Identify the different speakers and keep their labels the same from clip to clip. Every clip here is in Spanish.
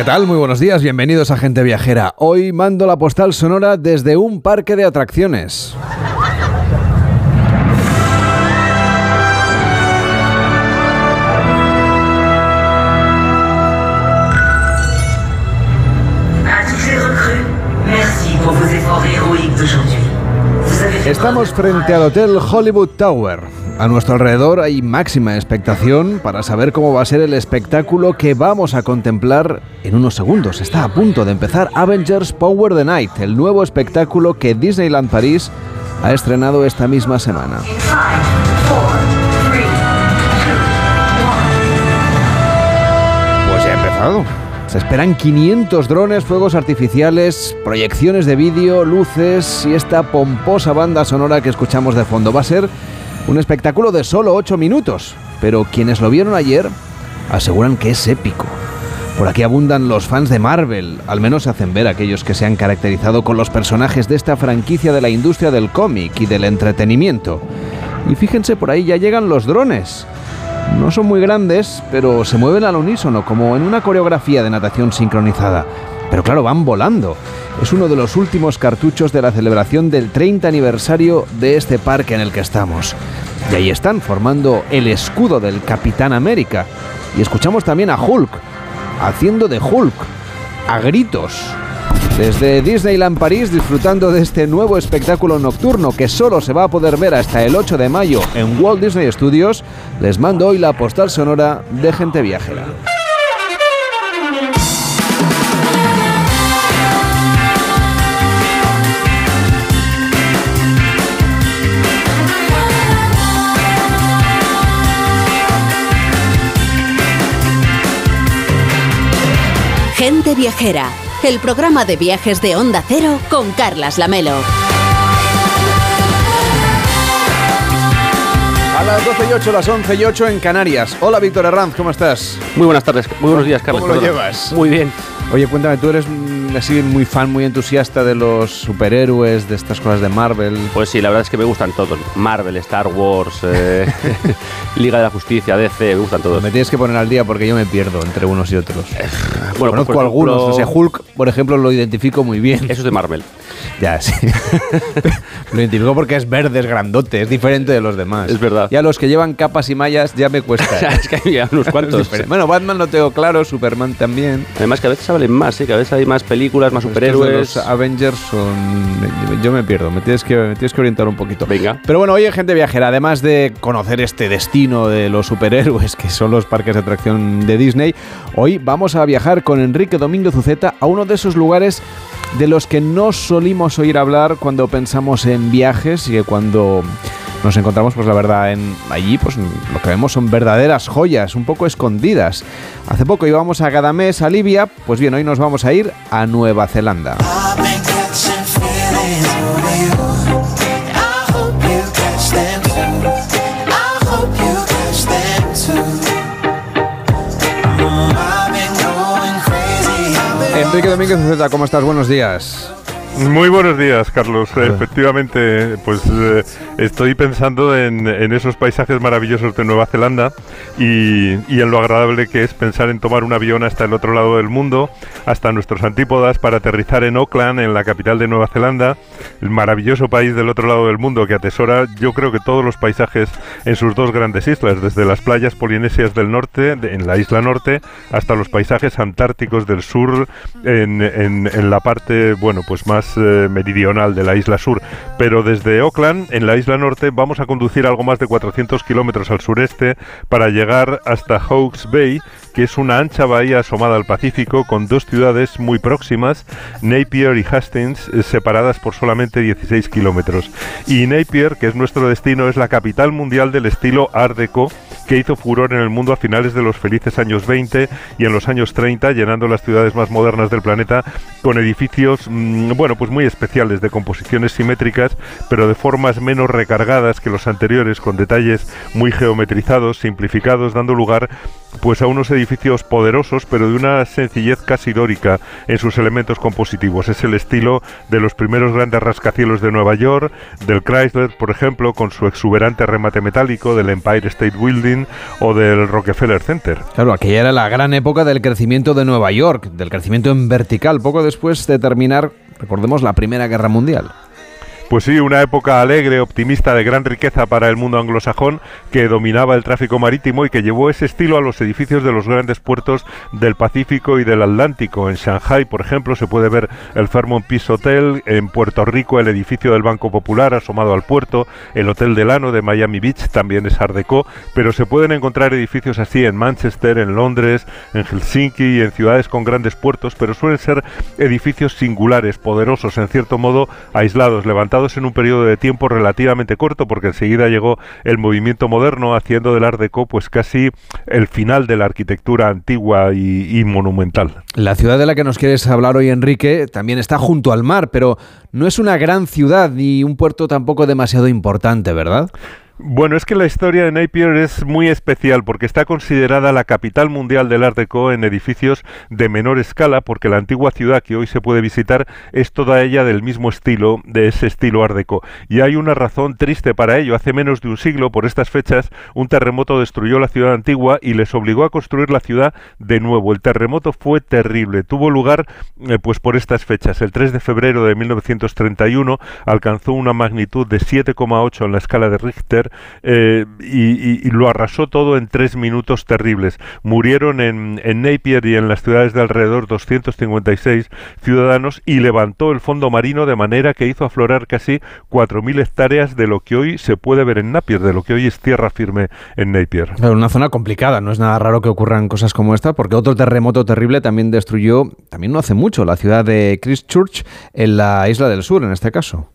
Speaker 1: ¿Qué tal? Muy buenos días, bienvenidos a Gente Viajera. Hoy mando la postal sonora desde un parque de atracciones. Estamos frente al Hotel Hollywood Tower. A nuestro alrededor hay máxima expectación para saber cómo va a ser el espectáculo que vamos a contemplar en unos segundos. Está a punto de empezar Avengers Power the Night, el nuevo espectáculo que Disneyland París ha estrenado esta misma semana. Pues ya ha empezado. Se esperan 500 drones, fuegos artificiales, proyecciones de vídeo, luces y esta pomposa banda sonora que escuchamos de fondo. Va a ser un espectáculo de solo 8 minutos, pero quienes lo vieron ayer aseguran que es épico. Por aquí abundan los fans de Marvel, al menos hacen ver aquellos que se han caracterizado con los personajes de esta franquicia de la industria del cómic y del entretenimiento. Y fíjense, por ahí ya llegan los drones. No son muy grandes, pero se mueven al unísono, como en una coreografía de natación sincronizada. Pero claro, van volando. Es uno de los últimos cartuchos de la celebración del 30 aniversario de este parque en el que estamos. Y ahí están, formando el escudo del Capitán América. Y escuchamos también a Hulk, haciendo de Hulk, a gritos. Desde Disneyland París disfrutando de este nuevo espectáculo nocturno que solo se va a poder ver hasta el 8 de mayo en Walt Disney Studios, les mando hoy la postal sonora de gente viajera.
Speaker 2: Gente Viajera, el programa de viajes de Onda Cero con Carlas Lamelo.
Speaker 1: A las 12 y 8, las 11 y 8 en Canarias. Hola Víctor Herranz, ¿cómo estás?
Speaker 3: Muy buenas tardes, muy buenos días, Carlos.
Speaker 1: ¿Cómo lo llevas?
Speaker 3: Muy bien.
Speaker 1: Oye, cuéntame, tú eres así muy fan, muy entusiasta de los superhéroes, de estas cosas de Marvel.
Speaker 3: Pues sí, la verdad es que me gustan todos. Marvel, Star Wars, eh, Liga de la Justicia, DC, me gustan todos.
Speaker 1: Me tienes que poner al día porque yo me pierdo entre unos y otros.
Speaker 3: Bueno,
Speaker 1: Conozco algunos, o sea, Hulk, por ejemplo, lo identifico muy bien.
Speaker 3: Eso es de Marvel.
Speaker 1: Ya, sí. lo identifico porque es verde, es grandote, es diferente de los demás.
Speaker 3: Es verdad.
Speaker 1: Ya los que llevan capas y mallas ya me cuesta.
Speaker 3: es que hay unos cuantos.
Speaker 1: bueno, Batman lo tengo claro, Superman también.
Speaker 3: Además que a veces hablen más, ¿eh? que a veces hay más películas, más
Speaker 1: Estos de
Speaker 3: superhéroes.
Speaker 1: Los Avengers son. Yo me pierdo, me tienes que, me tienes que orientar un poquito.
Speaker 3: Venga.
Speaker 1: Pero bueno, oye, gente viajera, además de conocer este destino de los superhéroes que son los parques de atracción de Disney, hoy vamos a viajar con Enrique Domínguez Uceta a uno de esos lugares de los que no solimos oír hablar cuando pensamos en viajes y que cuando nos encontramos, pues la verdad, en allí, pues lo que vemos son verdaderas joyas, un poco escondidas. Hace poco íbamos a Gadamés, a Libia, pues bien, hoy nos vamos a ir a Nueva Zelanda. Enrique Domínguez Uceta, ¿cómo estás? Buenos días.
Speaker 4: Muy buenos días, Carlos. Efectivamente, pues eh, estoy pensando en, en esos paisajes maravillosos de Nueva Zelanda y, y en lo agradable que es pensar en tomar un avión hasta el otro lado del mundo, hasta nuestros antípodas, para aterrizar en Auckland, en la capital de Nueva Zelanda, el maravilloso país del otro lado del mundo que atesora, yo creo que todos los paisajes en sus dos grandes islas, desde las playas polinesias del norte, de- en la isla norte, hasta los paisajes antárticos del sur, en, en- en la parte, bueno, pues más eh, meridional de la isla sur. Pero desde Auckland, en la isla norte, vamos a conducir algo más de 400 kilómetros al sureste para llegar hasta Hawke's Bay, que es una ancha bahía asomada al Pacífico con dos ciudades muy próximas, Napier y Hastings, eh, separadas por solamente 16 kilómetros. Y Napier, que es nuestro destino, es la capital mundial del estilo Art Deco, que hizo furor en el mundo a finales de los felices años 20 y en los años 30, llenando las ciudades más modernas del planeta con edificios, mm, bueno, pues muy especiales, de composiciones simétricas, pero de formas menos recargadas que los anteriores, con detalles muy geometrizados, simplificados, dando lugar pues a unos edificios poderosos, pero de una sencillez casi dórica en sus elementos compositivos. Es el estilo de los primeros grandes rascacielos de Nueva York, del Chrysler, por ejemplo, con su exuberante remate metálico, del Empire State Building, O del Rockefeller Center.
Speaker 1: Claro, aquella era la gran época del crecimiento de Nueva York, del crecimiento en vertical, poco después de terminar, recordemos, la Primera Guerra Mundial.
Speaker 4: Pues sí, una época alegre, optimista, de gran riqueza para el mundo anglosajón que dominaba el tráfico marítimo y que llevó ese estilo a los edificios de los grandes puertos del Pacífico y del Atlántico. En Shanghai, por ejemplo, se puede ver el Fairmont Peace Hotel, en Puerto Rico el edificio del Banco Popular asomado al puerto, el Hotel Delano de Miami Beach también es Art Deco, pero se pueden encontrar edificios así en Manchester, en Londres, en Helsinki y en ciudades con grandes puertos, pero suelen ser edificios singulares, poderosos, en cierto modo aislados, levantados en un periodo de tiempo relativamente corto, porque enseguida llegó el movimiento moderno, haciendo del Art Deco pues casi el final de la arquitectura antigua y, y monumental.
Speaker 1: La ciudad de la que nos quieres hablar hoy, Enrique, también está junto al mar, pero no es una gran ciudad ni un puerto tampoco demasiado importante, ¿verdad?
Speaker 4: Bueno, es que la historia de Napier es muy especial porque está considerada la capital mundial del Art Deco en edificios de menor escala porque la antigua ciudad que hoy se puede visitar es toda ella del mismo estilo, de ese estilo Art Deco. Y hay una razón triste para ello. Hace menos de un siglo, por estas fechas, un terremoto destruyó la ciudad antigua y les obligó a construir la ciudad de nuevo. El terremoto fue terrible. Tuvo lugar eh, pues por estas fechas. El 3 de febrero de 1931 alcanzó una magnitud de 7,8 en la escala de Richter eh, y, lo arrasó todo en tres minutos terribles. Murieron en, Napier y en las ciudades de alrededor 256 ciudadanos y levantó el fondo marino de manera que hizo aflorar casi 4.000 hectáreas de lo que hoy se puede ver en Napier, de lo que hoy es tierra firme en Napier.
Speaker 1: Claro, una zona complicada, no es nada raro que ocurran cosas como esta, porque otro terremoto terrible también destruyó, también no hace mucho, la ciudad de Christchurch, en la isla del sur, en este caso.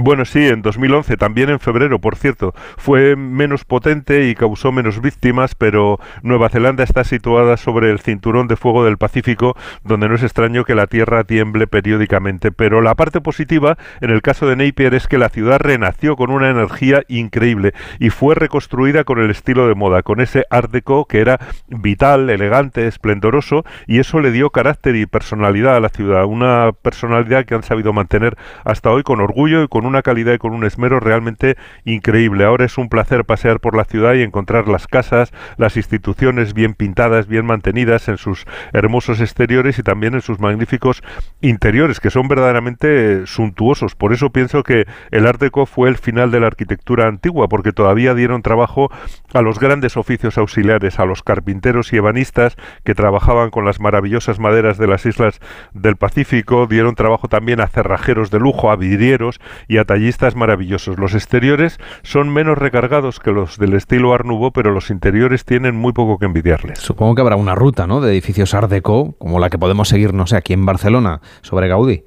Speaker 4: Bueno, sí, en 2011, también en febrero, por cierto, fue menos potente y causó menos víctimas, pero Nueva Zelanda está situada sobre el cinturón de fuego del Pacífico, donde no es extraño que la Tierra tiemble periódicamente. Pero la parte positiva, en el caso de Napier, es que la ciudad renació con una energía increíble y fue reconstruida con el estilo de moda, con ese art deco que era vital, elegante, esplendoroso, y eso le dio carácter y personalidad a la ciudad, una personalidad que han sabido mantener hasta hoy con orgullo y con una calidad y con un esmero realmente increíble. Ahora es un placer pasear por la ciudad y encontrar las casas, las instituciones bien pintadas, bien mantenidas en sus hermosos exteriores y también en sus magníficos interiores, que son verdaderamente suntuosos. Por eso pienso que el Art Deco fue el final de la arquitectura antigua, porque todavía dieron trabajo a los grandes oficios auxiliares, a los carpinteros y ebanistas que trabajaban con las maravillosas maderas de las islas del Pacífico, dieron trabajo también a cerrajeros de lujo, a vidrieros y a tallistas maravillosos. Los exteriores son menos recargados que los del estilo Art pero los interiores tienen muy poco que envidiarles.
Speaker 1: Supongo que habrá una ruta, ¿no?, de edificios Art Deco, como la que podemos seguir, no sé, aquí en Barcelona, sobre Gaudí.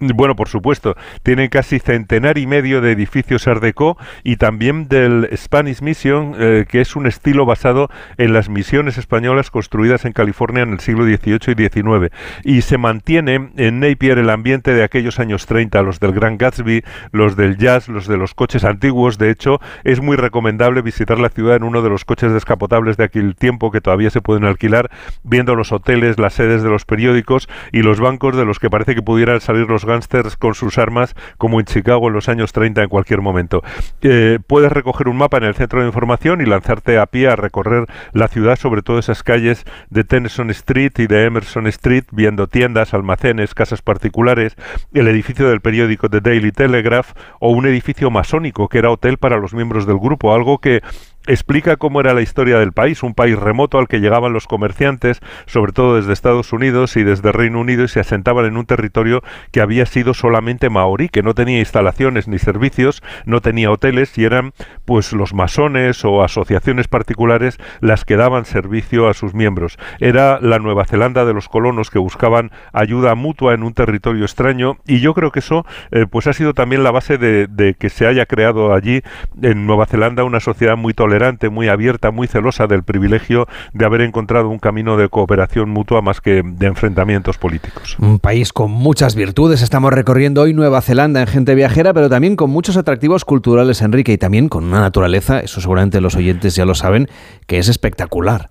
Speaker 4: Bueno, por supuesto, tienen casi centenar y medio de edificios Art Deco y también del Spanish Mission, eh, que es un estilo basado en las misiones españolas construidas en California en el siglo XVIII y XIX. Y se mantiene en Napier el ambiente de aquellos años 30, los del Gran Gatsby, los del jazz, los de los coches antiguos. De hecho, es muy recomendable visitar la ciudad en uno de los coches descapotables de aquel tiempo que todavía se pueden alquilar, viendo los hoteles, las sedes de los periódicos y los bancos de los que parece que pudieran salir los gángsters con sus armas, como en Chicago en los años 30 en cualquier momento. Eh, puedes recoger un mapa en el centro de información y lanzarte a pie a recorrer la ciudad, sobre todo esas calles de Tennyson Street y de Emerson Street, viendo tiendas, almacenes, casas particulares, el edificio del periódico The Daily Telegraph o un edificio masónico que era hotel para los miembros del grupo, algo que explica cómo era la historia del país, un país remoto al que llegaban los comerciantes, sobre todo desde Estados Unidos y desde Reino Unido, y se asentaban en un territorio que había sido solamente maorí, que no tenía instalaciones ni servicios, no tenía hoteles y eran pues los masones o asociaciones particulares las que daban servicio a sus miembros. Era la Nueva Zelanda de los colonos que buscaban ayuda mutua en un territorio extraño y yo creo que eso eh, pues ha sido también la base de, de que se haya creado allí en Nueva Zelanda una sociedad muy tolerante, muy abierta, muy celosa del privilegio de haber encontrado un camino de cooperación mutua más que de enfrentamientos políticos.
Speaker 1: Un país con muchas virtudes. Estamos recorriendo hoy Nueva Zelanda en gente viajera, pero también con muchos atractivos culturales, Enrique, y también con una naturaleza, eso seguramente los oyentes ya lo saben, que es espectacular.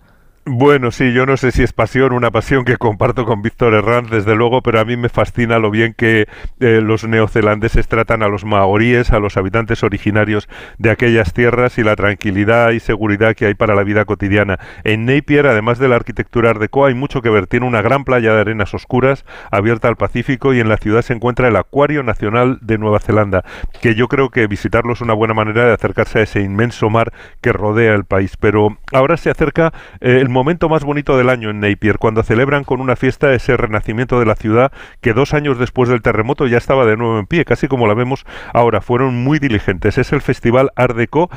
Speaker 4: Bueno, sí, yo no sé si es pasión, una pasión que comparto con Víctor Herranz, desde luego, pero a mí me fascina lo bien que eh, los neozelandeses tratan a los maoríes, a los habitantes originarios de aquellas tierras y la tranquilidad y seguridad que hay para la vida cotidiana. En Napier, además de la arquitectura Art hay mucho que ver. Tiene una gran playa de arenas oscuras abierta al Pacífico y en la ciudad se encuentra el Acuario Nacional de Nueva Zelanda, que yo creo que visitarlo es una buena manera de acercarse a ese inmenso mar que rodea el país. Pero ahora se acerca eh, el momento más bonito del año en Napier, cuando celebran con una fiesta ese renacimiento de la ciudad que dos años después del terremoto ya estaba de nuevo en pie, casi como la vemos ahora. Fueron muy diligentes. Es el festival Art Deco,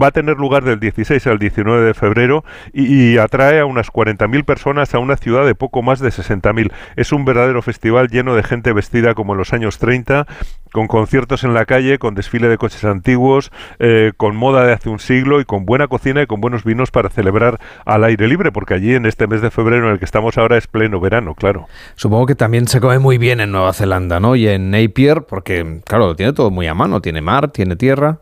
Speaker 4: va a tener lugar del 16 al 19 de febrero y, y atrae a unas 40.000 personas a una ciudad de poco más de 60.000. Es un verdadero festival lleno de gente vestida como en los años 30, con conciertos en la calle, con desfile de coches antiguos, eh, con moda de hace un siglo y con buena cocina y con buenos vinos para celebrar al aire libre, porque allí en este mes de febrero en el que estamos ahora es pleno verano, claro.
Speaker 1: Supongo que también se come muy bien en Nueva Zelanda, ¿no? Y en Napier, porque, claro, lo tiene todo muy a mano. Tiene mar, tiene tierra.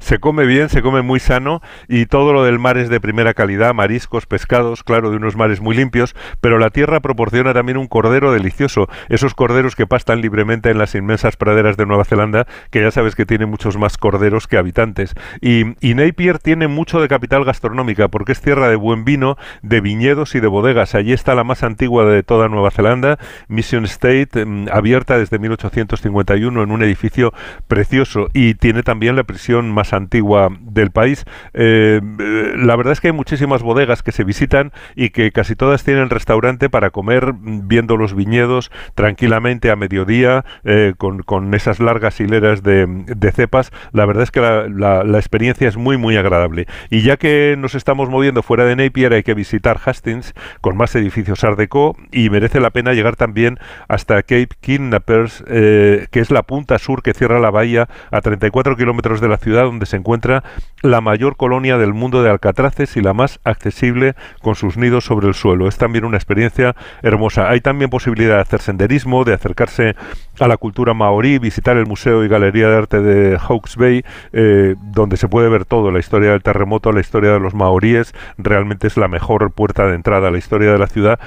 Speaker 4: Se come bien, se come muy sano y todo lo del mar es de primera calidad, mariscos, pescados, claro, de unos mares muy limpios, pero la tierra proporciona también un cordero delicioso, esos corderos que pastan libremente en las inmensas praderas de Nueva Zelanda, que ya sabes que tiene muchos más corderos que habitantes. Y, Napier tiene mucho de capital gastronómica, porque es tierra de buen vino, de viñedos y de bodegas. Allí está la más antigua de toda Nueva Zelanda, Mission State, mm, abierta desde 1851 en un edificio precioso y tiene también la prisión más antigua del país. Eh, eh, la verdad es que hay muchísimas bodegas que se visitan y que casi todas tienen restaurante para comer mm, viendo los viñedos tranquilamente a mediodía eh, con, con esas largas hileras de, de cepas. La verdad es que la, la- experiencia es muy muy agradable. Y ya que nos estamos moviendo fuera de Napier hay que visitar Hastings con más edificios Art Deco y merece la pena llegar también hasta Cape Kidnappers, que es la punta sur que cierra la bahía a 34 kilómetros de la ciudad donde se encuentra la mayor colonia del mundo de alcatraces y la más accesible con sus nidos sobre el suelo. Es también una experiencia hermosa. Hay también posibilidad de hacer senderismo, de acercarse a la cultura maorí, visitar el Museo y Galería de Arte de Hawke's Bay, eh, donde se puede ver todo, la historia del terremoto, la historia de los maoríes. Realmente es la mejor puerta de entrada a la historia de la ciudad.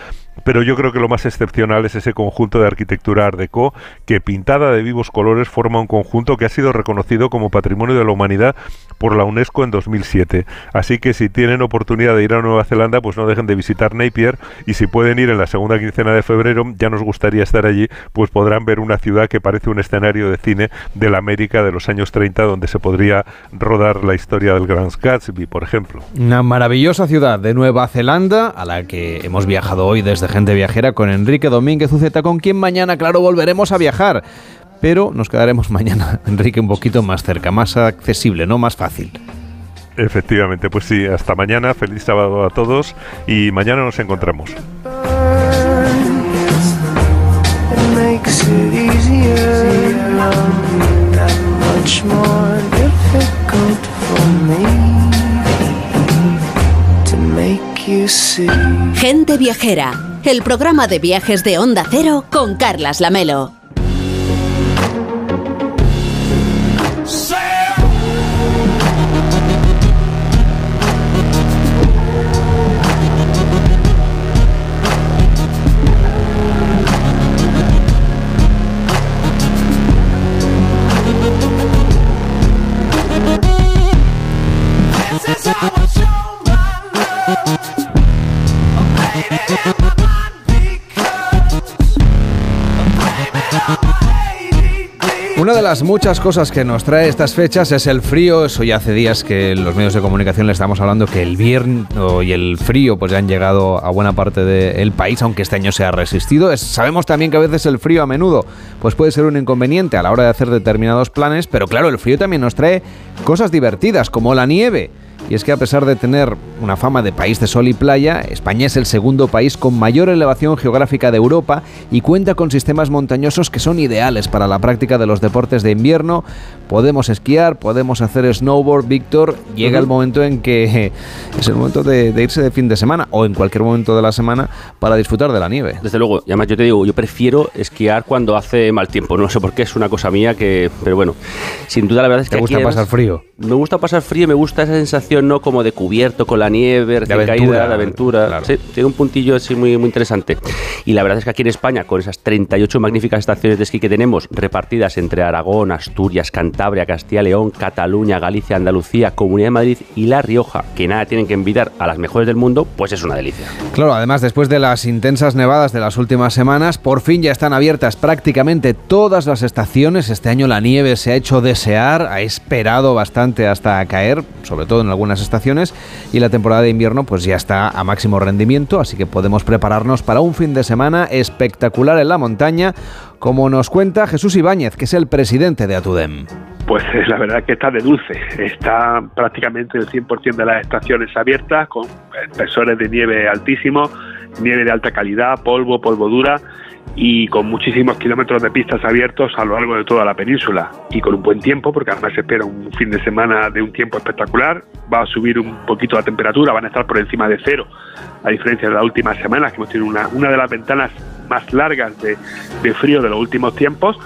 Speaker 4: Pero yo creo que lo más excepcional es ese conjunto de arquitectura Art Deco que pintada de vivos colores forma un conjunto que ha sido reconocido como Patrimonio de la Humanidad por la UNESCO en 2007. Así que si tienen oportunidad de ir a Nueva Zelanda, pues no dejen de visitar Napier y si pueden ir en la segunda quincena de febrero, ya nos gustaría estar allí, pues podrán ver una ciudad que parece un escenario de cine de la América de los años 30 donde se podría rodar la historia del Grand Gatsby, por ejemplo.
Speaker 1: Una maravillosa ciudad de Nueva Zelanda a la que hemos viajado hoy desde Gente Viajera con Enrique Domínguez Uceta, con quien mañana, claro, volveremos a viajar. Pero nos quedaremos mañana, Enrique, un poquito más cerca, más accesible, ¿no? Más fácil.
Speaker 4: Efectivamente, pues sí, hasta mañana, feliz sábado a todos y mañana nos encontramos.
Speaker 2: Gente Viajera, el programa de viajes de Onda Cero con Carlas Lamelo.
Speaker 1: Una de las muchas cosas que nos trae estas fechas es el frío. Eso ya hace días que en los medios de comunicación le estamos hablando que el invierno y el frío pues ya han llegado a buena parte del país, aunque este año se ha resistido. Es- sabemos también que a veces el frío a menudo pues puede ser un inconveniente a la hora de hacer determinados planes, pero claro, el frío también nos trae cosas divertidas como la nieve. Y es que a pesar de tener una fama de país de sol y playa, España es el segundo país con mayor elevación geográfica de Europa y cuenta con sistemas montañosos que son ideales para la práctica de los deportes de invierno. Podemos esquiar, podemos hacer snowboard, Víctor. Llega el momento en que es el momento de, de irse de fin de semana o en cualquier momento de la semana para disfrutar de la nieve.
Speaker 3: Desde luego, y además yo te digo, yo prefiero esquiar cuando hace mal tiempo. No sé por qué, es una cosa mía que. Pero bueno, sin duda la verdad es que.
Speaker 1: ¿Te gusta
Speaker 3: aquí además
Speaker 1: pasar frío?
Speaker 3: Me gusta pasar frío, me gusta esa sensación ¿no? Como de cubierto con la nieve, recién
Speaker 1: aventura,
Speaker 3: caída, de aventura.
Speaker 1: claro.
Speaker 3: Sí, tiene un puntillo así muy, muy interesante. Y la verdad es que aquí en España, con esas 38 magníficas estaciones de esquí que tenemos, repartidas entre Aragón, Asturias, Cantabria, Castilla León, Cataluña, Galicia, Andalucía, Comunidad de Madrid y La Rioja, que nada tienen que envidiar a las mejores del mundo, pues es una delicia.
Speaker 1: Claro, además después de las intensas nevadas de las últimas semanas, por fin ya están abiertas prácticamente todas las estaciones. Este año la nieve se ha hecho desear, ha esperado bastante hasta caer, sobre todo en algunas estaciones, y la temporada de invierno pues ya está a máximo rendimiento, así que podemos prepararnos para un fin de semana espectacular en la montaña, como nos cuenta Jesús Ibáñez, que es el presidente de Atudem.
Speaker 5: Pues eh, la verdad que está de dulce. Está prácticamente el 100% de las estaciones abiertas con espesores de nieve altísimos, nieve de alta calidad, polvo, polvo dura y con muchísimos kilómetros de pistas abiertos a lo largo de toda la península y con un buen tiempo porque además se espera un fin de semana de un tiempo espectacular. Va a subir un poquito la temperatura, van a estar por encima de cero a diferencia de las últimas semanas que hemos tenido una, una de las ventanas más largas de, de frío de los últimos tiempos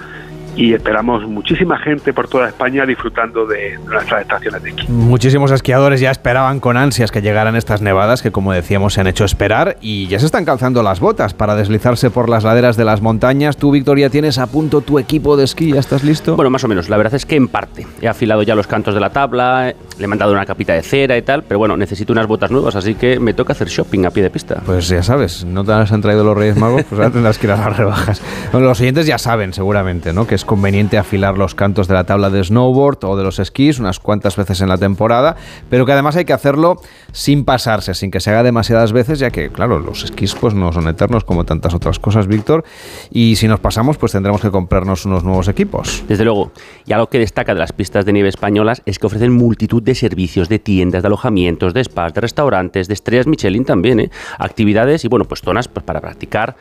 Speaker 5: y esperamos muchísima gente por toda España disfrutando de nuestras estaciones de esquí.
Speaker 1: Muchísimos esquiadores ya esperaban con ansias que llegaran estas nevadas que como decíamos se han hecho esperar y ya se están calzando las botas para deslizarse por las laderas de las montañas. Tú, Victoria, tienes a punto tu equipo de esquí, ¿ya estás listo?
Speaker 3: Bueno, más o menos. La verdad es que en parte. He afilado ya los cantos de la tabla, le he mandado una capita de cera y tal, pero bueno, necesito unas botas nuevas, así que me toca hacer shopping a pie de pista.
Speaker 1: Pues ya sabes, no te las han traído los Reyes Magos, pues ahora tendrás que ir a las rebajas. Bueno, los oyentes ya saben seguramente, ¿no? Que es conveniente afilar los cantos de la tabla de snowboard o de los esquís unas cuantas veces en la temporada, pero que además hay que hacerlo sin pasarse, sin que se haga demasiadas veces, ya que, claro, los esquís pues no son eternos como tantas otras cosas, Víctor, y si nos pasamos, pues tendremos que comprarnos unos nuevos equipos.
Speaker 3: Desde luego, y algo que destaca de las pistas de nieve españolas es que ofrecen multitud de servicios, de tiendas, de alojamientos, de spas, de restaurantes, de estrellas Michelin también, ¿eh? actividades y bueno, pues zonas pues, para practicar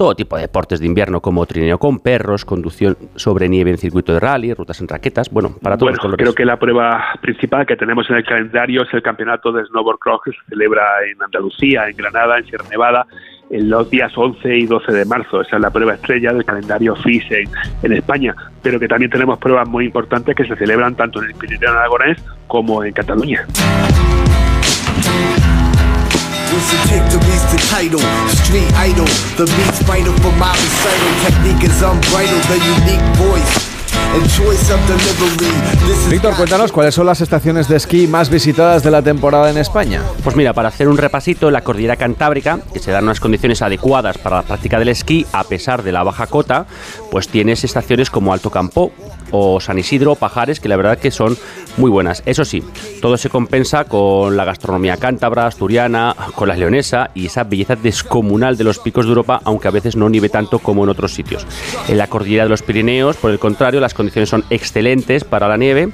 Speaker 3: todo tipo de deportes de invierno como trineo con perros, conducción sobre nieve en circuito de rally, rutas en raquetas, bueno, para todos
Speaker 5: Bueno,
Speaker 3: los colores.
Speaker 5: creo que la prueba principal que tenemos en el calendario es el campeonato de snowboard cross que se celebra en Andalucía, en Granada, en Sierra Nevada, en los días 11 y 12 de marzo. Esa es la prueba estrella del calendario FIS en, en España, pero que también tenemos pruebas muy importantes que se celebran tanto en el Pirineo Aragonés como en Cataluña.
Speaker 6: What's it take to reach the title? Street idol, the beats vital for my recital. Technique is unbridled, the unique voice and choice of delivery. This is
Speaker 1: Víctor, cuéntanos cuáles son las estaciones de esquí más visitadas de la temporada en España.
Speaker 3: Pues mira, para hacer un repasito, en la cordillera cantábrica, que se dan unas condiciones adecuadas para la práctica del esquí, a pesar de la baja cota, pues tienes estaciones como Alto Campo o San Isidro, Pajares, que la verdad que son muy buenas. Eso sí, todo se compensa con la gastronomía cántabra, asturiana, con la leonesa y esa belleza descomunal de los picos de Europa, aunque a veces no nieve tanto como en otros sitios. En la cordillera de los Pirineos, por el contrario, las condiciones son excelentes para la nieve.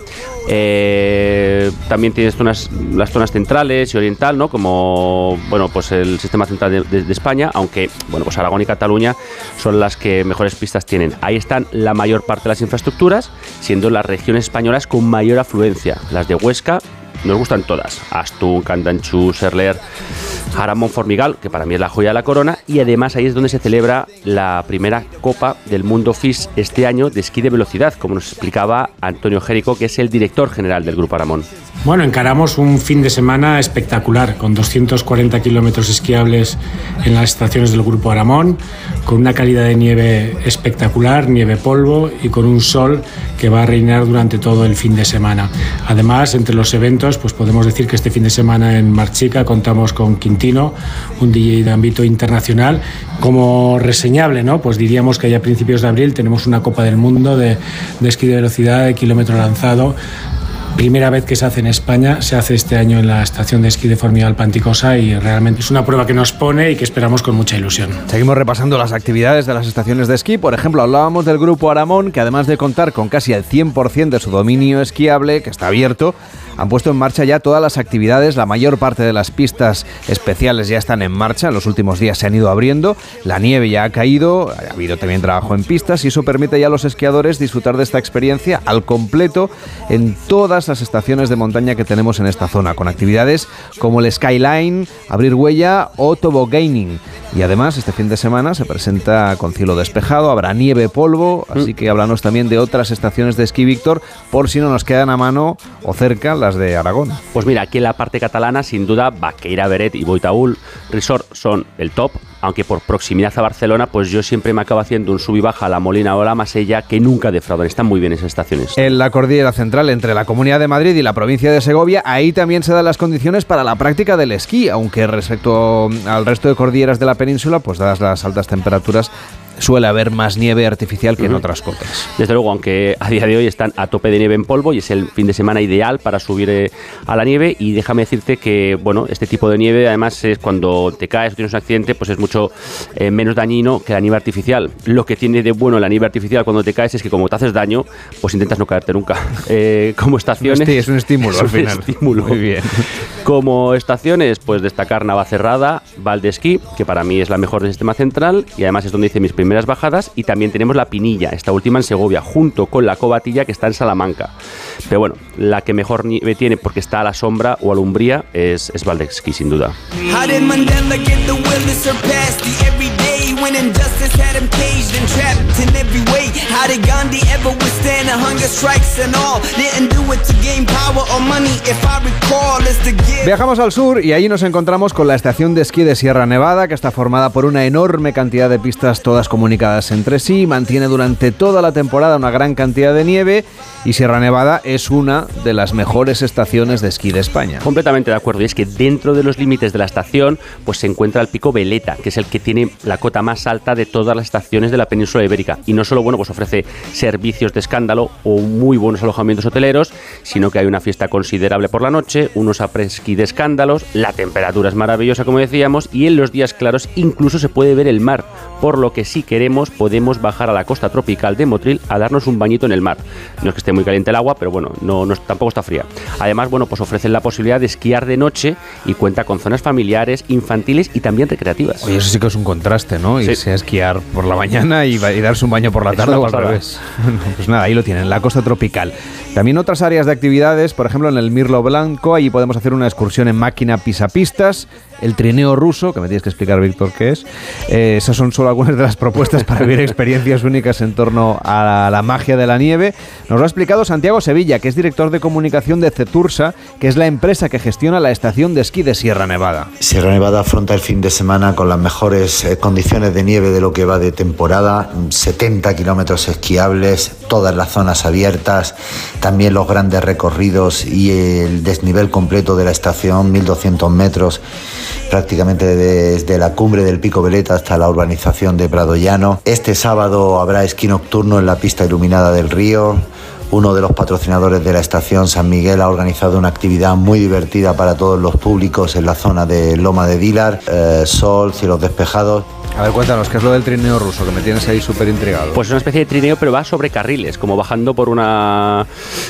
Speaker 3: Eh, también tienes zonas, las zonas centrales y oriental, ¿no? Como bueno, pues el sistema central de, de- de España, aunque bueno, pues Aragón y Cataluña son las que mejores pistas tienen. Ahí están la mayor parte de las infraestructuras, siendo las regiones españolas con mayor afluencia. Las de Huesca nos gustan todas. Astún, Candanchú, Serler, Jaramón, Formigal, que para mí es la joya de la corona, y además ahí es donde se celebra la primera Copa del Mundo FIS este año de esquí de velocidad, como nos explicaba Antonio Jérico, que es el director general del Grupo Aramón.
Speaker 7: Bueno, encaramos un fin de semana espectacular, con 240 kilómetros esquiables en las estaciones del Grupo Aramón, con una calidad de nieve espectacular, nieve polvo y con un sol que va a reinar durante todo el fin de semana. Además, entre los eventos, pues podemos decir que este fin de semana en Marchica contamos con Quintino, un DJ de ámbito internacional. Como reseñable, ¿no? Pues diríamos que ya a principios de abril tenemos una Copa del Mundo de, de esquí de velocidad de kilómetro lanzado Primera vez que se hace en España, se hace este año en la estación de esquí de Formigal Panticosa y realmente es una prueba que nos pone y que esperamos con mucha ilusión.
Speaker 1: Seguimos repasando las actividades de las estaciones de esquí. Por ejemplo, hablábamos del grupo Aramón, que además de contar con casi el 100% de su dominio esquiable, que está abierto, han puesto en marcha ya todas las actividades. La mayor parte de las pistas especiales ya están en marcha. En los últimos días se han ido abriendo. La nieve ya ha caído. Ha habido también trabajo en pistas y eso permite ya a los esquiadores disfrutar de esta experiencia al completo en todas las estaciones de montaña que tenemos en esta zona, con actividades como el Skyline, abrir huella o tobogganing. Y además, este fin de semana se presenta con cielo despejado, habrá nieve, polvo, así que háblanos también de otras estaciones de esquí, Víctor, por si no nos quedan a mano o cerca las las de Aragón.
Speaker 3: Pues mira, aquí en la parte catalana, sin duda, Baqueira, Beret y Boitaúl Resort son el top, aunque por proximidad a Barcelona, pues yo siempre me acabo haciendo un sub y baja a la Molina o la Masella, que nunca defraudan. Están muy bien esas estaciones.
Speaker 1: En la cordillera central, entre la Comunidad de Madrid y la provincia de Segovia, ahí también se dan las condiciones para la práctica del esquí, aunque respecto al resto de cordilleras de la península, pues dadas las altas temperaturas, suele haber más nieve artificial que en otras cotas.
Speaker 3: Desde luego, aunque a día de hoy están a tope de nieve en polvo y es el fin de semana ideal para subir eh, a la nieve y déjame decirte que, bueno, este tipo de nieve además es cuando te caes o tienes un accidente, pues es mucho eh, menos dañino que la nieve artificial. Lo que tiene de bueno la nieve artificial cuando te caes es que como te haces daño, pues intentas no caerte nunca. Eh, como estaciones...
Speaker 1: Es un estímulo
Speaker 3: es
Speaker 1: al
Speaker 3: un
Speaker 1: final.
Speaker 3: estímulo.
Speaker 1: Muy bien.
Speaker 3: Como estaciones, pues destacar Navacerrada, Valdesquí, que para mí es la mejor del sistema central y además es donde hice mis primeras bajadas. Y también tenemos la Pinilla, esta última en Segovia, junto con la Cobatilla que está en Salamanca. Pero bueno, la que mejor nieve tiene porque está a la sombra o a la umbría es, es sin duda.
Speaker 8: The the when injustice had him caged and trapped in every way? How did Gandhi ever withstand the hunger strikes and all? Didn't do it to gain power or money, if I recall, it's to give.
Speaker 1: Viajamos al sur y allí nos encontramos con la estación de esquí de Sierra Nevada, que está formada por una enorme cantidad de pistas todas comunicadas entre sí, mantiene durante toda la temporada una gran cantidad de nieve y Sierra Nevada es una de las mejores estaciones de esquí de España.
Speaker 3: Completamente de acuerdo. Y es que dentro de los límites de la estación, pues se encuentra el pico Veleta, que es el que tiene la cota más alta de todas las estaciones de la península ibérica. Y no solo, bueno, pues ofrece servicios de escándalo o muy buenos alojamientos hoteleros, sino que hay una fiesta considerable por la noche, unos apresquí de escándalos, la temperatura es maravillosa, como decíamos, y en los días claros incluso se puede ver el mar. Por lo que si queremos, podemos bajar a la costa tropical de Motril a darnos un bañito en el mar. No es que esté muy caliente el agua, pero bueno, no, no- tampoco está fría. Además, bueno, pues ofrecen la posibilidad de esquiar de noche y cuenta con zonas familiares, infantiles y también recreativas.
Speaker 1: Oye, eso sí que es un contraste, ¿no?
Speaker 3: Sí.
Speaker 1: Irse a esquiar por la mañana y, darse un baño por la tarde o al revés. pues nada, ahí lo tienen, la costa tropical. También otras áreas de actividades, por ejemplo en el Mirlo Blanco, allí podemos hacer una excursión en máquina pisapistas, el trineo ruso, que me tienes que explicar, Víctor, qué es. Eh, esas son solo algunas de las propuestas para vivir experiencias únicas en torno a la magia de la nieve. Nos lo ha explicado Santiago Sevilla, que es director de comunicación de Cetursa, que es la empresa que gestiona la estación de esquí de Sierra Nevada.
Speaker 9: Sierra Nevada afronta el fin de semana con las mejores eh, condiciones de nieve de lo que va de temporada, 70 kilómetros esquiables, todas las zonas abiertas, también los grandes recorridos y el desnivel completo de la estación, 1200 metros, prácticamente desde la cumbre del Pico Veleta hasta la urbanización de Prado Llano. Este sábado habrá esquí nocturno en la pista iluminada del río. Uno de los patrocinadores de la estación, San Miguel, ha organizado una actividad muy divertida para todos los públicos en la zona de Loma de Dilar. Eh, sol, cielos despejados.
Speaker 1: A ver, cuéntanos, ¿qué es lo del trineo ruso? Que me tienes ahí súper intrigado.
Speaker 3: Pues es una especie de trineo, pero va sobre carriles, como bajando por una.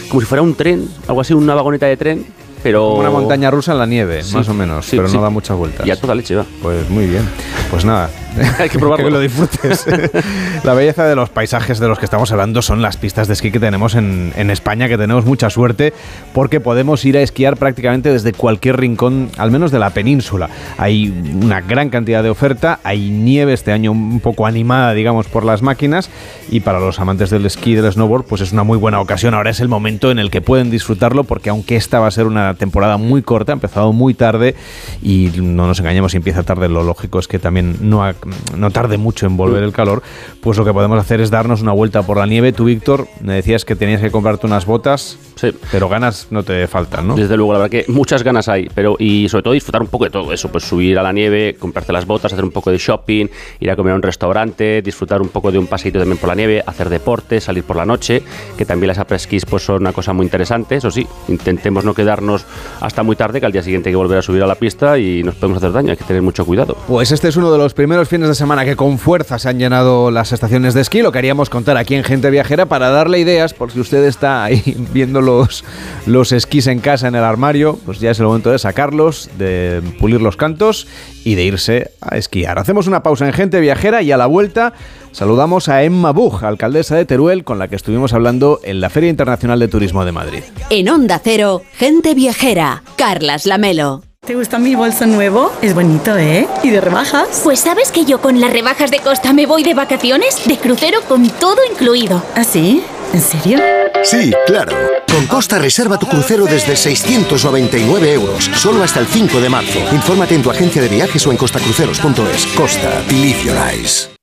Speaker 3: como si fuera un tren, algo así, una vagoneta de tren, pero.
Speaker 1: Como una montaña rusa en la nieve,
Speaker 3: Sí,
Speaker 1: más o menos,
Speaker 3: sí,
Speaker 1: pero
Speaker 3: sí.
Speaker 1: no da muchas vueltas.
Speaker 3: Y a toda leche va.
Speaker 1: Pues muy bien. Pues nada.
Speaker 3: Hay que probarlo.
Speaker 1: que lo disfrutes. la belleza de los paisajes de los que estamos hablando son las pistas de esquí que tenemos en, en España, que tenemos mucha suerte porque podemos ir a esquiar prácticamente desde cualquier rincón, al menos de la península. Hay una gran cantidad de oferta, hay nieve este año un poco animada, digamos, por las máquinas y para los amantes del esquí y del snowboard, pues es una muy buena ocasión. Ahora es el momento en el que pueden disfrutarlo porque aunque esta va a ser una temporada muy corta, ha empezado muy tarde y no nos engañemos si empieza tarde, lo lógico es que también no, ha- no tarde mucho en volver el calor, pues lo que podemos hacer es darnos una vuelta por la nieve. Tú, Víctor, me decías que tenías que comprarte unas botas,
Speaker 3: Sí.
Speaker 1: pero ganas no te faltan, ¿no?
Speaker 3: Desde luego, la verdad que muchas ganas hay, pero y sobre todo disfrutar un poco de todo eso, pues subir a la nieve, comprarte las botas, hacer un poco de shopping, ir a comer a un restaurante, disfrutar un poco de un paseito también por la nieve, hacer deporte, salir por la noche, que también las après-skis pues son una cosa muy interesante, eso sí, intentemos no quedarnos hasta muy tarde, que al día siguiente hay que volver a subir a la pista y nos podemos hacer daño, hay que tener mucho cuidado.
Speaker 1: Pues este es uno de los primeros fines de semana que con fuerza se han llenado las estaciones de esquí. Lo queríamos contar aquí en Gente Viajera para darle ideas, por si usted está ahí viendo los, los esquís en casa, en el armario, pues ya es el momento de sacarlos, de pulir los cantos y de irse a esquiar. Hacemos una pausa en Gente Viajera y a la vuelta saludamos a Emma Buch, alcaldesa de Teruel, con la que estuvimos hablando en la Feria Internacional de Turismo de Madrid.
Speaker 2: En Onda Cero, gente viajera. Carlas Lamelo.
Speaker 10: ¿Te gusta mi bolso nuevo? Es bonito, ¿eh? ¿Y de rebajas?
Speaker 11: Pues sabes que yo con las rebajas de Costa me voy de vacaciones, de crucero con todo incluido.
Speaker 10: ¿Ah, sí? ¿En serio?
Speaker 11: Sí, claro. Con Costa reserva tu crucero desde 699 euros, solo hasta el 5 de marzo. Infórmate en tu agencia de viajes o en costacruceros.es. Costa, believe your eyes.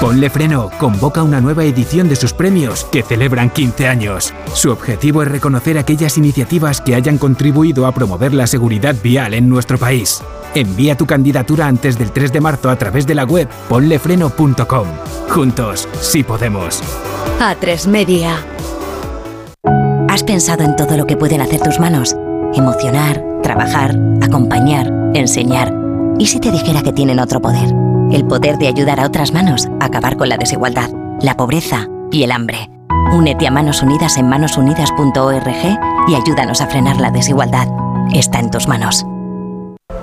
Speaker 12: Ponle Freno convoca una nueva edición de sus premios que celebran 15 años. Su objetivo es reconocer aquellas iniciativas que hayan contribuido a promover la seguridad vial en nuestro país. Envía tu candidatura antes del 3 de marzo a través de la web ponlefreno.com. Juntos, sí podemos.
Speaker 2: A3 Media.
Speaker 13: ¿Has pensado en todo lo que pueden hacer tus manos? Emocionar, trabajar, acompañar, enseñar. ¿Y si te dijera que tienen otro poder? El poder de ayudar a otras manos a acabar con la desigualdad, la pobreza y el hambre. Únete a Manos Unidas en manosunidas.org y ayúdanos a frenar la desigualdad. Está en tus manos.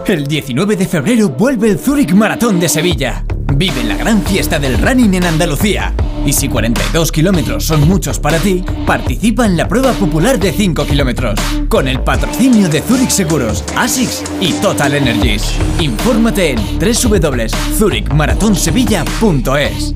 Speaker 14: El 19 de febrero vuelve el Zurich Maratón de Sevilla. Vive la gran fiesta del running en Andalucía. Y si 42 kilómetros son muchos para ti, participa en la prueba popular de 5 kilómetros. Con el patrocinio de Zurich Seguros, ASICS y Total Energies. Infórmate en www.zurichmaratonsevilla.es.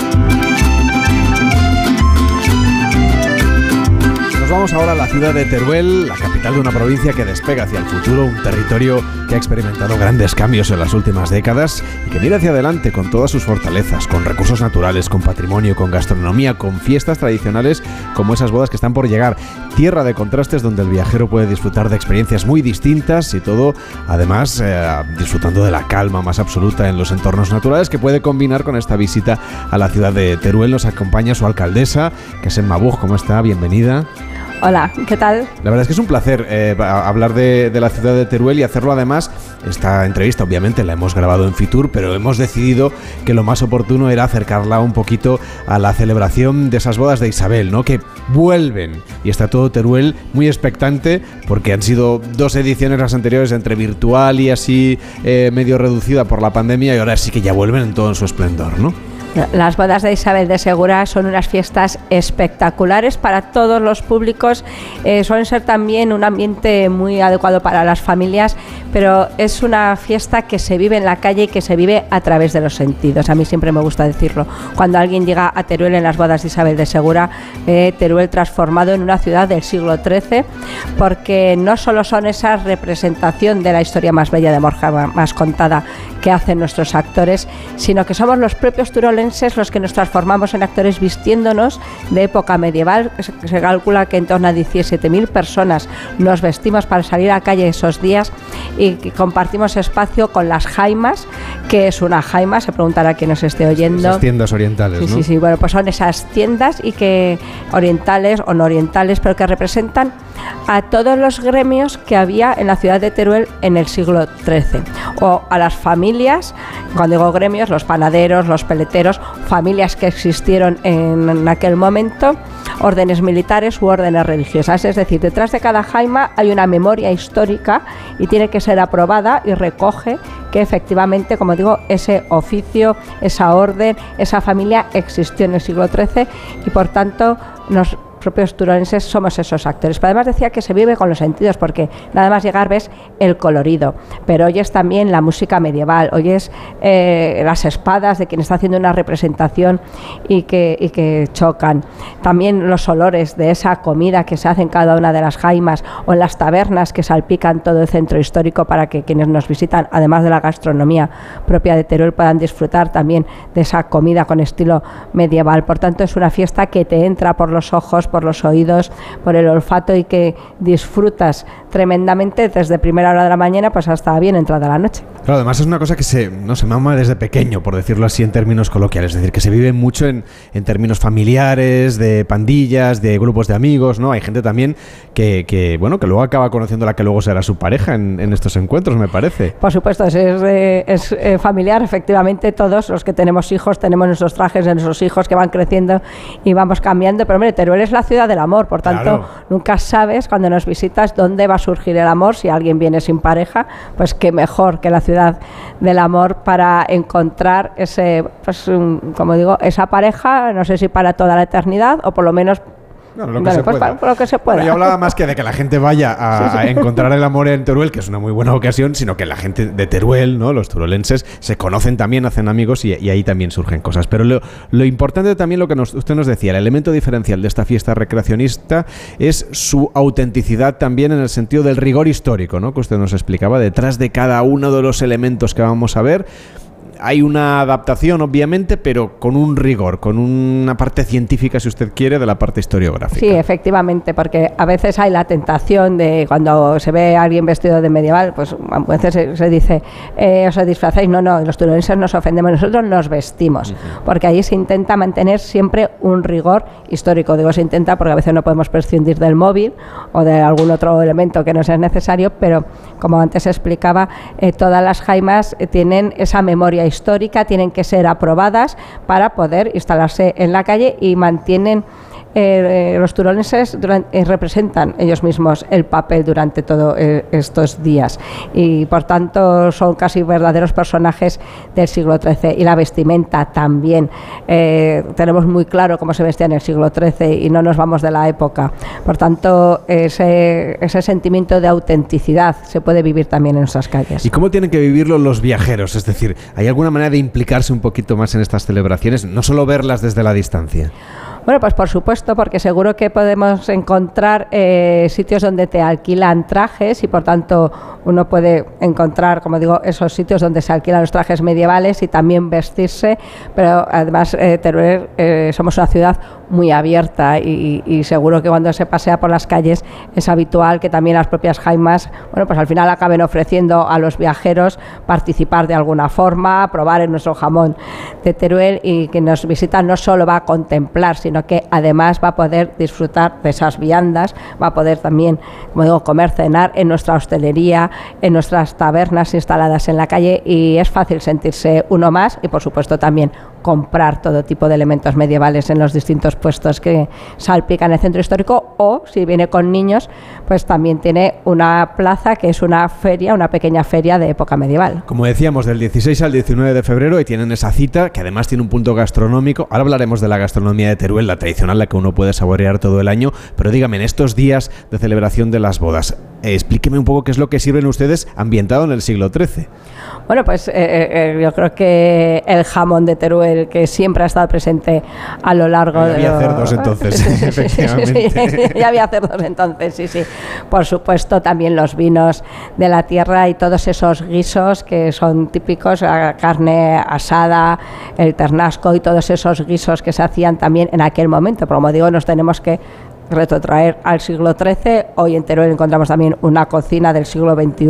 Speaker 1: Vamos ahora a la ciudad de Teruel, la capital de una provincia que despega hacia el futuro, un territorio que ha experimentado grandes cambios en las últimas décadas y que mira hacia adelante con todas sus fortalezas, con recursos naturales, con patrimonio, con gastronomía, con fiestas tradicionales como esas bodas que están por llegar. Tierra de contrastes donde el viajero puede disfrutar de experiencias muy distintas y todo, además, eh, disfrutando de la calma más absoluta en los entornos naturales que puede combinar con esta visita a la ciudad de Teruel. Nos acompaña su alcaldesa, que es Emma Buch. ¿Cómo está? Bienvenida.
Speaker 15: Hola, ¿qué tal?
Speaker 1: La verdad es que es un placer eh, hablar de, la ciudad de Teruel y hacerlo además. Esta entrevista obviamente la hemos grabado en Fitur, pero hemos decidido que lo más oportuno era acercarla un poquito a la celebración de esas bodas de Isabel, ¿no? Que vuelven y está todo Teruel muy expectante porque han sido dos ediciones las anteriores entre virtual y así eh, medio reducida por la pandemia y ahora sí que ya vuelven en todo su esplendor, ¿no?
Speaker 15: Las bodas de Isabel de Segura son unas fiestas espectaculares para todos los públicos. eh, suelen ser también un ambiente muy adecuado para las familias, pero es una fiesta que se vive en la calle y que se vive a través de los sentidos. A mí siempre me gusta decirlo. Cuando alguien llega a Teruel en las bodas de Isabel de Segura, eh, Teruel transformado en una ciudad del siglo XIII, porque no solo son esa representación de la historia más bella de Borja, más contada, que hacen nuestros actores, sino que somos los propios los que nos transformamos en actores vistiéndonos de época medieval. Se, calcula que en torno a 17.000 personas nos vestimos para salir a la calle esos días y compartimos espacio con las jaimas, que es una jaima, se preguntará quien nos esté oyendo.
Speaker 1: Esas tiendas orientales,
Speaker 15: Sí,
Speaker 1: ¿no?
Speaker 15: sí, sí. Bueno, pues son esas tiendas y que orientales o no orientales, pero que representan a todos los gremios que había en la ciudad de Teruel en el siglo XIII. O a las familias, cuando digo gremios, los panaderos, los peleteros, familias que existieron en, en aquel momento, órdenes militares u órdenes religiosas. Es decir, detrás de cada jaima hay una memoria histórica y tiene que ser aprobada y recoge que efectivamente, como digo, ese oficio, esa orden, esa familia existió en el siglo XIII y por tanto los propios turolenses somos esos actores. Pero además decía que se vive con los sentidos porque nada más llegar ves el colorido, pero oyes también la música medieval, oyes eh, las espadas de quien está haciendo una representación y que, y que chocan. También los olores de esa comida que se hace en cada una de las jaimas o en las tabernas que salpican todo el centro histórico para que quienes nos visitan, además de la gastronomía propia de Teruel, puedan disfrutar también de esa comida con estilo medieval. Por tanto, es una fiesta que te entra por los ojos, por los oídos, por el olfato y que disfrutas tremendamente desde primera hora de la mañana pues hasta bien entrada la noche.
Speaker 1: Claro, además es una cosa que se, no se mama desde pequeño, por decirlo así en términos coloquiales. Es decir, que se vive mucho en, en términos familiares, de pandillas, de grupos de amigos, ¿no? Hay gente también que, que, bueno, que luego acaba conociendo la que luego será su pareja en, en estos encuentros, me parece.
Speaker 15: Por supuesto, es, es, eh, es, eh, familiar, efectivamente, todos los que tenemos hijos tenemos nuestros trajes de nuestros hijos que van creciendo y vamos cambiando, pero hombre, Teruel es la ciudad del amor, por tanto,
Speaker 1: Claro.
Speaker 15: nunca sabes cuando nos visitas dónde va a surgir el amor, si alguien viene sin pareja, pues qué mejor que la ciudad del amor para encontrar ese, pues, como digo, esa pareja, no sé si para toda la eternidad o por lo menos...
Speaker 1: lo que
Speaker 15: bueno,
Speaker 1: se
Speaker 15: pues
Speaker 1: pueda.
Speaker 15: para- por lo que se pueda.
Speaker 1: Bueno, yo hablaba más que de que la gente vaya a, encontrar el amor en Teruel, que es una muy buena ocasión, sino que la gente de Teruel, ¿no? los turolenses, se conocen también, hacen amigos y, y ahí también surgen cosas. Pero lo, lo importante también, lo que nos- usted nos decía, el elemento diferencial de esta fiesta recreacionista es su autenticidad también en el sentido del rigor histórico, ¿no? que usted nos explicaba. Detrás de cada uno de los elementos que vamos a ver, hay una adaptación, obviamente, pero con un rigor, con una parte científica, si usted quiere, de la parte historiográfica.
Speaker 15: Sí, efectivamente, porque a veces hay la tentación de cuando se ve a alguien vestido de medieval, pues a veces se, se dice, eh, os disfrazáis. No, no, los turolenses nos ofendemos, nosotros nos vestimos, porque ahí se intenta mantener siempre un rigor histórico. Digo, se intenta porque a veces no podemos prescindir del móvil o de algún otro elemento que no sea necesario, pero como antes explicaba, eh, todas las jaimas eh, tienen esa memoria histórica, tienen que ser aprobadas para poder instalarse en la calle y mantienen eh, eh, los turolenses duran- eh, representan ellos mismos el papel durante todos estos días y por tanto son casi verdaderos personajes del siglo XIII y la vestimenta también tenemos muy claro cómo se vestía en el siglo XIII y no nos vamos de la época por tanto ese, ese sentimiento de autenticidad se puede vivir también en nuestras calles
Speaker 1: ¿Y cómo tienen que vivirlo los viajeros? Es decir, ¿hay alguna manera de implicarse un poquito más en estas celebraciones? No solo verlas desde la distancia.
Speaker 15: Bueno, pues por supuesto, porque seguro que podemos encontrar eh, sitios donde te alquilan trajes y por tanto uno puede encontrar, como digo, esos sitios donde se alquilan los trajes medievales y también vestirse, pero además eh, eh, somos una ciudad muy abierta y, seguro que cuando se pasea por las calles es habitual que también las propias jaimas, bueno, pues al final acaben ofreciendo a los viajeros participar de alguna forma, probar en nuestro jamón de Teruel y que nos visita no solo va a contemplar, sino que además va a poder disfrutar de esas viandas, va a poder también, como digo, comer, cenar en nuestra hostelería, en nuestras tabernas instaladas en la calle y es fácil sentirse uno más y por supuesto también comprar todo tipo de elementos medievales en los distintos puestos que salpican el centro histórico o si viene con niños pues también tiene una plaza que es una feria, una pequeña feria de época medieval.
Speaker 1: Como decíamos, del 16 al 19 de febrero y tienen esa cita que además tiene un punto gastronómico. Ahora hablaremos de la gastronomía de Teruel, la tradicional, la que uno puede saborear todo el año. Pero dígame, en estos días de celebración de las bodas, explíqueme un poco qué es lo que sirven ustedes ambientado en el siglo XIII.
Speaker 15: Bueno, pues eh, eh, yo creo que el jamón de Teruel, que siempre ha estado presente a lo largo
Speaker 1: Ya
Speaker 15: de...
Speaker 1: había
Speaker 15: lo-
Speaker 1: cerdos entonces,
Speaker 15: Sí, sí, sí, sí,
Speaker 1: efectivamente.
Speaker 15: ya había cerdos entonces, sí, sí. Por supuesto, también los vinos de la tierra y todos esos guisos que son típicos, la carne asada, el ternasco y todos esos guisos que se hacían también en aquel momento. Pero como digo, nos tenemos que retrotraer al siglo XIII. Hoy en Teruel encontramos también una cocina del siglo XXI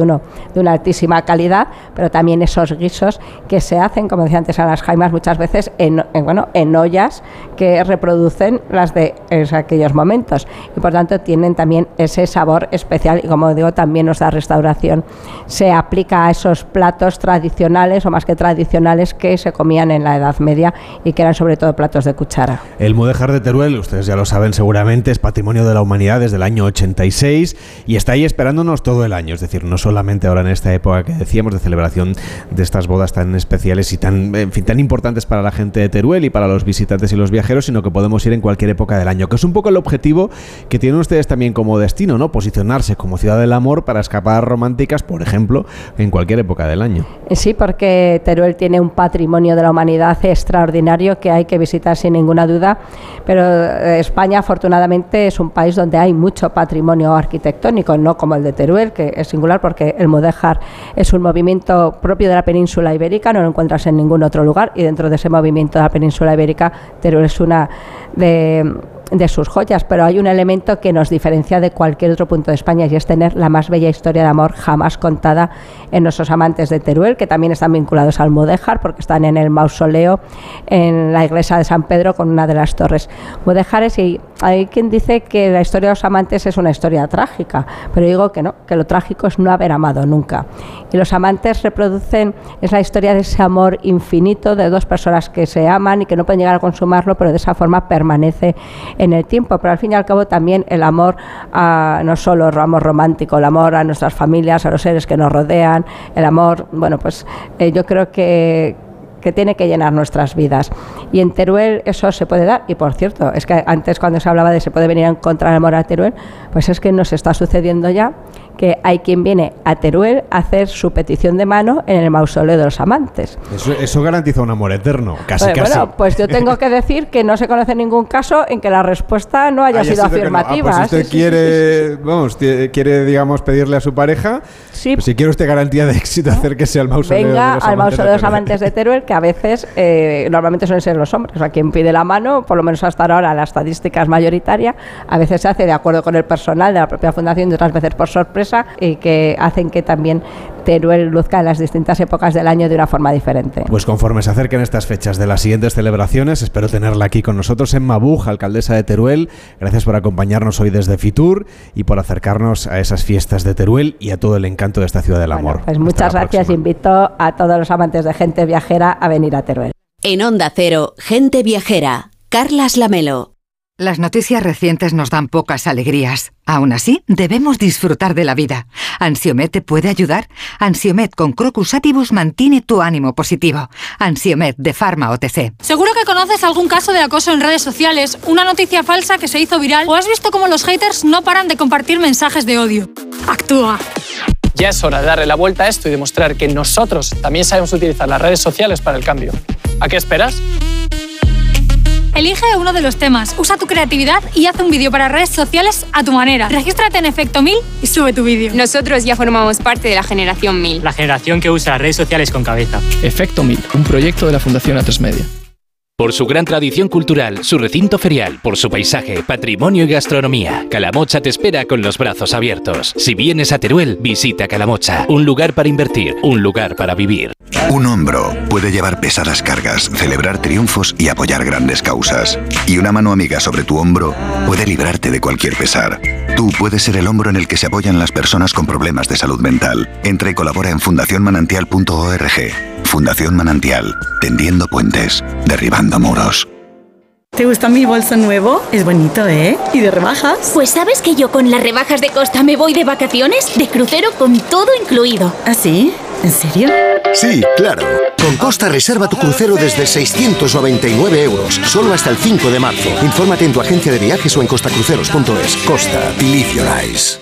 Speaker 15: de una altísima calidad, pero también esos guisos que se hacen, como decía antes a las jaimas, muchas veces en, en, bueno, en ollas que reproducen las de aquellos momentos. Y por tanto tienen también ese sabor especial y como digo, también nuestra restauración se aplica a esos platos tradicionales o más que tradicionales que se comían en la Edad Media y que eran sobre todo platos de cuchara.
Speaker 1: El mudéjar de Teruel, ustedes ya lo saben seguramente, es patrimonio de la humanidad desde el año 86 y está ahí esperándonos todo el año. Es decir, no solamente ahora en esta época que decíamos de celebración de estas bodas tan especiales y tan, en fin, tan importantes para la gente de Teruel y para los visitantes y los viajeros, sino que podemos ir en cualquier época del año, que es un poco el objetivo que tienen ustedes también como destino, ¿no? Posicionarse como ciudad del amor para escapadas románticas, por ejemplo, en cualquier época del año.
Speaker 15: Eh, Sí, porque Teruel tiene un patrimonio de la humanidad extraordinario que hay que visitar sin ninguna duda, pero eh, España afortunadamente es un país donde hay mucho patrimonio arquitectónico, no como el de Teruel, que es singular porque el mudéjar es un movimiento propio de la península ibérica, no lo encuentras en ningún otro lugar y dentro de ese movimiento de la península ibérica Teruel es una de de sus joyas, pero hay un elemento que nos diferencia de cualquier otro punto de España y es tener la más bella historia de amor jamás contada en nuestros amantes de Teruel, que también están vinculados al Mudéjar porque están en el mausoleo en la iglesia de San Pedro con una de las torres mudéjares y hay quien dice que la historia de los amantes es una historia trágica, pero digo que no, que lo trágico es no haber amado nunca. Y los amantes reproducen, es la historia de ese amor infinito de dos personas que se aman y que no pueden llegar a consumarlo, pero de esa forma permanece en el tiempo. Pero al fin y al cabo también el amor a, no solo el amor romántico, el amor a nuestras familias, a los seres que nos rodean, el amor, bueno, pues eh, yo creo que que tiene que llenar nuestras vidas. Y en Teruel eso se puede dar. Y por cierto, es que antes cuando se hablaba de se puede venir a encontrar amor a Teruel, pues es que nos está sucediendo ya que hay quien viene a Teruel a hacer su petición de mano en el mausoleo de los amantes.
Speaker 1: Eso, eso garantiza un amor eterno, casi casi.
Speaker 15: Bueno, pues yo tengo que decir que no se conoce ningún caso en que la respuesta no haya,
Speaker 1: Haya
Speaker 15: sido,
Speaker 1: sido que no. Ah,
Speaker 15: afirmativa.
Speaker 1: pues si usted
Speaker 15: Sí, sí, sí,
Speaker 1: quiere, vamos, quiere, digamos, pedirle a su pareja, pues si quiere usted garantía de éxito, acérquese al mausoleo de
Speaker 15: Venga
Speaker 1: los
Speaker 15: al
Speaker 1: amantes
Speaker 15: mausoleo de los amantes de Teruel, que a veces eh, normalmente suelen ser los hombres. O sea, quien pide la mano, por lo menos hasta ahora la estadística es mayoritaria, a veces se hace de acuerdo con el personal de la propia fundación y otras veces por sorpresa y que hacen que también Teruel luzca en las distintas épocas del año de una forma diferente.
Speaker 1: Pues conforme se acerquen estas fechas de las siguientes celebraciones, espero tenerla aquí con nosotros en Mabuj, alcaldesa de Teruel. Gracias por acompañarnos hoy desde Fitur y por acercarnos a esas fiestas de Teruel y a todo el encanto de esta ciudad del amor.
Speaker 15: Pues muchas gracias. Invito a todos los amantes de gente viajera a venir a Teruel.
Speaker 2: En Onda Cero, Gente Viajera, Carlas Lamelo.
Speaker 16: Las noticias recientes nos dan pocas alegrías. Aún así, debemos disfrutar de la vida. ¿Ansiomet te puede ayudar? Ansiomet con Crocus Atibus mantiene tu ánimo positivo. Ansiomet de Pharma OTC.
Speaker 17: Seguro que conoces algún caso de acoso en redes sociales, una noticia falsa que se hizo viral o has visto cómo los haters no paran de compartir mensajes de odio. Actúa.
Speaker 18: Ya es hora de darle la vuelta a esto y demostrar que nosotros también sabemos utilizar las redes sociales para el cambio. ¿A qué esperas?
Speaker 17: Elige uno de los temas, usa tu creatividad y haz un vídeo para redes sociales a tu manera. Regístrate en Efecto 1000 y sube tu vídeo.
Speaker 19: Nosotros ya formamos parte de la generación 1000.
Speaker 18: La generación que usa las redes sociales con cabeza.
Speaker 20: Efecto 1000, un proyecto de la Fundación A3 Media.
Speaker 21: Por su gran tradición cultural, su recinto ferial, por su paisaje, patrimonio y gastronomía, Calamocha te espera con los brazos abiertos. Si vienes a Teruel, visita Calamocha, un lugar para invertir, un lugar para vivir.
Speaker 22: Un hombro puede llevar pesadas cargas, celebrar triunfos y apoyar grandes causas. Y una mano amiga sobre tu hombro puede librarte de cualquier pesar. Tú puedes ser el hombro en el que se apoyan las personas con problemas de salud mental. Entra y colabora en fundacionmanantial.org. Fundación Manantial, tendiendo puentes, derribando muros.
Speaker 10: ¿Te gusta mi bolso nuevo? Es bonito, ¿eh? ¿Y de rebajas?
Speaker 23: Pues sabes que yo con las rebajas de Costa me voy de vacaciones, de crucero con todo incluido.
Speaker 10: ¿Ah, sí? ¿En serio?
Speaker 11: Sí, claro. Con Costa reserva tu crucero desde 699 euros, solo hasta el 5 de marzo. Infórmate en tu agencia de viajes o en costacruceros.es. Costa, your eyes.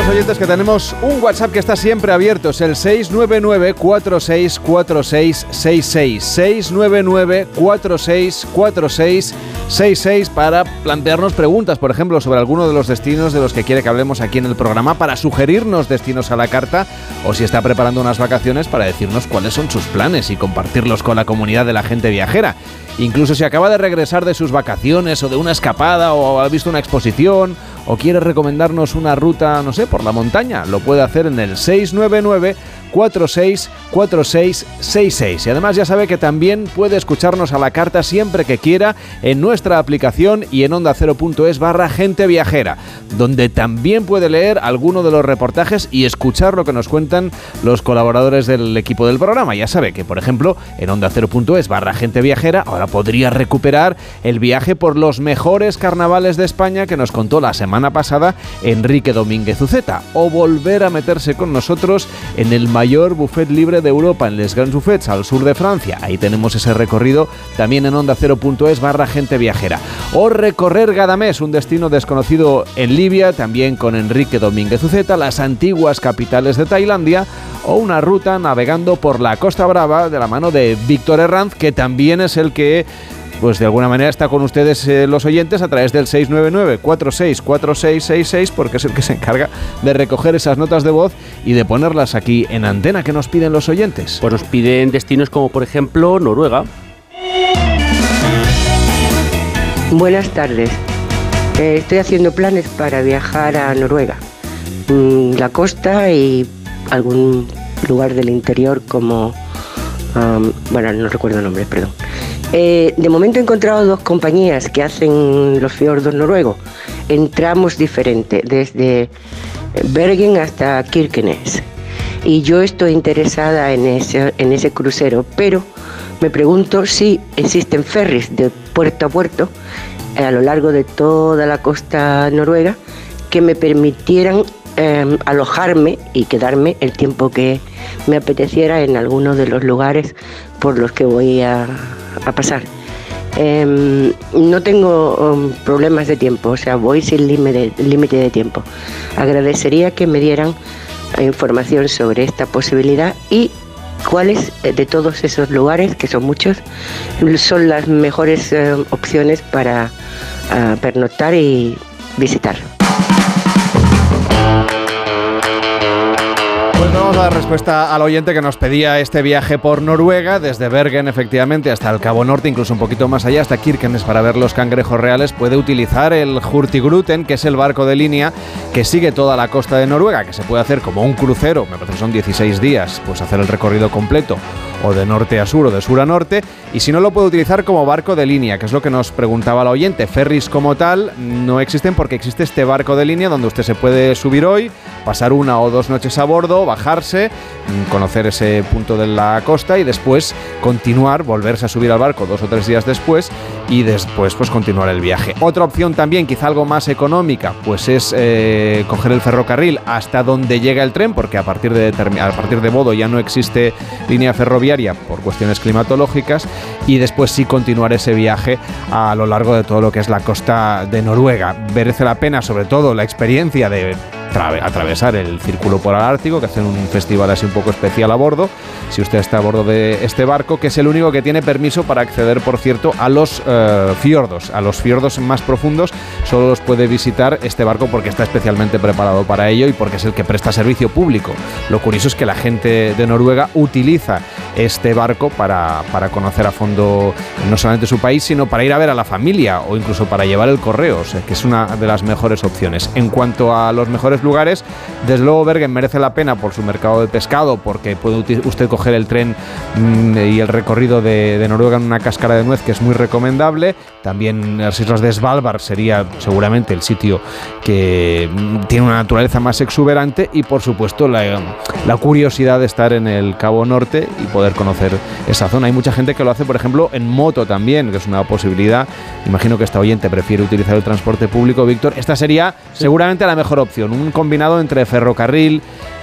Speaker 1: oyentes que tenemos un WhatsApp que está siempre abierto, es el 699-464666. 699-464666 para plantearnos preguntas, por ejemplo, sobre alguno de los destinos de los que quiere que hablemos aquí en el programa, para sugerirnos destinos a la carta o si está preparando unas vacaciones para decirnos cuáles son sus planes y compartirlos con la comunidad de la gente viajera. Incluso si acaba de regresar de sus vacaciones o de una escapada o ha visto una exposición o quiere recomendarnos una ruta, no sé, por la montaña, lo puede hacer en el 699 464666. Y además ya sabe que también puede escucharnos a la carta siempre que quiera en nuestra aplicación y en onda 0.es barra gente viajera, donde también puede leer alguno de los reportajes y escuchar lo que nos cuentan los colaboradores del equipo del programa. Ya sabe que, por ejemplo, en onda 0.es barra gente viajera, ahora podría recuperar el viaje por los mejores carnavales de España que nos contó la semana pasada Enrique Domínguez Uceta, o volver a meterse con nosotros en el mayor buffet libre de Europa en Les Grands Buffets, al sur de Francia. Ahí tenemos ese recorrido también en onda 0.es barra gente viajera. O recorrer Gadamés, un destino desconocido en Libia, también con Enrique Domínguez Uceta, las antiguas capitales de Tailandia, o una ruta navegando por la Costa Brava de la mano de Víctor Herranz, que también es el que pues de alguna manera está con ustedes eh, los oyentes a través del 699-464666 porque es el que se encarga de recoger esas notas de voz y de ponerlas aquí en antena que nos piden los oyentes.
Speaker 3: Pues nos piden destinos como por ejemplo Noruega.
Speaker 24: Buenas tardes. Eh, estoy haciendo planes para viajar a Noruega, mm, la costa y algún lugar del interior como, um, bueno, no recuerdo el nombre, perdón. Eh, de momento he encontrado dos compañías que hacen los fiordos noruegos en tramos diferentes, desde Bergen hasta Kirkenes. Y yo estoy interesada en ese, en ese crucero, pero me pregunto si existen ferries de puerto a puerto a lo largo de toda la costa noruega que me permitieran eh, alojarme y quedarme el tiempo que me apeteciera en alguno de los lugares por los que voy a, pasar. Em, no tengo um, problemas de tiempo, o sea, voy sin límite de tiempo. Agradecería que me dieran información sobre esta posibilidad y cuáles eh, de todos esos lugares, que son muchos, son las mejores eh, opciones para uh, pernoctar y visitar.
Speaker 1: Vamos a dar respuesta al oyente que nos pedía este viaje por Noruega, desde Bergen efectivamente hasta el Cabo Norte, incluso un poquito más allá, hasta Kirkenes para ver los cangrejos reales. Puede utilizar el Hurtigruten, que es el barco de línea que sigue toda la costa de Noruega, que se puede hacer como un crucero, me parece que son 16 días, pues hacer el recorrido completo o de norte a sur o de sur a norte, y si no lo puede utilizar como barco de línea, que es lo que nos preguntaba la oyente. Ferries como tal no existen porque existe este barco de línea donde usted se puede subir hoy, pasar una o dos noches a bordo, bajarse, mm, conocer ese punto de la costa y después continuar, volverse a subir al barco dos o tres días después y después pues continuar el viaje. Otra opción también, quizá algo más económica, pues es eh, coger el ferrocarril hasta donde llega el tren, porque a partir de, a partir de Bodo ya no existe línea ferroviaria por cuestiones climatológicas y después sí continuar ese viaje a lo largo de todo lo que es la costa de Noruega. Merece la pena sobre todo la experiencia de atravesar el Círculo Polar Ártico, que hacen un festival así un poco especial a bordo, si usted está a bordo de este barco, que es el único que tiene permiso para acceder, por cierto, a los eh, fiordos, a los fiordos más profundos, solo los puede visitar este barco porque está especialmente preparado para ello y porque es el que presta servicio público. Lo curioso es que la gente de Noruega utiliza este barco para, para conocer a fondo no solamente su país, sino para ir a ver a la familia o incluso para llevar el correo, que es una de las mejores opciones. En cuanto a los mejores lugares, desde luego Bergen merece la pena por su mercado de pescado, porque puede usted coger el tren mm, y el recorrido de, Noruega en una cáscara de nuez, que es muy recomendable. También las islas de Svalbard sería seguramente el sitio que mm, tiene una naturaleza más exuberante y por supuesto la, la curiosidad de estar en el Cabo Norte y poder conocer esa zona. Hay mucha gente que lo hace, por ejemplo, en moto también, que es una posibilidad. Imagino que esta oyente prefiere utilizar el transporte público, Víctor. Esta sería seguramente la mejor opción, un combinado entre ferrocarril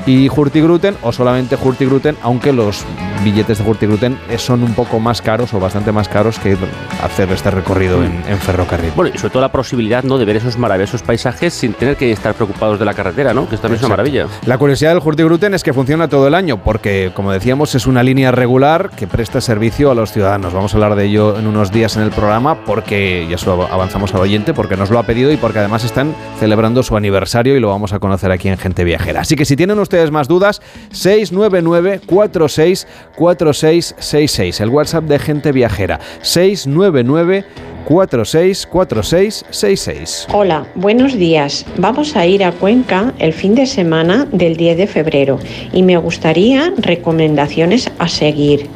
Speaker 1: y Hurtigruten o solamente Hurtigruten, aunque los billetes de Hurtigruten son un poco más caros o bastante más caros que hacer este recorrido en, ferrocarril.
Speaker 3: Bueno, y sobre todo la posibilidad ¿no? de ver esos maravillosos paisajes sin tener que estar preocupados de la carretera, ¿no? que esto también es una maravilla.
Speaker 1: La curiosidad del Hurtigruten es que funciona todo el año, porque como decíamos es una línea regular que presta servicio a los ciudadanos. Vamos a hablar de ello en unos días en el programa, porque ya solo avanzamos al oyente, porque nos lo ha pedido y porque además están celebrando su aniversario y lo vamos a conocer aquí en Gente Viajera. Así que si tienen ustedes más dudas, 699 46 4666, el WhatsApp de Gente Viajera, 699 464666.
Speaker 25: Hola, buenos días. Vamos a ir a Cuenca el fin de semana del 10 de febrero y me gustaría recomendaciones a seguir,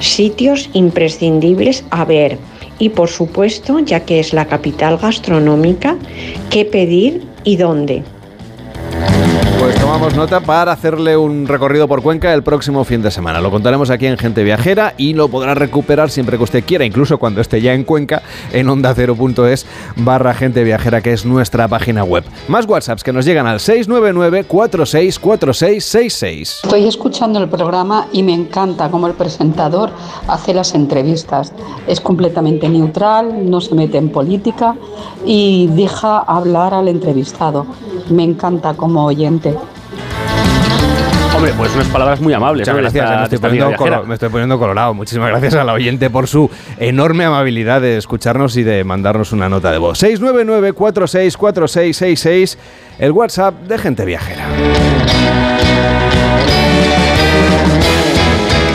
Speaker 25: sitios imprescindibles a ver y por supuesto, ya que es la capital gastronómica, qué pedir y dónde.
Speaker 1: Tomamos nota para hacerle un recorrido por Cuenca el próximo fin de semana. Lo contaremos aquí en Gente Viajera y lo podrá recuperar siempre que usted quiera, incluso cuando esté ya en Cuenca, en ondacero.es barra Gente Viajera, que es nuestra página web. Más WhatsApps que nos llegan al 699 464666.
Speaker 26: Estoy escuchando el programa y me encanta cómo el presentador hace las entrevistas. Es completamente neutral, no se mete en política y deja hablar al entrevistado. Me encanta como oyente.
Speaker 3: Hombre, pues unas palabras muy amables.
Speaker 1: Muchas gracias,
Speaker 3: Esta-
Speaker 1: me, estoy poniendo me estoy colorado. Muchísimas gracias a la oyente por su enorme amabilidad de escucharnos y de mandarnos una nota de voz. 699 464666 el WhatsApp de Gente Viajera.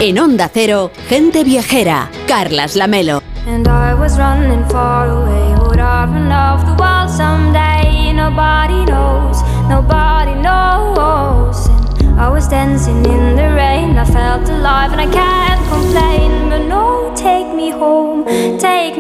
Speaker 2: En Onda Cero, gente viajera. Carlas Lamelo.
Speaker 27: And I was running far away. Would I run off the world someday? Nobody knows, nobody knows. I was dancing in the rain. I felt alive and I can't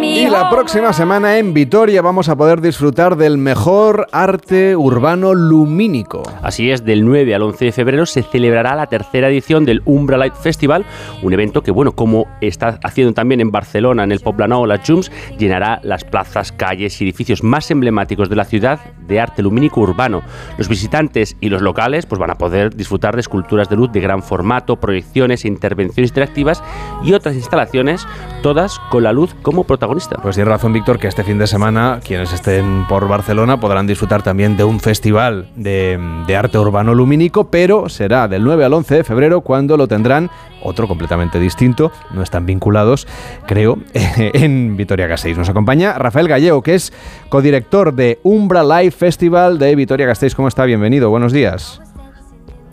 Speaker 1: Y la próxima semana en Vitoria vamos a poder disfrutar del mejor arte urbano lumínico.
Speaker 3: Así es, del 9 al 11 de febrero se celebrará la tercera edición del Umbra Light Festival, un evento que, bueno, como está haciendo también en Barcelona, en el Poblenou Las Jums, llenará las plazas, calles y edificios más emblemáticos de la ciudad de arte lumínico urbano. Los visitantes y los locales pues, van a poder disfrutar de esculturas de luz de gran formato, proyecciones, intervenciones interactivas y otras instalaciones, todas con la luz como protagonista.
Speaker 1: Pues tiene razón Víctor que este fin de semana quienes estén por Barcelona podrán disfrutar también de un festival de, arte urbano lumínico, pero será del 9 al 11 de febrero cuando lo tendrán otro completamente distinto, no están vinculados, creo, en Vitoria-Gasteiz. Nos acompaña Rafael Gallego, que es codirector de Umbra Live Festival de Vitoria-Gasteiz. ¿Cómo está? Bienvenido, buenos días.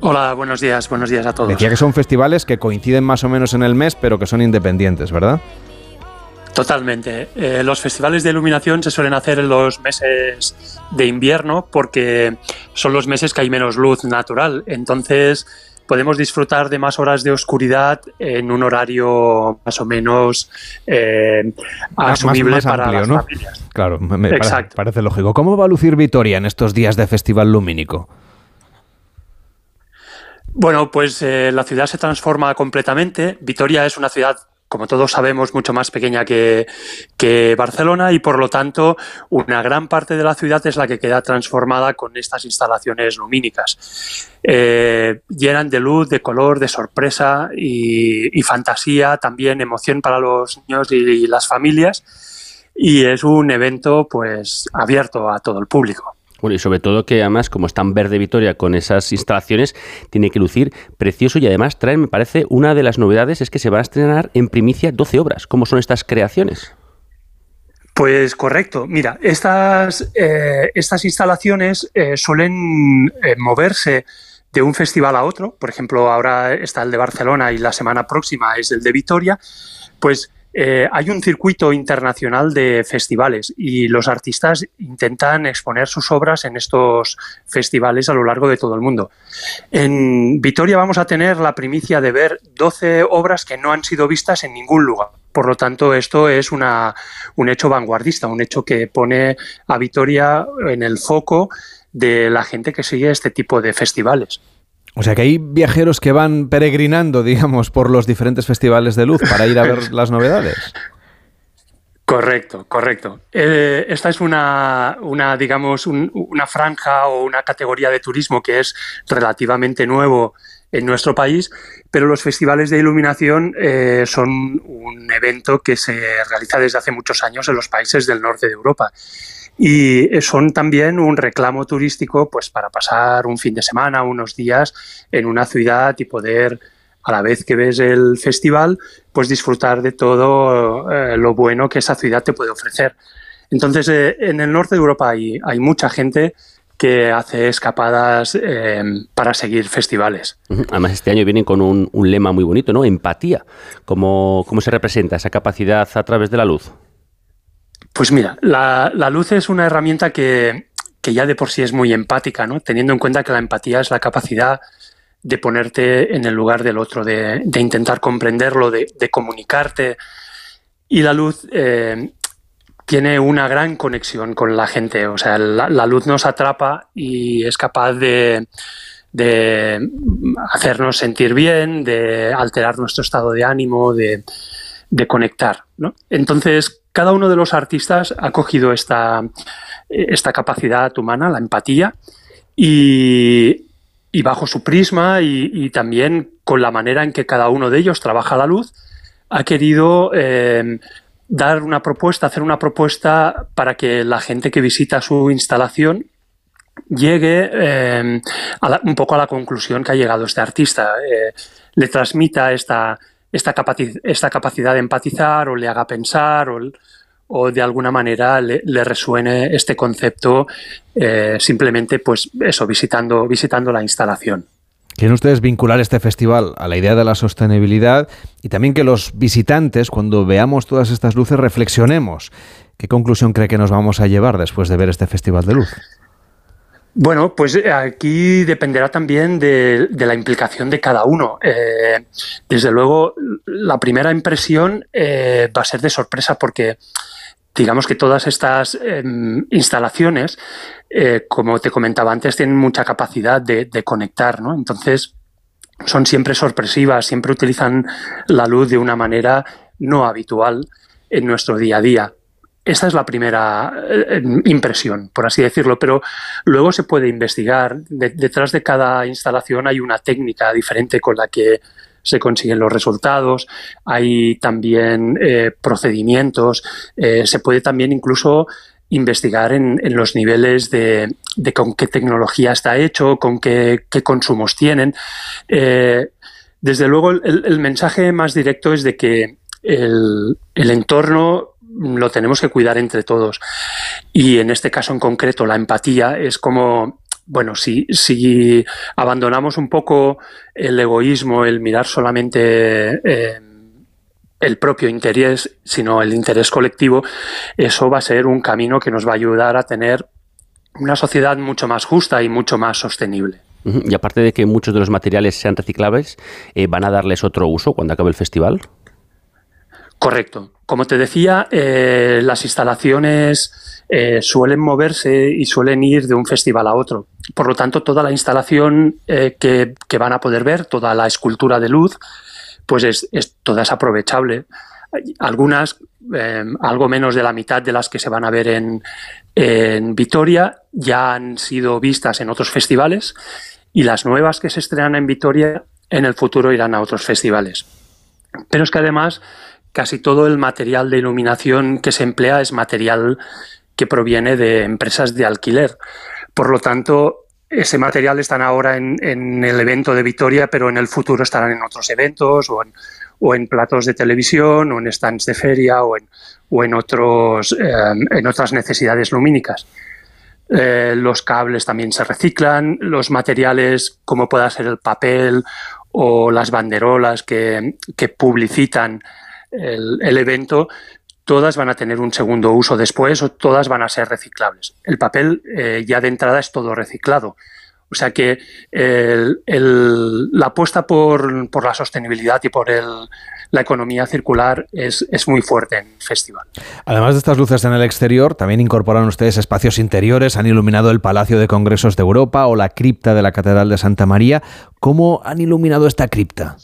Speaker 28: Hola, buenos días, buenos días a todos.
Speaker 1: Decía que son festivales que coinciden más o menos en el mes, pero que son independientes, ¿verdad?
Speaker 28: Totalmente. Eh, los festivales de iluminación se suelen hacer en los meses de invierno porque son los meses que hay menos luz natural. Entonces podemos disfrutar de más horas de oscuridad en un horario más o menos eh,
Speaker 1: Más-
Speaker 28: asumible
Speaker 1: más
Speaker 28: para
Speaker 1: amplio,
Speaker 28: las
Speaker 1: ¿no?
Speaker 28: familias.
Speaker 1: Claro, me me parece,
Speaker 28: Exacto.
Speaker 1: parece lógico. ¿Cómo va a lucir Vitoria en estos días de festival lumínico?
Speaker 28: Bueno, pues eh, la ciudad se transforma completamente. Vitoria es una ciudad, como todos sabemos, mucho más pequeña que, que Barcelona y por lo tanto una gran parte de la ciudad es la que queda transformada con estas instalaciones lumínicas. Eh, llenan de luz, de color, de sorpresa y, fantasía, también emoción para los niños y, y las familias. Y es un evento pues abierto a todo el público.
Speaker 3: Bueno, y sobre todo que además, como está en verde Vitoria con esas instalaciones, tiene que lucir precioso y además traen, me parece, una de las novedades es que se van a estrenar en primicia 12 obras. ¿Cómo son estas creaciones?
Speaker 28: Pues correcto. Mira, estas, eh, estas instalaciones eh, suelen eh, moverse de un festival a otro. Por ejemplo, ahora está el de Barcelona y la semana próxima es el de Vitoria. Pues eh, hay un circuito internacional de festivales y los artistas intentan exponer sus obras en estos festivales a lo largo de todo el mundo. En Vitoria vamos a tener la primicia de ver 12 obras que no han sido vistas en ningún lugar. Por lo tanto, esto es una, un hecho vanguardista, un hecho que pone a Vitoria en el foco de la gente que sigue este tipo de festivales.
Speaker 1: O sea que hay viajeros que van peregrinando, digamos, por los diferentes festivales de luz para ir a ver las novedades.
Speaker 28: Correcto, correcto. Eh, esta es una, una digamos, un- una franja o una categoría de turismo que es relativamente nuevo en nuestro país, pero los festivales de iluminación eh, son un evento que se realiza desde hace muchos años en los países del norte de Europa. Y son también un reclamo turístico pues, para pasar un fin de semana, unos días en una ciudad y poder, a la vez que ves el festival, pues disfrutar de todo eh, lo bueno que esa ciudad te puede ofrecer. Entonces, eh, en el norte de Europa hay, hay mucha gente que hace escapadas eh, para seguir festivales.
Speaker 3: Además, este año vienen con un, un lema muy bonito, ¿no? Empatía. ¿Cómo, ¿Cómo se representa esa capacidad a través de la luz?
Speaker 28: Pues mira, la, luz es una herramienta que, que ya de por sí es muy empática, ¿no? Teniendo en cuenta que la empatía es la capacidad de ponerte en el lugar del otro, de, de intentar comprenderlo, de, de comunicarte. Y la luz eh, tiene una gran conexión con la gente. O sea, la, la luz nos atrapa y es capaz de, de hacernos sentir bien, de alterar nuestro estado de ánimo, de, conectar. Entonces, cada uno de los artistas ha cogido esta, esta capacidad humana, la empatía, y, bajo su prisma y, también con la manera en que cada uno de ellos trabaja la luz, ha querido eh, dar una propuesta, hacer una propuesta para que la gente que visita su instalación llegue eh, un poco a la conclusión que ha llegado este artista, eh, le transmita esta, esta, esta, capacidad de empatizar o le haga pensar o, de alguna manera le, resuene este concepto eh, simplemente pues eso, visitando, visitando la instalación.
Speaker 1: Quieren ustedes vincular este festival a la idea de la sostenibilidad y también que los visitantes, cuando veamos todas estas luces, reflexionemos. ¿Qué conclusión cree que nos vamos a llevar después de ver este festival de luz?
Speaker 28: Bueno, pues eh, aquí dependerá también de, la implicación de cada uno. Eh, desde luego, la primera impresión eh, va a ser de sorpresa porque digamos que todas estas em, instalaciones, como te comentaba antes, tienen mucha capacidad de, de conectar, ¿no? Entonces, son siempre sorpresivas, siempre utilizan la luz de una manera no habitual en nuestro día a día. Esta es la primera eh, impresión, por así decirlo, pero luego se puede investigar. detrás de cada instalación hay una técnica diferente con la que se consiguen los resultados, hay también eh, procedimientos, eh, se puede también incluso investigar en, los niveles de, con qué tecnología está hecho, con qué, consumos tienen. desde luego, el, mensaje más directo es de que el entorno lo tenemos que cuidar entre todos. Y en este caso en concreto, la empatía es como, bueno, si, si abandonamos un poco el egoísmo, el mirar solamente eh, el propio interés, sino el interés colectivo, eso va a ser un camino que nos va a ayudar a tener una sociedad mucho más justa y mucho más sostenible.
Speaker 3: Y aparte de que muchos de los materiales sean reciclables, eh, ¿van a darles otro uso cuando acabe el festival?
Speaker 28: Correcto. Como te decía, eh, las instalaciones eh, suelen moverse y suelen ir de un festival a otro. Por lo tanto, toda la instalación eh, que, van a poder ver, toda la escultura de luz, pues es, toda es aprovechable. Algunas, algo menos de la mitad de las que se van a ver en, en Vitoria, ya han sido vistas en otros festivales y las nuevas que se estrenan en Vitoria en el futuro irán a otros festivales. Pero es que además casi todo el material de iluminación que se emplea es material que proviene de empresas de alquiler. Por lo tanto, ese material está ahora en, el evento de Vitoria, pero en el futuro estarán en otros eventos o en, platos de televisión o en stands de feria o en, otros, eh, en otras necesidades lumínicas. Eh, los cables también se reciclan, los materiales como pueda ser el papel o las banderolas que, que publicitan el, evento, todas van a tener un segundo uso después o todas van a ser reciclables. El papel eh, ya de entrada es todo reciclado. O sea que la apuesta por, la sostenibilidad y por la economía circular es, muy fuerte en el festival.
Speaker 1: Además de estas luces en el exterior, también incorporan ustedes espacios interiores, han iluminado el Palacio de Congresos de Europa o la cripta de la Catedral de Santa María. ¿Cómo han iluminado esta cripta?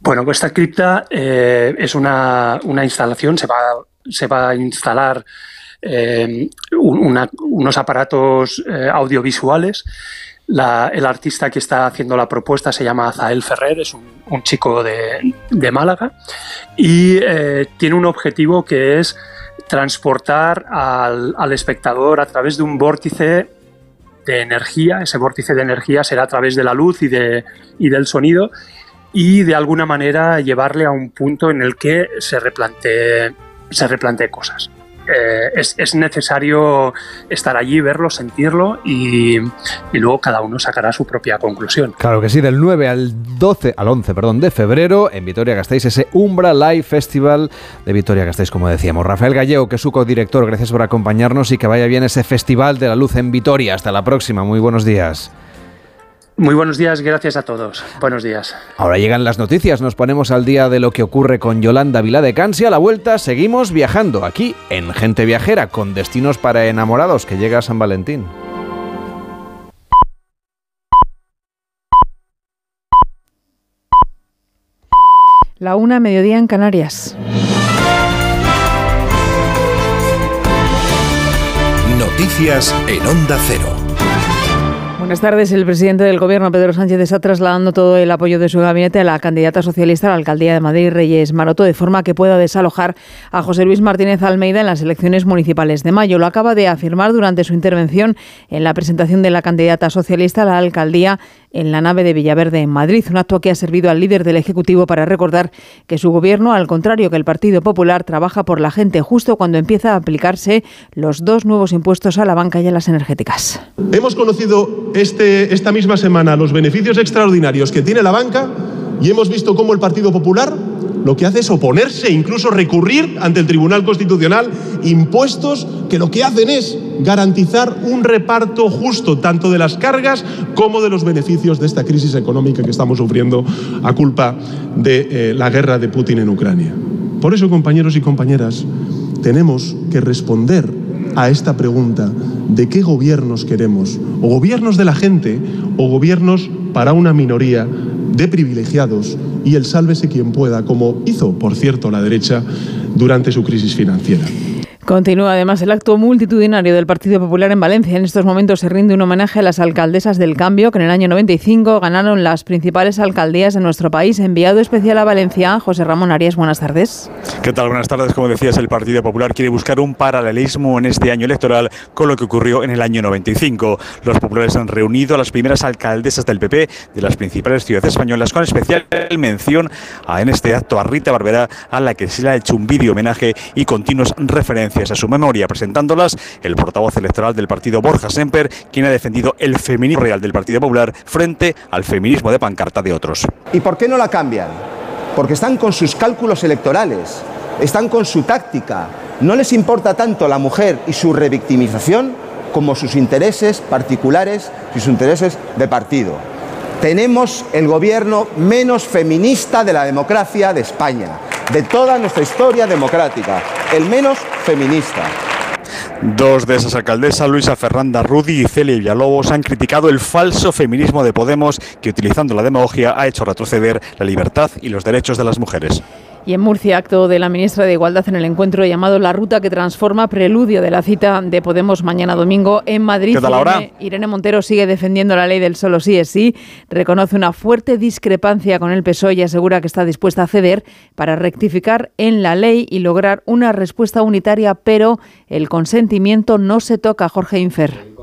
Speaker 28: Bueno, pues esta cripta eh, es una, instalación, se va, se va a instalar eh, unos aparatos eh, audiovisuales. el artista que está haciendo la propuesta se llama Zael Ferrer, es un, chico de, Málaga y tiene un objetivo que es transportar al, al espectador a través de un vórtice de energía. Ese vórtice de energía será a través de la luz y, de, y del sonido y de alguna manera llevarle a un punto en el que se replantee, se replantee cosas. Eh, es, necesario estar allí, verlo, sentirlo y, luego cada uno sacará su propia conclusión.
Speaker 1: Claro que sí, del 9 al 12, al 11, perdón, de febrero en Vitoria-Gasteiz, ese Umbra Live Festival de Vitoria-Gasteiz, como decíamos. Rafael Gallego, que es su codirector, gracias por acompañarnos y que vaya bien ese Festival de la Luz en Vitoria. Hasta la próxima, muy buenos días.
Speaker 28: Muy buenos días, gracias a todos. Buenos días.
Speaker 1: Ahora llegan las noticias, nos ponemos al día de lo que ocurre con Yolanda Viladecansi. A la vuelta seguimos viajando aquí en Gente Viajera con destinos para enamorados que llega a San Valentín.
Speaker 29: La una, mediodía en Canarias.
Speaker 30: Noticias en Onda Cero.
Speaker 29: Buenas tardes. El presidente del Gobierno, Pedro Sánchez, está trasladando todo el apoyo de su gabinete a la candidata socialista a la alcaldía de Madrid, Reyes Maroto, de forma que pueda desalojar a José Luis Martínez Almeida en las elecciones municipales de mayo. Lo acaba de afirmar durante su intervención en la presentación de la candidata socialista a la alcaldía en la nave de Villaverde en Madrid, un acto que ha servido al líder del Ejecutivo para recordar que su gobierno, al contrario que el Partido Popular, trabaja por la gente justo cuando empieza a aplicarse los dos nuevos impuestos a la banca y a las energéticas.
Speaker 31: Hemos conocido este, esta misma semana los beneficios extraordinarios que tiene la banca y hemos visto cómo el Partido Popular lo que hace es oponerse, incluso recurrir ante el Tribunal Constitucional impuestos que lo que hacen es garantizar un reparto justo tanto de las cargas como de los beneficios de esta crisis económica que estamos sufriendo a culpa de eh, la guerra de Putin en Ucrania. Por eso, compañeros y compañeras, tenemos que responder a esta pregunta de qué gobiernos queremos, o gobiernos de la gente o gobiernos para una minoría de privilegiados y el sálvese quien pueda, como hizo, por cierto, la derecha durante su crisis financiera.
Speaker 29: Continúa además el acto multitudinario del Partido Popular en Valencia. En estos momentos se rinde un homenaje a las alcaldesas del cambio que en el año 95 ganaron las principales alcaldías de nuestro país. Enviado especial a Valencia, José Ramón Arias, buenas tardes.
Speaker 32: ¿Qué tal? Buenas tardes. Como decías, el Partido Popular quiere buscar un paralelismo en este año electoral con lo que ocurrió en el año 95. Los populares han reunido a las primeras alcaldesas del PP de las principales ciudades españolas con especial mención a, en este acto a Rita Barbera, a la que se le ha hecho un vídeo homenaje y continuos referencias a su memoria, presentándolas el portavoz electoral del partido Borja Semper, quien ha defendido el feminismo real del Partido Popular frente al feminismo de pancarta de otros.
Speaker 33: ¿Y por qué no la cambian? Porque están con sus cálculos electorales, están con su táctica. No les importa tanto la mujer y su revictimización como sus intereses particulares sus intereses de partido. Tenemos el gobierno menos feminista de la democracia de España de toda nuestra historia democrática, el menos feminista.
Speaker 32: Dos de esas alcaldesas, Luisa Fernanda Rudi y Celia Villalobos, han criticado el falso feminismo de Podemos que, utilizando la demagogia, ha hecho retroceder la libertad y los derechos de las mujeres.
Speaker 29: Y en Murcia, acto de la ministra de Igualdad en el encuentro llamado La Ruta que Transforma, preludio de la cita de Podemos mañana domingo en Madrid.
Speaker 32: ¿Qué tal ahora?
Speaker 29: Irene, Irene Montero sigue defendiendo la ley del solo sí es sí, reconoce una fuerte discrepancia con el PSOE y asegura que está dispuesta a ceder para rectificar en la ley y lograr una respuesta unitaria, pero el consentimiento no se toca, Jorge Infer.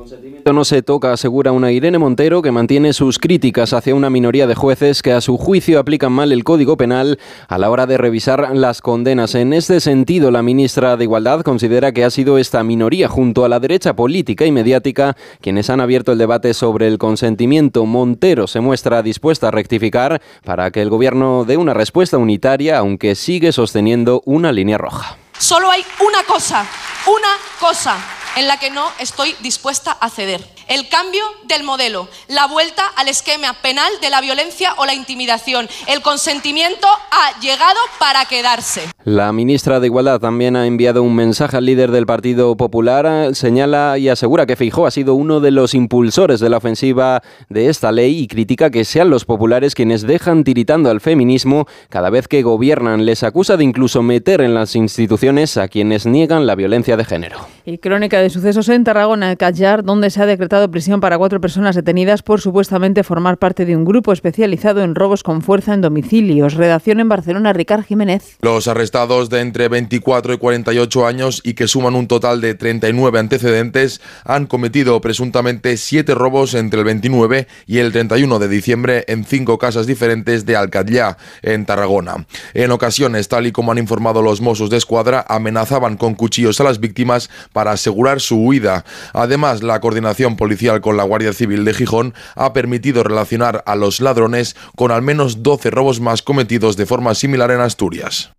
Speaker 34: No se toca, asegura una Irene Montero que mantiene sus críticas hacia una minoría de jueces que a su juicio aplican mal el Código Penal a la hora de revisar las condenas. En este sentido, la ministra de Igualdad considera que ha sido esta minoría junto a la derecha política y mediática quienes han abierto el debate sobre el consentimiento. Montero se muestra dispuesta a rectificar para que el gobierno dé una respuesta unitaria, aunque sigue sosteniendo una línea roja.
Speaker 35: Solo hay una cosa, una cosa en la que no estoy dispuesta a ceder. El cambio del modelo, la vuelta al esquema penal de la violencia o la intimidación. El consentimiento ha llegado para quedarse.
Speaker 34: La ministra de Igualdad también ha enviado un mensaje al líder del Partido Popular. Señala y asegura que Feijó ha sido uno de los impulsores de la ofensiva de esta ley y critica que sean los populares quienes dejan tiritando al feminismo cada vez que gobiernan. Les acusa de incluso meter en las instituciones a quienes niegan la violencia de género.
Speaker 29: Y crónica de sucesos en Tarragona, Callar, donde se ha decretado prisión para cuatro personas detenidas por supuestamente formar parte de un grupo especializado en robos con fuerza en domicilios. Redacción en Barcelona, Ricard Jiménez.
Speaker 36: Los arrestados de entre 24 y 48 años y que suman un total de 39 antecedentes han cometido presuntamente siete robos entre el 29 y el 31 de diciembre en cinco casas diferentes de Alcatllá, en Tarragona. En ocasiones, tal y como han informado los Mossos de Escuadra, amenazaban con cuchillos a las víctimas para asegurar su huida. Además, la coordinación policial con la Guardia Civil de Gijón ha permitido relacionar a los ladrones con al menos 12 robos más cometidos de forma similar en Asturias.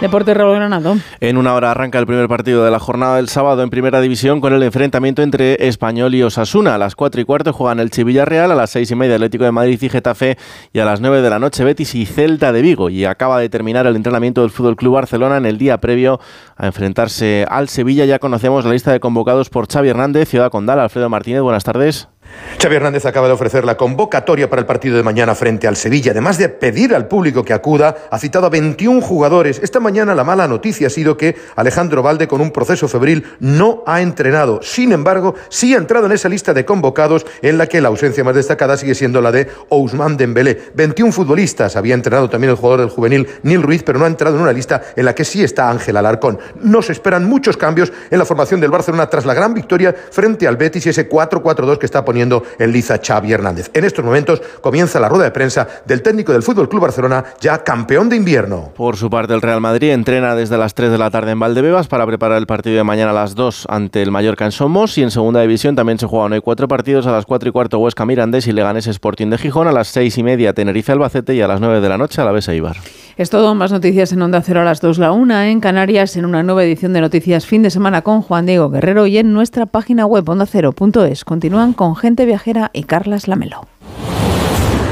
Speaker 29: Deporte Raúl Granado.
Speaker 37: En una hora arranca el primer partido de la jornada del sábado en Primera División con el enfrentamiento entre Español y Osasuna. A las 4 y cuarto juegan el Sevilla Real, a las 6 y media Atlético de Madrid y Getafe y a las 9 de la noche Betis y Celta de Vigo. Y acaba de terminar el entrenamiento del Fútbol Club Barcelona en el día previo a enfrentarse al Sevilla. Ya conocemos la lista de convocados por Xavi Hernández, Ciudad Condal, Alfredo Martínez. Buenas tardes.
Speaker 38: Xavi Hernández acaba de ofrecer la convocatoria para el partido de mañana frente al Sevilla. Además de pedir al público que acuda, ha citado a 21 jugadores. Esta mañana la mala noticia ha sido que Alejandro Valde, con un proceso febril, no ha entrenado. Sin embargo, sí ha entrado en esa lista de convocados en la que la ausencia más destacada sigue siendo la de Ousmane Dembélé. 21 futbolistas. Había entrenado también el jugador del juvenil Nil Ruiz, pero no ha entrado en una lista en la que sí está Ángel Alarcón. No se esperan muchos cambios en la formación del Barcelona tras la gran victoria frente al Betis y ese 4-4-2 que está poniendo en liza Xavi Hernández. En estos momentos comienza la rueda de prensa del técnico del Fútbol Club Barcelona, ya campeón de invierno.
Speaker 37: Por su parte, el Real Madrid entrena desde las 3 de la tarde en Valdebebas para preparar el partido de mañana a las 2 ante el Mallorca en Somos y en segunda división también se juegan hoy cuatro partidos a las 4 y cuarto Huesca Mirandés y Leganés Sporting de Gijón, a las 6 y media Tenerife Albacete y a las 9 de la noche a la Besa Ibar.
Speaker 29: Es todo, más noticias en Onda Cero a las 2 la 1 en Canarias en una nueva edición de Noticias Fin de Semana con Juan Diego Guerrero y en nuestra página web ondacero.es. Continúan con Gente Viajera y Carlas Lamelo.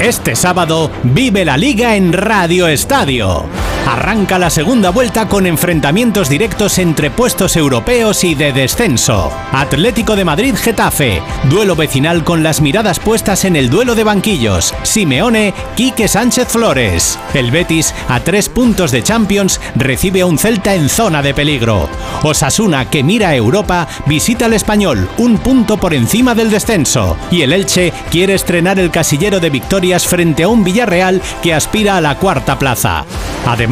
Speaker 39: Este sábado vive la liga en Radio Estadio. Arranca la segunda vuelta con enfrentamientos directos entre puestos europeos y de descenso. Atlético de Madrid Getafe, duelo vecinal con las miradas puestas en el duelo de banquillos. Simeone, Quique Sánchez Flores. El Betis, a tres puntos de Champions, recibe a un Celta en zona de peligro. Osasuna, que mira a Europa, visita al Español, un punto por encima del descenso. Y el Elche quiere estrenar el casillero de victorias frente a un Villarreal que aspira a la cuarta plaza. Además,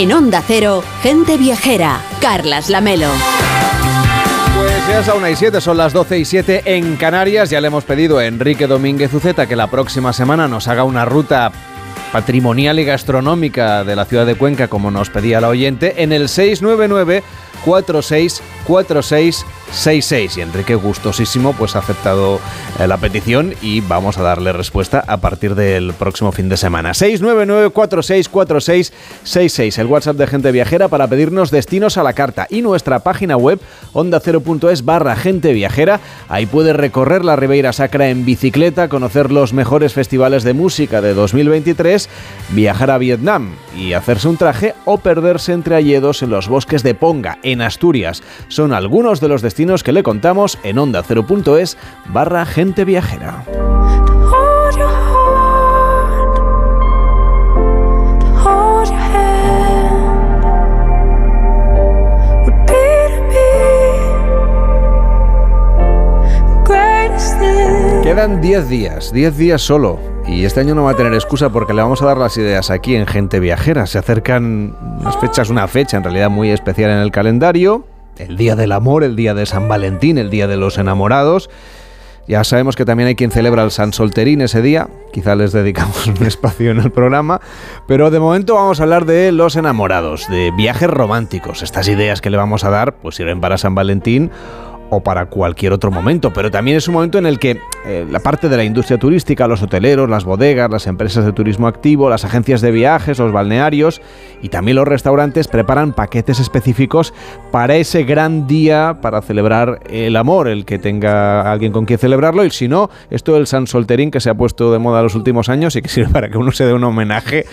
Speaker 2: En Onda Cero, gente viajera. Carlas Lamelo.
Speaker 1: Pues ya es a 1 y 7, son las 12 y 7 en Canarias. Ya le hemos pedido a Enrique Domínguez Uceta que la próxima semana nos haga una ruta patrimonial y gastronómica de la ciudad de Cuenca, como nos pedía la oyente, en el 699 464666 y Enrique gustosísimo pues ha aceptado eh, la petición y vamos a darle respuesta a partir del próximo fin de semana. 699464666 el WhatsApp de gente viajera para pedirnos destinos a la carta. Y nuestra página web onda0.es barra gente viajera. Ahí puede recorrer la Ribeira Sacra en bicicleta conocer los mejores festivales de música de 2023 viajar a Vietnam y hacerse un traje o perderse entre alledos en los bosques de Ponga en Asturias. Son algunos de los destinos que le contamos en onda0.es barra gente viajera. Quedan 10 días, 10 días solo. Y este año no va a tener excusa porque le vamos a dar las ideas aquí en Gente Viajera. Se acercan unas fechas, una fecha en realidad muy especial en el calendario. El Día del Amor, el Día de San Valentín, el Día de los Enamorados. Ya sabemos que también hay quien celebra el San Solterín ese día. Quizá les dedicamos un espacio en el programa. Pero de momento vamos a hablar de los enamorados, de viajes románticos. Estas ideas que le vamos a dar pues sirven para San Valentín o para cualquier otro momento, pero también es un momento en el que eh, la parte de la industria turística, los hoteleros, las bodegas, las empresas de turismo activo, las agencias de viajes, los balnearios y también los restaurantes preparan paquetes específicos para ese gran día para celebrar el amor, el que tenga alguien con quien celebrarlo. Y si no, esto del San Solterín que se ha puesto de moda los últimos años y que sirve para que uno se dé un homenaje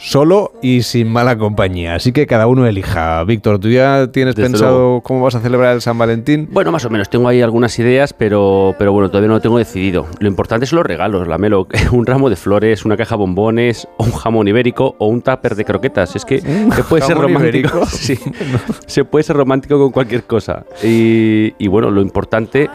Speaker 1: solo y sin mala compañía. Así que cada uno elija. Víctor, ¿tú ya tienes
Speaker 3: Desde
Speaker 1: pensado
Speaker 3: luego.
Speaker 1: cómo vas a celebrar el San Valentín?
Speaker 3: Bueno, más o menos, tengo ahí algunas ideas, pero, pero bueno, todavía no lo tengo decidido. Lo importante son los regalos, la melo. Un ramo de flores, una caja de bombones, o un jamón ibérico o un tupper de croquetas. Es que se puede ser romántico. se puede ser romántico con cualquier cosa. Y, y bueno, lo importante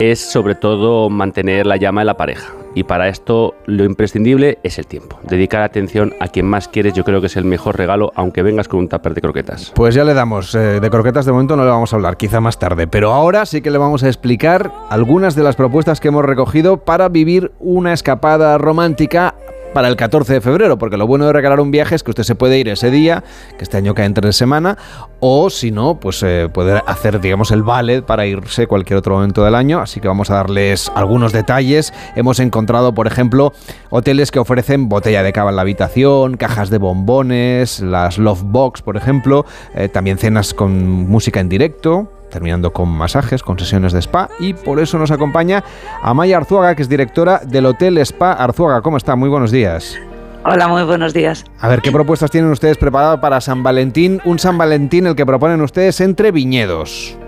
Speaker 3: es sobre todo mantener la llama de la pareja. Y para esto lo imprescindible es el tiempo. Dedicar atención a quien más quieres yo creo que es el mejor regalo, aunque vengas con un tupper de croquetas.
Speaker 1: Pues ya le damos. eh, de croquetas de momento no le vamos a hablar, quizá más tarde. Pero ahora sí que le vamos a explicar algunas de las propuestas que hemos recogido para vivir una escapada romántica para el 14 de febrero, porque lo bueno de regalar un viaje es que usted se puede ir ese día, que este año cae entre semana, o si no, pues eh, poder hacer, digamos, el vale para irse cualquier otro momento del año. Así que vamos a darles algunos detalles. Hemos encontrado, por ejemplo, hoteles que ofrecen botella de cava en la habitación, cajas de bombones, las Love Box, por ejemplo, eh, también cenas con música en directo terminando con masajes, con sesiones de spa y por eso nos acompaña Amaya Arzuaga, que es directora del Hotel Spa Arzuaga. ¿Cómo está? Muy buenos días.
Speaker 40: Hola, muy buenos días.
Speaker 1: A ver, ¿qué propuestas tienen ustedes preparadas para San Valentín? Un San Valentín el que proponen ustedes entre viñedos.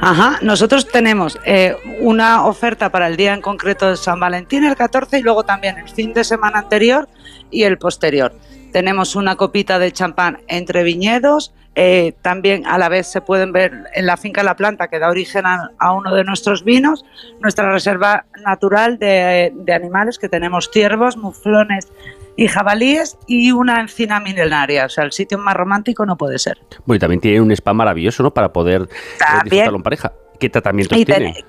Speaker 40: Ajá, nosotros tenemos eh, una oferta para el día en concreto de San Valentín, el 14, y luego también el fin de semana anterior y el posterior. Tenemos una copita de champán entre viñedos, eh, también a la vez se pueden ver en la finca La Planta, que da origen a, uno de nuestros vinos, nuestra reserva natural de, animales, que tenemos ciervos, muflones y jabalíes y una encina milenaria. O sea, el sitio más romántico no puede ser.
Speaker 3: Bueno, y también tiene un spa maravilloso, ¿no? Para poder eh, disfrutarlo en pareja. ¿Qué tratamientos tiene?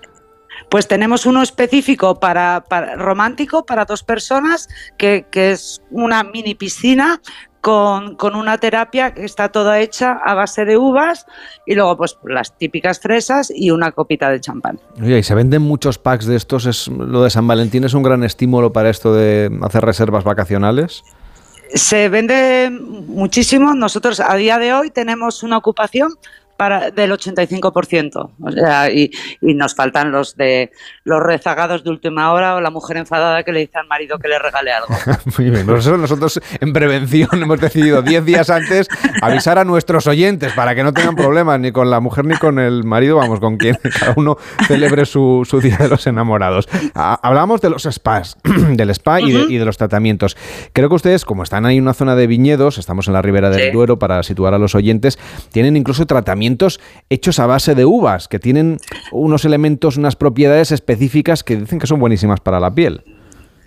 Speaker 40: Pues tenemos uno específico para, romántico para dos personas, que, que, es una mini piscina con, una terapia que está toda hecha a base de uvas y luego pues las típicas fresas y una copita de champán.
Speaker 1: Oye, y se venden muchos packs de estos, es, lo de San Valentín es un gran estímulo para esto de hacer reservas vacacionales.
Speaker 40: Se vende muchísimo. Nosotros a día de hoy tenemos una ocupación para, del 85%. O sea, y, y, nos faltan los de los rezagados de última hora o la mujer enfadada que le dice al marido que le regale algo.
Speaker 1: Muy bien, nosotros, nosotros en prevención hemos decidido 10 días antes avisar a nuestros oyentes para que no tengan problemas ni con la mujer ni con el marido, vamos, con quien cada uno celebre su, su Día de los Enamorados. Hablamos de los spas, del spa y, de, los tratamientos. Creo que ustedes, como están ahí en una zona de viñedos, estamos en la ribera del Duero para situar a los oyentes, tienen incluso tratamientos hechos a base de uvas, que tienen unos elementos, unas propiedades específicas que dicen que son buenísimas para la piel.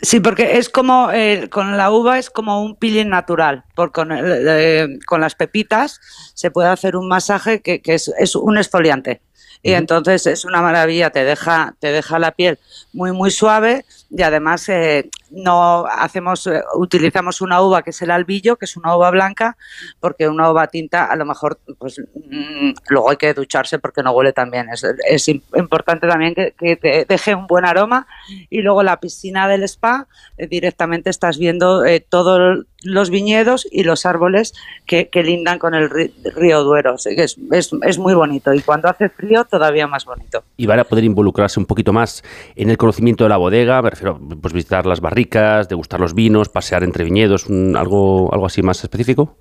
Speaker 40: Sí, porque es como, eh, con la uva es como un peeling natural, porque con, eh, con las pepitas se puede hacer un masaje que, es, es, un esfoliante. Y entonces es una maravilla, te deja, te deja la piel muy, muy suave y además eh, no hacemos, eh, utilizamos una uva que es el albillo, que es una uva blanca, porque una uva tinta a lo mejor, pues mm, luego hay que ducharse porque no huele tan bien. Es, es importante también que, que, deje un buen aroma y luego la piscina del spa eh, directamente estás viendo todos los viñedos y los árboles que, que lindan con el río Duero. Es, es, es muy bonito y cuando hace frío todavía más bonito.
Speaker 3: Y van a poder involucrarse un poquito más en el conocimiento de la bodega, me refiero, pues visitar las barricas, degustar los vinos, pasear entre viñedos, algo, algo así más específico.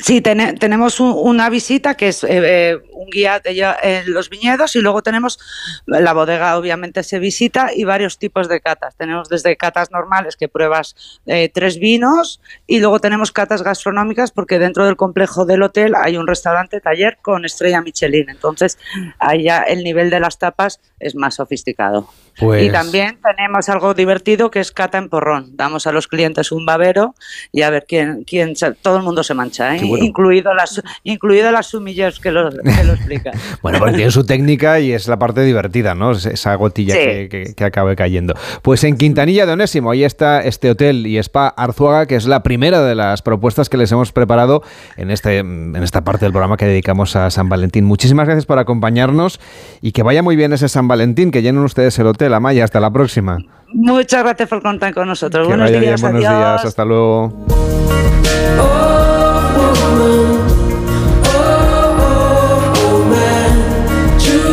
Speaker 40: Sí, tenemos una visita que es eh, eh, un guía en los viñedos y luego tenemos la bodega, obviamente se visita y varios tipos de catas. Tenemos desde catas normales que pruebas eh, tres vinos y luego tenemos catas gastronómicas porque dentro del complejo del hotel hay un restaurante taller con estrella Michelin. Entonces, allá el nivel de las tapas es más sofisticado. Y
Speaker 1: Pues
Speaker 40: también tenemos algo divertido que es cata en porrón. Damos a los clientes un babero y a ver quién, quién todo el mundo se mancha, ¿eh?
Speaker 1: bueno.
Speaker 40: incluido las, incluido las sumillers que lo, que lo explican.
Speaker 1: Bueno, porque tiene su técnica y es la parte divertida, ¿no? Es Esa gotilla
Speaker 40: Sí.
Speaker 1: que, que- que acabe cayendo. Pues en Quintanilla de Onésimo, ahí está este hotel y spa Arzuaga, que es la primera de las propuestas que les hemos preparado en, este, en esta parte del programa que dedicamos a San Valentín. Muchísimas gracias por acompañarnos y que vaya muy bien ese San Valentín, que llenen ustedes el hotel. Amaya, hasta la próxima.
Speaker 40: Muchas gracias por contar con nosotros.
Speaker 1: Que
Speaker 40: buenos
Speaker 1: vaya bien,
Speaker 40: días,
Speaker 1: buenos
Speaker 40: adiós.
Speaker 1: días, hasta luego.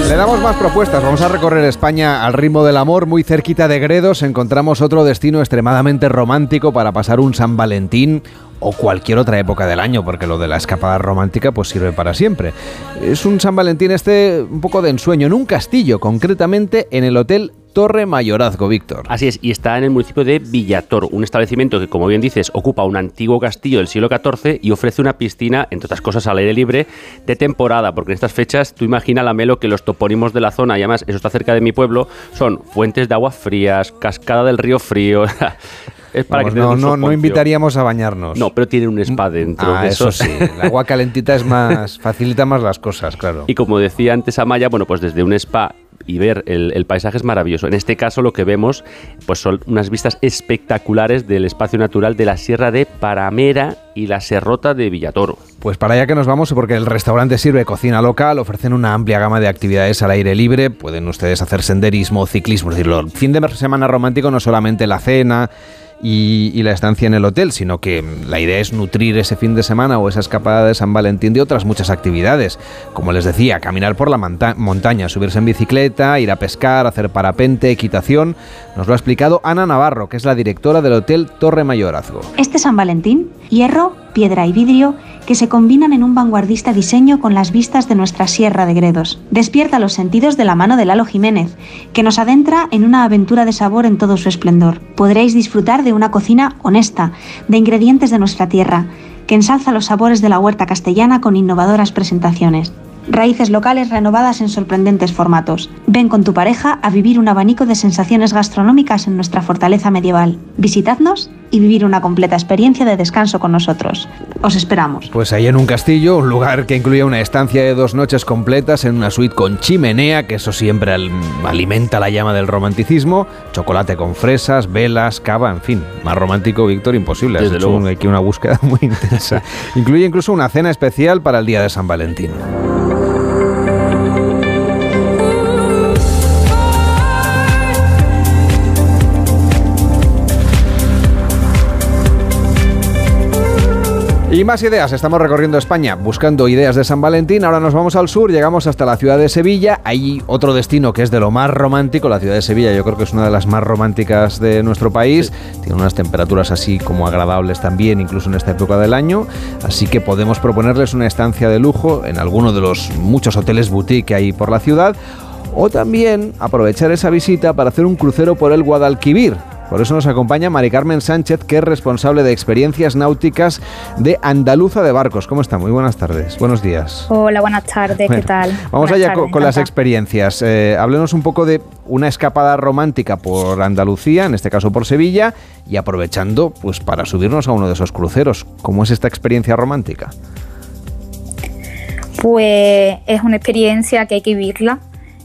Speaker 1: Le damos más propuestas. Vamos a recorrer España al ritmo del amor. Muy cerquita de Gredos encontramos otro destino extremadamente romántico para pasar un San Valentín o cualquier otra época del año, porque lo de la escapada romántica pues sirve para siempre. Es un San Valentín este un poco de ensueño en un castillo, concretamente en el Hotel Torre Mayorazgo, Víctor.
Speaker 3: Así es, y está en el municipio de Villator, un establecimiento que, como bien dices, ocupa un antiguo castillo del siglo XIV y ofrece una piscina, entre otras cosas, al aire libre de temporada, porque en estas fechas tú imagina la melo que los topónimos de la zona, y además eso está cerca de mi pueblo, son fuentes de agua frías, cascada del río frío. es para
Speaker 1: Vamos,
Speaker 3: que
Speaker 1: no, no, no invitaríamos a bañarnos.
Speaker 3: No, pero tiene un spa dentro.
Speaker 1: Ah,
Speaker 3: de
Speaker 1: eso
Speaker 3: esos.
Speaker 1: sí. El agua calentita es más facilita más las cosas, claro.
Speaker 3: Y como decía antes Amaya, bueno, pues desde un spa y ver el, paisaje es maravilloso. En este caso lo que vemos pues son unas vistas espectaculares del espacio natural de la Sierra de Paramera y la Serrota de Villatoro.
Speaker 1: Pues para allá que nos vamos, porque el restaurante sirve cocina local, ofrecen una amplia gama de actividades al aire libre, pueden ustedes hacer senderismo, ciclismo, es decir, el fin de semana romántico no solamente la cena y, y la estancia en el hotel, sino que la idea es nutrir ese fin de semana o esa escapada de San Valentín de otras muchas actividades, como les decía, caminar por la monta- montaña, subirse en bicicleta, ir a pescar, hacer parapente, equitación. Nos lo ha explicado Ana Navarro, que es la directora del Hotel Torre Mayorazgo.
Speaker 41: Este San Valentín, hierro, piedra y vidrio que se combinan en un vanguardista diseño con las vistas de nuestra Sierra de Gredos. Despierta los sentidos de la mano de Lalo Jiménez, que nos adentra en una aventura de sabor en todo su esplendor. Podréis disfrutar de una cocina honesta, de ingredientes de nuestra tierra, que ensalza los sabores de la huerta castellana con innovadoras presentaciones. Raíces locales renovadas en sorprendentes formatos. Ven con tu pareja a vivir un abanico de sensaciones gastronómicas en nuestra fortaleza medieval. Visitadnos y vivir una completa experiencia de descanso con nosotros. Os esperamos.
Speaker 1: Pues ahí en un castillo, un lugar que incluye una estancia de dos noches completas en una suite con chimenea, que eso siempre al- alimenta la llama del romanticismo, chocolate con fresas, velas, cava, en fin, más romántico, Víctor, imposible. Has
Speaker 3: Desde
Speaker 1: hecho
Speaker 3: luego.
Speaker 1: aquí una búsqueda muy intensa. incluye incluso una cena especial para el día de San Valentín. Y más ideas, estamos recorriendo España buscando ideas de San Valentín, ahora nos vamos al sur, llegamos hasta la ciudad de Sevilla, hay otro destino que es de lo más romántico, la ciudad de Sevilla. Yo creo que es una de las más románticas de nuestro país, tiene unas temperaturas así como agradables también, incluso en esta época del año, así que podemos proponerles una estancia de lujo en alguno de los muchos hoteles boutique que hay por la ciudad, o también aprovechar esa visita para hacer un crucero por el Guadalquivir. Por eso nos acompaña Mari Carmen Sánchez, que es responsable de experiencias náuticas de Andaluza de Barcos. ¿Cómo está? Muy buenas tardes. Buenos días.
Speaker 42: Hola, buenas tardes, ¿qué tal?
Speaker 1: Vamos
Speaker 42: Buenas
Speaker 1: allá
Speaker 42: tardes,
Speaker 1: con, con las experiencias. Eh, háblenos un poco de una escapada romántica por Andalucía, en este caso por Sevilla, y aprovechando pues para subirnos a uno de esos cruceros. ¿Cómo es esta experiencia romántica?
Speaker 42: Pues es una experiencia que hay que vivirla.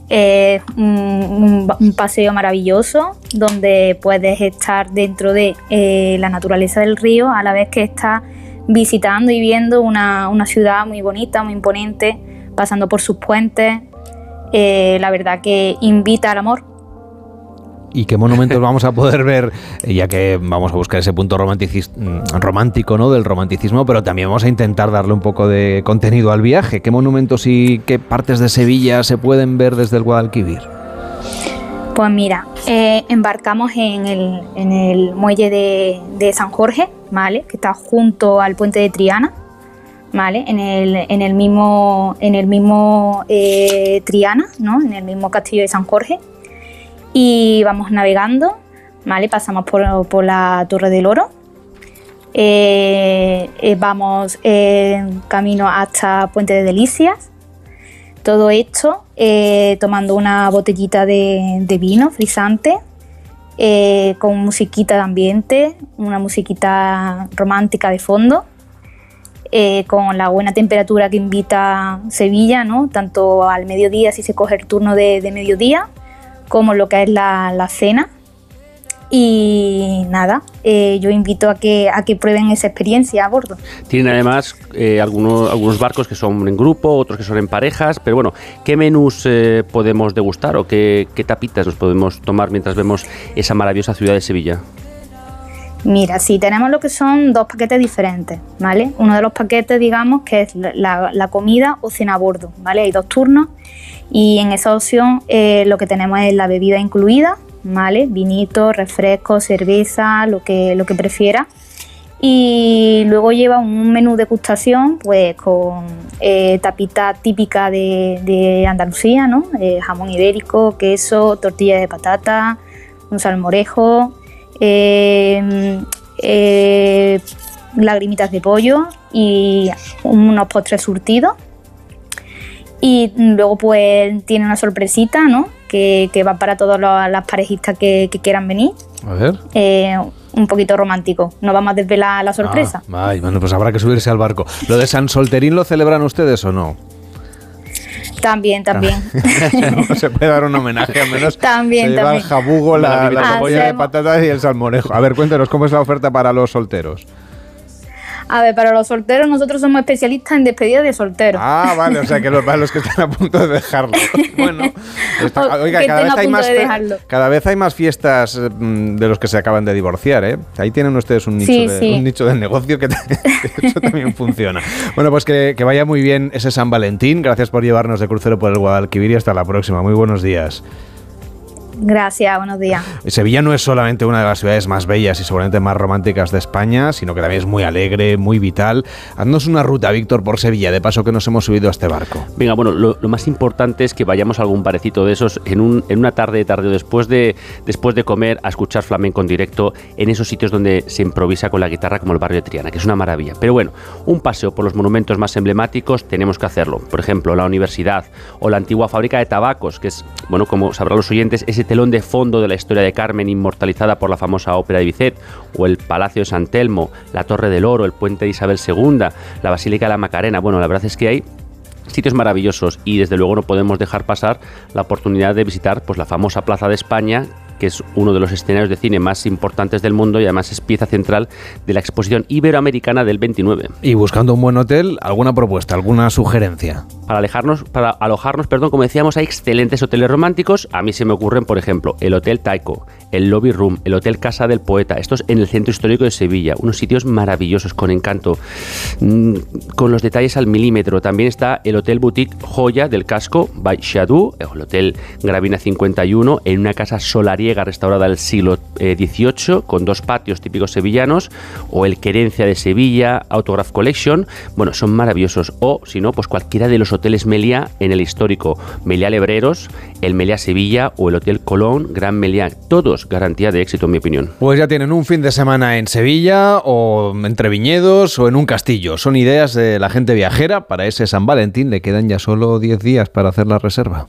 Speaker 42: Es un, un- paseo maravilloso donde puedes estar dentro de eh, la naturaleza del río a la vez que estás visitando y viendo una, una ciudad muy bonita, muy imponente, pasando por sus puentes. Eh, la verdad que invita al amor.
Speaker 1: ¿Y qué monumentos vamos a poder ver? Eh, Ya que vamos a buscar ese punto mm, romántico ¿no? del romanticismo, pero también vamos a intentar darle un poco de contenido al viaje. ¿Qué monumentos y qué partes de Sevilla se pueden ver desde el Guadalquivir?
Speaker 42: Pues mira, eh, embarcamos en el, muelle de, San Jorge, ¿vale? Que está junto al puente de Triana, ¿vale? En el, en el mismo, en el mismo eh, Triana, ¿no? En el mismo castillo de San Jorge. Y vamos navegando, ¿vale? Pasamos por, por la Torre del Oro. Eh, eh, vamos en camino hasta Puente de Delicias. Todo esto eh, tomando una botellita de, vino frisante, con musiquita de ambiente, una musiquita romántica de fondo, con la buena temperatura que invita Sevilla, ¿no? tanto al mediodía si se coge el turno de mediodía, como lo que es la, la cena. Y nada, eh, yo invito a que, a que prueben esa experiencia a bordo.
Speaker 3: Tienen además eh, algunos, algunos barcos que son en grupo, otros que son en parejas, pero bueno, ¿qué menús eh, podemos degustar o qué, qué tapitas nos podemos tomar mientras vemos esa maravillosa ciudad de Sevilla?
Speaker 42: Mira, sí, tenemos lo que son dos paquetes diferentes, ¿vale? Uno de los paquetes, digamos, que es la, la comida o cena a bordo, ¿vale? Hay dos turnos y en esa opción eh, lo que tenemos es la bebida incluida, ¿vale? Vinito, refresco, cerveza, lo que, lo que prefiera. Y luego lleva un menú de degustación, pues con eh, tapita típica de, de Andalucía, ¿no? Eh, jamón ibérico, queso, tortilla de patata, un salmorejo, eh, lagrimitas de pollo y unos postres surtidos. Y luego pues tiene una sorpresita, ¿no? Que, que va para todas las parejitas que, que quieran venir.
Speaker 1: A ver.
Speaker 42: Eh, un poquito romántico. No vamos a desvelar la sorpresa.
Speaker 1: Ah, ay, bueno, pues habrá que subirse al barco. ¿Lo de San Solterín lo celebran ustedes o no?
Speaker 42: También, también.
Speaker 1: se puede dar un homenaje, al menos.
Speaker 42: También,
Speaker 1: se lleva
Speaker 42: también.
Speaker 1: el jabugo, la, la
Speaker 42: Hacemos-
Speaker 1: cebolla de patatas y el salmorejo. A ver, cuéntanos, ¿cómo es la oferta para los solteros?
Speaker 42: A ver, para los solteros nosotros somos especialistas en despedida de solteros.
Speaker 1: Ah, vale, o sea que los, para los que están a punto de dejarlo. Bueno, está- oiga, cada vez, hay más
Speaker 42: de
Speaker 1: cada vez hay más fiestas mm, de los que se acaban de divorciar, ¿eh? Ahí tienen ustedes un nicho,
Speaker 42: Sí,
Speaker 1: de,
Speaker 42: sí.
Speaker 1: un nicho de negocio que, que eso también funciona. Bueno, pues que, que vaya muy bien ese San Valentín. Gracias por llevarnos de crucero por el Guadalquivir y hasta la próxima. Muy buenos días.
Speaker 42: Gracias, buenos días.
Speaker 1: Sevilla no es solamente una de las ciudades más bellas y seguramente más románticas de España, sino que también es muy alegre, muy vital. Haznos una ruta, Víctor, por Sevilla, de paso que nos hemos subido a este barco.
Speaker 3: Venga, bueno, lo, lo más importante es que vayamos a algún parecito de esos en, un, en una tarde, tarde o después de, después de comer, a escuchar flamenco en directo en esos sitios donde se improvisa con la guitarra, como el barrio de Triana, que es una maravilla. Pero bueno, un paseo por los monumentos más emblemáticos tenemos que hacerlo. Por ejemplo, la universidad o la antigua fábrica de tabacos, que es, bueno, como sabrán los oyentes, ese telón de fondo de la historia de Carmen inmortalizada por la famosa ópera de Bizet, o el Palacio de San Telmo, la Torre del Oro, el Puente de Isabel II, la Basílica de la Macarena. Bueno, la verdad es que hay sitios maravillosos y desde luego no podemos dejar pasar la oportunidad de visitar pues la famosa Plaza de España que es uno de los escenarios de cine más importantes del mundo y además es pieza central de la exposición iberoamericana del 29.
Speaker 1: Y buscando un buen hotel, ¿alguna propuesta, alguna sugerencia?
Speaker 3: Para alejarnos, para alojarnos, perdón, como decíamos, hay excelentes hoteles románticos. A mí se me ocurren, por ejemplo, el Hotel Taiko, el Lobby Room, el Hotel Casa del Poeta. Estos en el centro histórico de Sevilla, unos sitios maravillosos, con encanto, mm, con los detalles al milímetro. También está el Hotel Boutique Joya del Casco by Shadu, el Hotel Gravina 51, en una casa solariega restaurada del siglo eh, XVIII, con dos patios típicos sevillanos, o el Querencia de Sevilla, Autograph Collection. Bueno, son maravillosos. O, si no, pues cualquiera de los hoteles Meliá en el histórico Meliá Lebreros, el Meliá Sevilla o el Hotel Colón Gran Meliá. Todos garantía de éxito, en mi opinión.
Speaker 1: Pues ya tienen un fin de semana en Sevilla o entre viñedos o en un castillo. Son ideas de la gente viajera para ese San Valentín. Le quedan ya solo 10 días para hacer la reserva.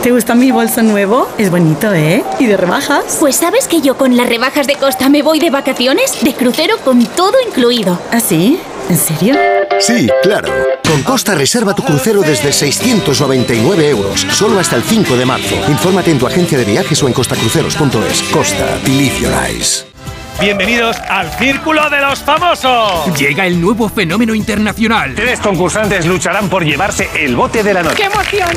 Speaker 43: ¿Te gusta mi bolso nuevo? Es bonito, ¿eh? ¿Y de rebajas?
Speaker 44: Pues sabes que yo con las rebajas de Costa me voy de vacaciones, de crucero con todo incluido.
Speaker 43: ¿Ah, sí? ¿En serio?
Speaker 45: Sí, claro. Con Costa reserva tu crucero desde 699 euros, solo hasta el 5 de marzo. Infórmate en tu agencia de viajes o en costacruceros.es. Costa, believe your eyes.
Speaker 46: Bienvenidos al Círculo de los Famosos.
Speaker 47: Llega el nuevo fenómeno internacional.
Speaker 46: Tres concursantes lucharán por llevarse el bote de la noche.
Speaker 47: ¡Qué emoción!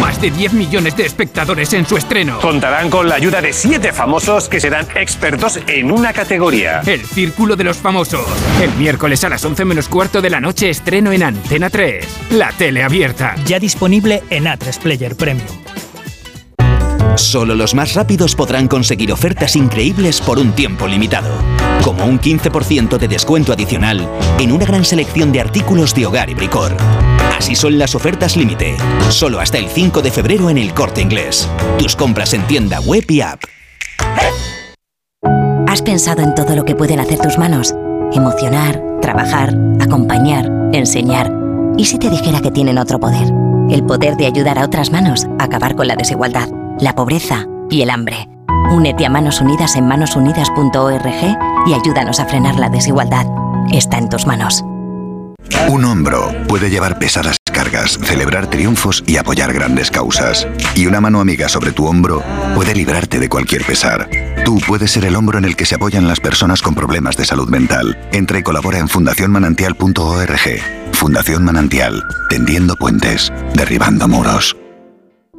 Speaker 47: Más de 10 millones de espectadores en su estreno.
Speaker 46: Contarán con la ayuda de siete famosos que serán expertos en una categoría.
Speaker 47: El Círculo de los Famosos. El miércoles a las 11 menos cuarto de la noche estreno en Antena 3. La tele abierta.
Speaker 48: Ya disponible en A3 Player Premium.
Speaker 49: Solo los más rápidos podrán conseguir ofertas increíbles por un tiempo limitado, como un 15% de descuento adicional en una gran selección de artículos de hogar y bricor. Así son las ofertas límite, solo hasta el 5 de febrero en el Corte Inglés. Tus compras en tienda web y app.
Speaker 50: ¿Has pensado en todo lo que pueden hacer tus manos? Emocionar, trabajar, acompañar, enseñar. ¿Y si te dijera que tienen otro poder? El poder de ayudar a otras manos a acabar con la desigualdad, la pobreza y el hambre. Únete a Manos Unidas en manosunidas.org y ayúdanos a frenar la desigualdad. Está en tus manos.
Speaker 51: Un hombro puede llevar pesadas cargas, celebrar triunfos y apoyar grandes causas. Y una mano amiga sobre tu hombro puede librarte de cualquier pesar. Tú puedes ser el hombro en el que se apoyan las personas con problemas de salud mental. Entra y colabora en fundacionmanantial.org. Fundación Manantial, tendiendo puentes, derribando muros.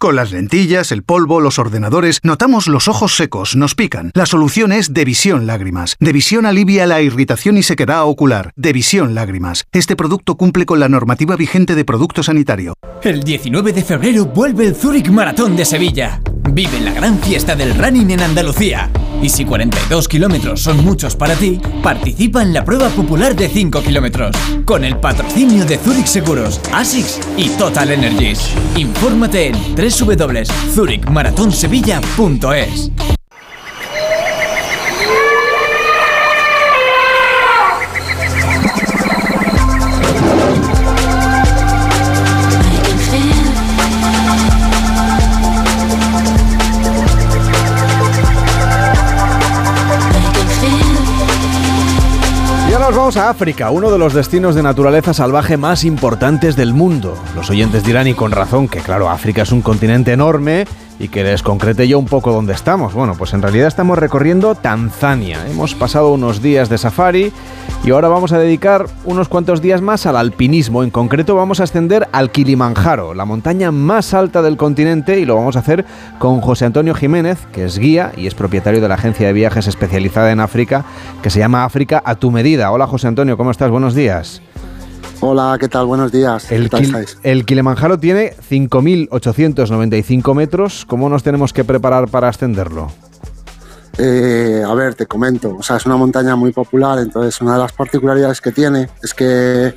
Speaker 52: Con las lentillas, el polvo, los ordenadores, notamos los ojos secos, nos pican. La solución es Devisión Lágrimas. Devisión alivia la irritación y sequedad ocular. Devisión Lágrimas. Este producto cumple con la normativa vigente de producto sanitario.
Speaker 53: El 19 de febrero vuelve el Zurich Maratón de Sevilla. Vive la gran fiesta del running en Andalucía. Y si 42 kilómetros son muchos para ti, participa en la prueba popular de 5 kilómetros. Con el patrocinio de Zurich Seguros, ASICS y Total Energies. Infórmate en www.zurichmaratonsevilla.es.
Speaker 1: nos vamos a África, uno de los destinos de naturaleza salvaje más importantes del mundo. Los oyentes dirán, y con razón, que claro, África es un continente enorme y que les concrete yo un poco dónde estamos. Bueno, pues en realidad estamos recorriendo Tanzania. Hemos pasado unos días de safari y ahora vamos a dedicar unos cuantos días más al alpinismo. En concreto vamos a ascender al Kilimanjaro, la montaña más alta del continente y lo vamos a hacer con José Antonio Jiménez, que es guía y es propietario de la agencia de viajes especializada en África que se llama África a tu medida. Hola José Antonio, ¿cómo estás? Buenos días.
Speaker 54: Hola, ¿qué tal? Buenos días.
Speaker 1: El,
Speaker 54: ¿Qué tal estáis?
Speaker 1: el Kilimanjaro tiene 5.895 metros. ¿Cómo nos tenemos que preparar para ascenderlo?
Speaker 54: Eh, a ver, te comento. O sea, es una montaña muy popular, entonces una de las particularidades que tiene es que,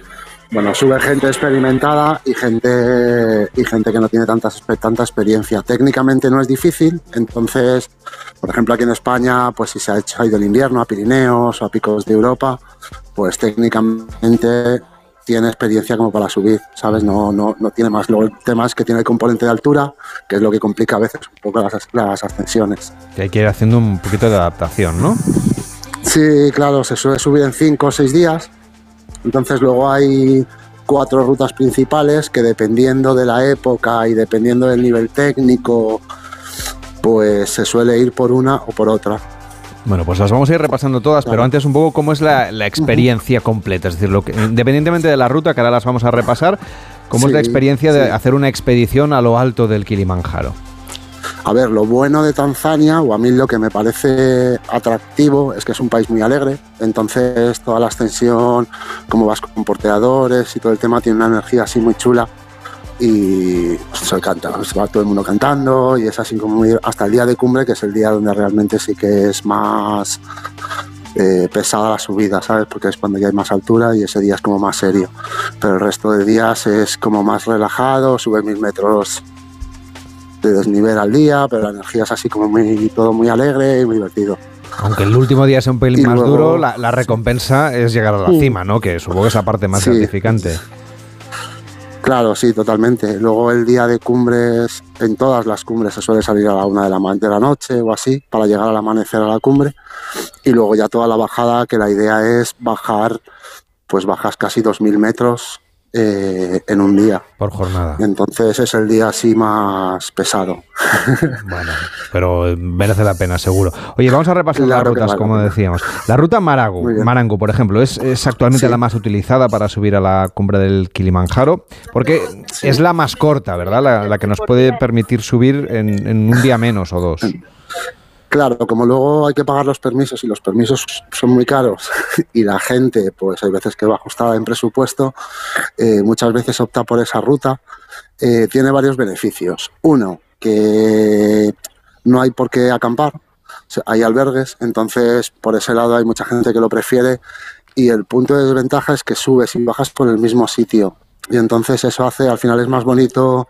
Speaker 54: bueno, sube gente experimentada y gente y gente que no tiene tantas, tanta experiencia. Técnicamente no es difícil, entonces, por ejemplo, aquí en España, pues si se ha hecho ha ido el invierno a Pirineos o a picos de Europa, pues técnicamente tiene experiencia como para subir, ¿sabes? No, no, no tiene más. Luego el tema es que tiene el componente de altura, que es lo que complica a veces un poco las, las ascensiones.
Speaker 1: Que hay que ir haciendo un poquito de adaptación, ¿no?
Speaker 54: Sí, claro, se suele subir en 5 o 6 días. Entonces luego hay cuatro rutas principales que dependiendo de la época y dependiendo del nivel técnico, pues se suele ir por una o por otra.
Speaker 1: Bueno, pues las vamos a ir repasando todas, pero antes un poco cómo es la, la experiencia completa. Es decir, lo que, independientemente de la ruta, que ahora las vamos a repasar, cómo es la
Speaker 54: Sí,
Speaker 1: experiencia de hacer una expedición a lo alto del Kilimanjaro.
Speaker 54: A ver, lo bueno de Tanzania, o a mí lo que me parece atractivo, es que es un país muy alegre. Entonces, toda la ascensión, como vas con porteadores y todo el tema, tiene una energía así muy chula. Y se canta, se va todo el mundo cantando, y es así como muy- hasta el día de cumbre, que es el día donde realmente sí que es más eh, pesada la subida, ¿sabes? Porque es cuando ya hay más altura y ese día es como más serio. Pero el resto de días es como más relajado, sube mil metros de desnivel al día, pero la energía es así como muy, todo muy alegre y muy divertido.
Speaker 1: Aunque el último día sea un pelín
Speaker 54: Y
Speaker 1: más
Speaker 54: luego-
Speaker 1: duro, la, la recompensa es llegar a la cima, ¿no? Que supongo que es la parte más
Speaker 54: Sí.
Speaker 1: gratificante.
Speaker 54: Claro, sí, totalmente. Luego el día de cumbres, en todas las cumbres se suele salir a la una de la, de la noche o así, para llegar al amanecer a la cumbre. Y luego ya toda la bajada, que la idea es bajar, pues bajas casi 2.000 metros eh, en un día.
Speaker 1: Por jornada.
Speaker 54: Entonces es el día así más pesado.
Speaker 1: Bueno, pero merece la pena, seguro. Oye, vamos a repasar
Speaker 54: Claro
Speaker 1: las rutas,
Speaker 54: vale
Speaker 1: como decíamos. La ruta
Speaker 54: bien.
Speaker 1: Marangu, por ejemplo, es, es actualmente
Speaker 54: Sí.
Speaker 1: la más utilizada para subir a la cumbre del Kilimanjaro, porque es la más corta, ¿verdad? La, la que nos puede permitir subir en, en un día menos o dos.
Speaker 54: Claro, como luego hay que pagar los permisos y los permisos son muy caros y la gente, pues hay veces que va ajustada en presupuesto, eh, muchas veces opta por esa ruta. Eh, tiene varios beneficios. Uno, que no hay por qué acampar, hay albergues, entonces por ese lado hay mucha gente que lo prefiere y el punto de desventaja es que subes y bajas por el mismo sitio y entonces eso hace, al final es más bonito,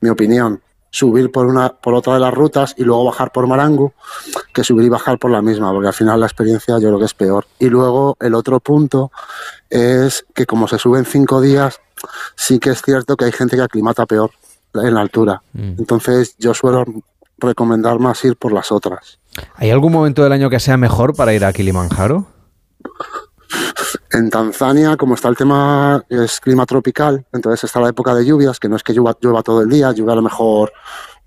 Speaker 54: mi opinión, subir por una por otra de las rutas y luego bajar por Marangu que subir y bajar por la misma, porque al final la experiencia yo creo que es peor. Y luego el otro punto es que como se suben cinco días, sí que es cierto que hay gente que aclimata peor en la altura. Entonces yo suelo recomendar más ir por las otras.
Speaker 1: ¿Hay algún momento del año que sea mejor para ir a Kilimanjaro?
Speaker 54: En Tanzania, como está el tema, es clima tropical, entonces está la época de lluvias, que no es que llueva, llueva todo el día, llueve a lo mejor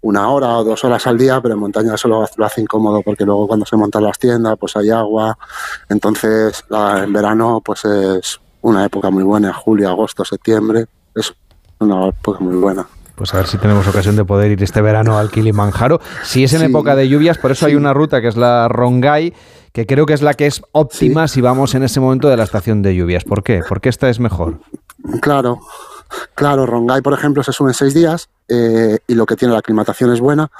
Speaker 54: una hora o dos horas al día, pero en montaña eso lo, lo hace incómodo porque luego cuando se montan las tiendas pues hay agua, entonces la- en verano pues es una época muy buena, julio, agosto, septiembre, es una época muy buena.
Speaker 1: Pues a ver si tenemos ocasión de poder ir este verano al Kilimanjaro. Si es en
Speaker 54: Sí.
Speaker 1: época de lluvias, por eso hay una ruta que es la Rongai, que creo que es la que es óptima si vamos en ese momento de la estación de lluvias. ¿Por qué? Porque esta es mejor.
Speaker 54: Claro, claro, Rongai, por ejemplo, se sube en seis días eh, y lo que tiene la aclimatación es buena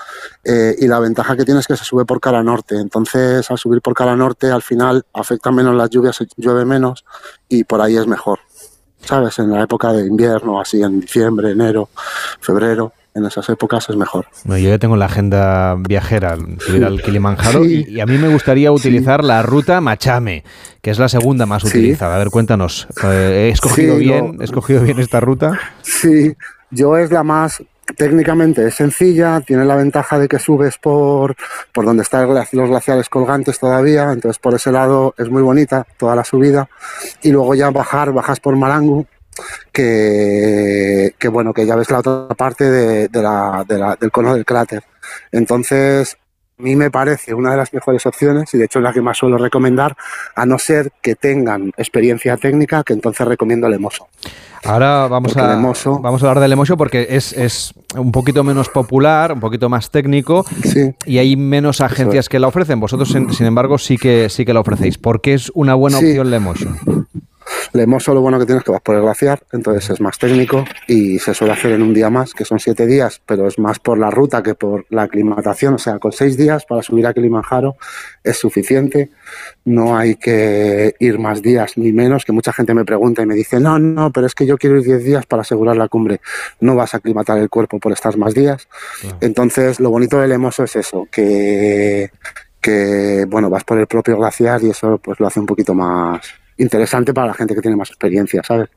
Speaker 54: eh, y la ventaja que tiene es que se sube por cara norte. Entonces, al subir por cara norte, al final afectan menos las lluvias, llueve menos y por ahí es mejor. ¿Sabes? En la época de invierno, así en diciembre, enero, febrero, en esas épocas es mejor.
Speaker 1: Bueno, yo ya tengo la agenda viajera, subir al Kilimanjaro,
Speaker 54: Sí.
Speaker 1: y, y a mí me gustaría utilizar la ruta Machame, que es la segunda más utilizada. A ver, cuéntanos. eh, ¿He escogido bien? ¿He escogido bien esta ruta?
Speaker 54: Sí, yo es la más técnicamente es sencilla, tiene la ventaja de que subes por, por donde están los glaciares colgantes todavía, entonces por ese lado es muy bonita toda la subida y luego ya bajar, bajas por Marangu que, que bueno, que ya ves la otra parte de, de la- de la- del cono del cráter. Entonces, a mí me parece una de las mejores opciones y de hecho es la que más suelo recomendar, a no ser que tengan experiencia técnica, que entonces recomiendo el Emoso.
Speaker 1: Ahora vamos
Speaker 54: Porque
Speaker 1: a, vamos a hablar del Emoso porque es, es un poquito menos popular, un poquito más técnico y hay menos agencias que la ofrecen. Vosotros, sin, sin embargo, sí que, sí que la ofrecéis. ¿Por qué es una buena
Speaker 54: Sí.
Speaker 1: opción el Emoso?
Speaker 54: Lemoso lo bueno que tienes es que vas por el glaciar, entonces es más técnico y se suele hacer en un día más, que son siete días, pero es más por la ruta que por la aclimatación. O sea, con seis días para subir a Kilimanjaro es suficiente. No hay que ir más días ni menos, que mucha gente me pregunta y me dice, no, no, pero es que yo quiero ir diez días para asegurar la cumbre. No vas a aclimatar el cuerpo por estar más días. Entonces, lo bonito del Lemoso es eso, que, que bueno, vas por el propio glaciar y eso pues lo hace un poquito más interesante para la gente que tiene más experiencia, ¿sabes?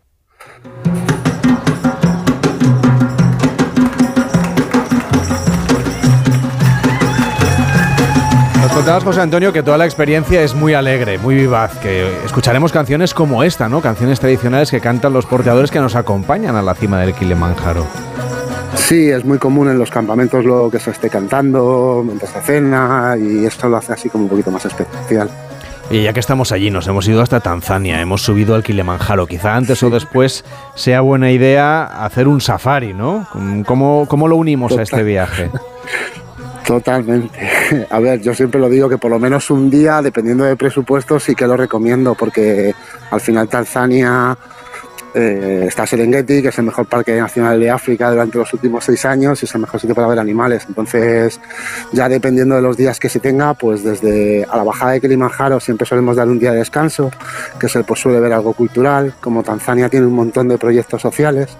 Speaker 1: Nos contabas, José Antonio, que toda la experiencia es muy alegre, muy vivaz, que escucharemos canciones como esta, ¿no? Canciones tradicionales que cantan los porteadores que nos acompañan a la cima del Kilimanjaro.
Speaker 54: Sí, es muy común en los campamentos lo que se esté cantando mientras se cena y esto lo hace así como un poquito más especial.
Speaker 1: Y ya que estamos allí, nos hemos ido hasta Tanzania, hemos subido al Kilimanjaro. Quizá antes o después sea buena idea hacer un safari, ¿no? ¿Cómo, cómo lo unimos a este viaje?
Speaker 54: Totalmente. A ver, yo siempre lo digo que por lo menos un día, dependiendo de presupuesto, sí que lo recomiendo porque al final Tanzania eh, está Serengeti, que es el mejor parque nacional de África durante los últimos seis años y es el mejor sitio para ver animales. Entonces, ya dependiendo de los días que se tenga, pues desde a la bajada de Kilimanjaro siempre solemos dar un día de descanso, que se pues suele ver algo cultural. Como Tanzania tiene un montón de proyectos sociales,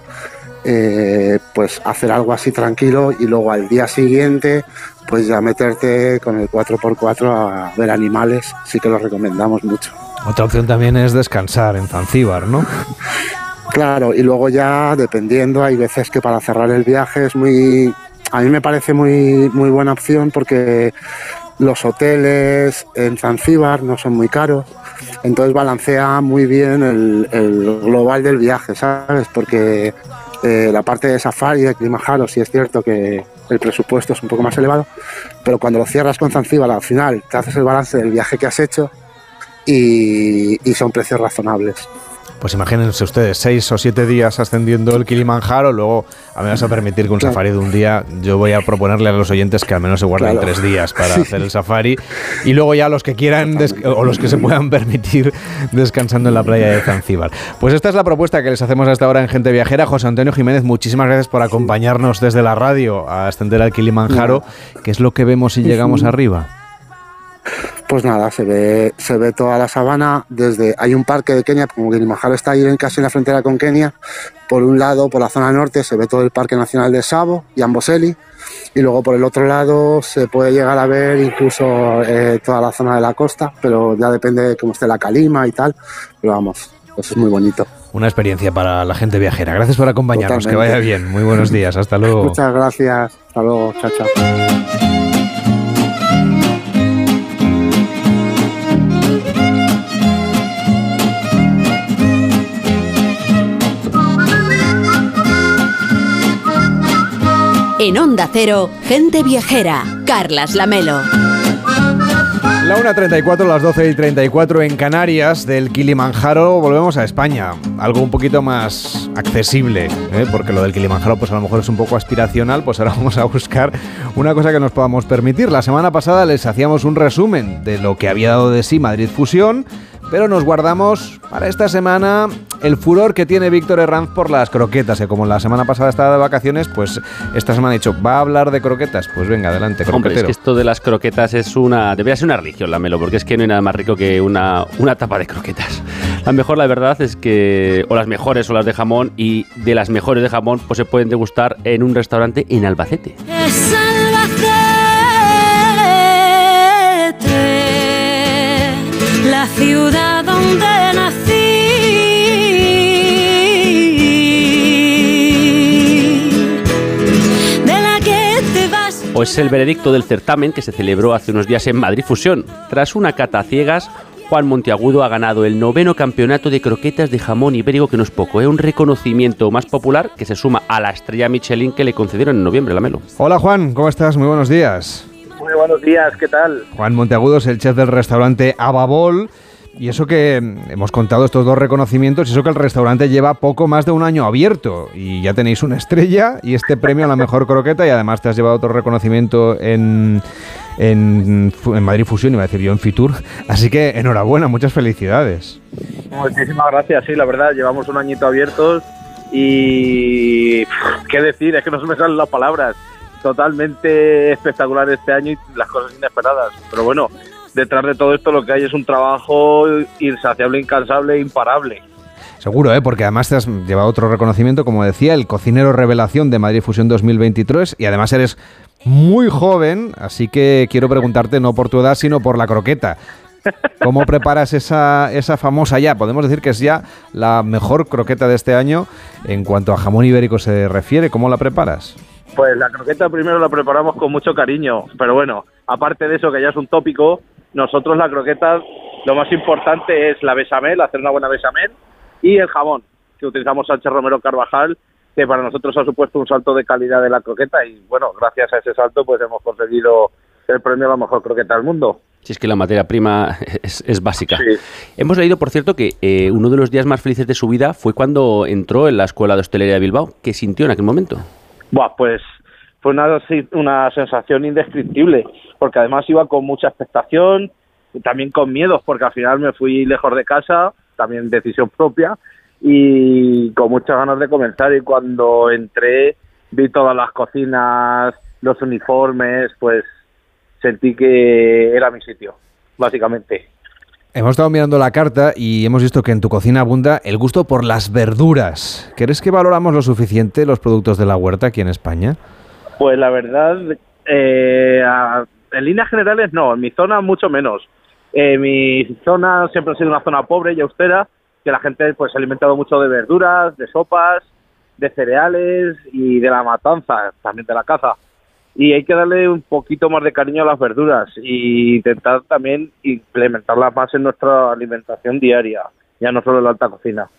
Speaker 54: eh, pues hacer algo así tranquilo y luego al día siguiente pues ya meterte con el 4x4 a ver animales, sí que lo recomendamos mucho.
Speaker 1: Otra opción también es descansar en Zanzíbar, ¿no?
Speaker 54: Claro, y luego ya dependiendo, hay veces que para cerrar el viaje es muy... A mí me parece muy, muy buena opción porque los hoteles en Zanzíbar no son muy caros, entonces balancea muy bien el, el global del viaje, ¿sabes? Porque eh, la parte de safari de Kilimanjaro sí es cierto que el presupuesto es un poco más elevado, pero cuando lo cierras con Zanzíbar al final te haces el balance del viaje que has hecho y, y son precios razonables.
Speaker 1: Pues imagínense ustedes, seis o siete días ascendiendo el Kilimanjaro, luego a mí vas a permitir que un
Speaker 54: Claro.
Speaker 1: safari de un día, yo voy a proponerle a los oyentes que al menos se guarden
Speaker 54: Claro.
Speaker 1: tres días para hacer el safari y luego ya los que quieran o los que se puedan permitir descansando en la playa de Zanzíbar. Pues esta es la propuesta que les hacemos hasta ahora en Gente Viajera. José Antonio Jiménez, muchísimas gracias por acompañarnos desde la radio a ascender al Kilimanjaro, que es lo que vemos si llegamos arriba.
Speaker 54: Pues nada, se ve, se ve toda la sabana desde. Hay un parque de Kenia, como Kilimanjaro está ahí en- casi en la frontera con Kenia. Por un lado, por la zona norte, se ve todo el Parque Nacional de Savo y Amboseli. Y luego por el otro lado se puede llegar a ver incluso eh, toda la zona de la costa, pero ya depende de cómo esté la calima y tal. Pero vamos, pues es muy bonito.
Speaker 1: Una experiencia para la gente viajera. Gracias por acompañarnos, que vaya bien. Muy buenos días, hasta luego.
Speaker 54: Muchas gracias. Hasta luego. Chao, chao.
Speaker 2: En Onda Cero, gente viajera. Carlas Lamelo.
Speaker 1: La 1.34, las 12 y 34 en Canarias del Kilimanjaro, volvemos a España. Algo un poquito más accesible, ¿eh? porque lo del Kilimanjaro pues a lo mejor es un poco aspiracional, pues ahora vamos a buscar una cosa que nos podamos permitir. La semana pasada les hacíamos un resumen de lo que había dado de sí Madrid Fusión, pero nos guardamos para esta semana el furor que tiene Víctor Herranz por las croquetas, que como la semana pasada estaba de vacaciones, pues esta semana ha dicho, ¿va a hablar de croquetas? Pues venga, adelante, croquetero.
Speaker 3: Hombre, es que esto de las croquetas es una... Debería ser una religión, la Melo, porque es que no hay nada más rico que una, una tapa de croquetas. La mejor, la verdad, es que... O las mejores o las de jamón, y de las mejores de jamón, pues se pueden degustar en un restaurante en Albacete.
Speaker 55: Es Albacete, ciudad donde nací. De la que te vas.
Speaker 3: O es el veredicto del certamen que se celebró hace unos días en Madrid Fusión. Tras una cata a ciegas, Juan Monteagudo ha ganado el noveno campeonato de croquetas de jamón ibérico, que no es poco, es un reconocimiento más popular que se suma a la estrella Michelin que le concedieron en noviembre, la Melo.
Speaker 1: Hola Juan, ¿cómo estás? Muy buenos días.
Speaker 56: Muy buenos días, ¿qué tal?
Speaker 1: Juan Monteagudo es el chef del restaurante Ababol. Y eso que hemos contado estos dos reconocimientos, y eso que el restaurante lleva poco más de un año abierto y ya tenéis una estrella y este premio a la mejor croqueta y además te has llevado otro reconocimiento en, en, Madrid Fusión, iba a decir yo en Fitur. Así que enhorabuena, muchas felicidades.
Speaker 56: Muchísimas gracias, sí, la verdad, llevamos un añito abiertos y pff, qué decir, es que no se me salen las palabras. Totalmente espectacular este año y las cosas inesperadas. Pero bueno, detrás de todo esto lo que hay es un trabajo insaciable, incansable, imparable.
Speaker 1: Seguro, ¿eh? porque además te has llevado otro reconocimiento, como decía, el cocinero revelación de Madrid Fusión 2023 y además eres muy joven, así que quiero preguntarte no por tu edad, sino por la croqueta. ¿Cómo preparas esa, esa famosa ya? Podemos decir que es ya la mejor croqueta de este año en cuanto a jamón ibérico se refiere. ¿Cómo la preparas?
Speaker 56: Pues la croqueta primero la preparamos con mucho cariño, pero bueno, aparte de eso que ya es un tópico, nosotros la croqueta lo más importante es la bechamel, hacer una buena bechamel y el jamón, que utilizamos Sánchez Romero Carvajal, que para nosotros ha supuesto un salto de calidad de la croqueta y bueno, gracias a ese salto pues hemos conseguido el premio a la mejor croqueta del mundo.
Speaker 3: Si es que la materia prima es, es básica.
Speaker 56: Sí.
Speaker 3: Hemos leído, por cierto, que eh, uno de los días más felices de su vida fue cuando entró en la Escuela de Hostelería de Bilbao. ¿Qué sintió en aquel momento?
Speaker 56: Buah, pues fue una, una sensación indescriptible, porque además iba con mucha expectación y también con miedos, porque al final me fui lejos de casa, también decisión propia, y con muchas ganas de comenzar. Y cuando entré, vi todas las cocinas, los uniformes, pues sentí que era mi sitio, básicamente.
Speaker 1: Hemos estado mirando la carta y hemos visto que en tu cocina abunda el gusto por las verduras. ¿Crees que valoramos lo suficiente los productos de la huerta aquí en España?
Speaker 56: Pues la verdad, eh, en líneas generales no, en mi zona mucho menos. Eh, mi zona siempre ha sido una zona pobre y austera, que la gente pues se ha alimentado mucho de verduras, de sopas, de cereales y de la matanza, también de la caza. Y hay que darle un poquito más de cariño a las verduras y intentar también implementarlas más en nuestra alimentación diaria, ya no solo en la alta cocina.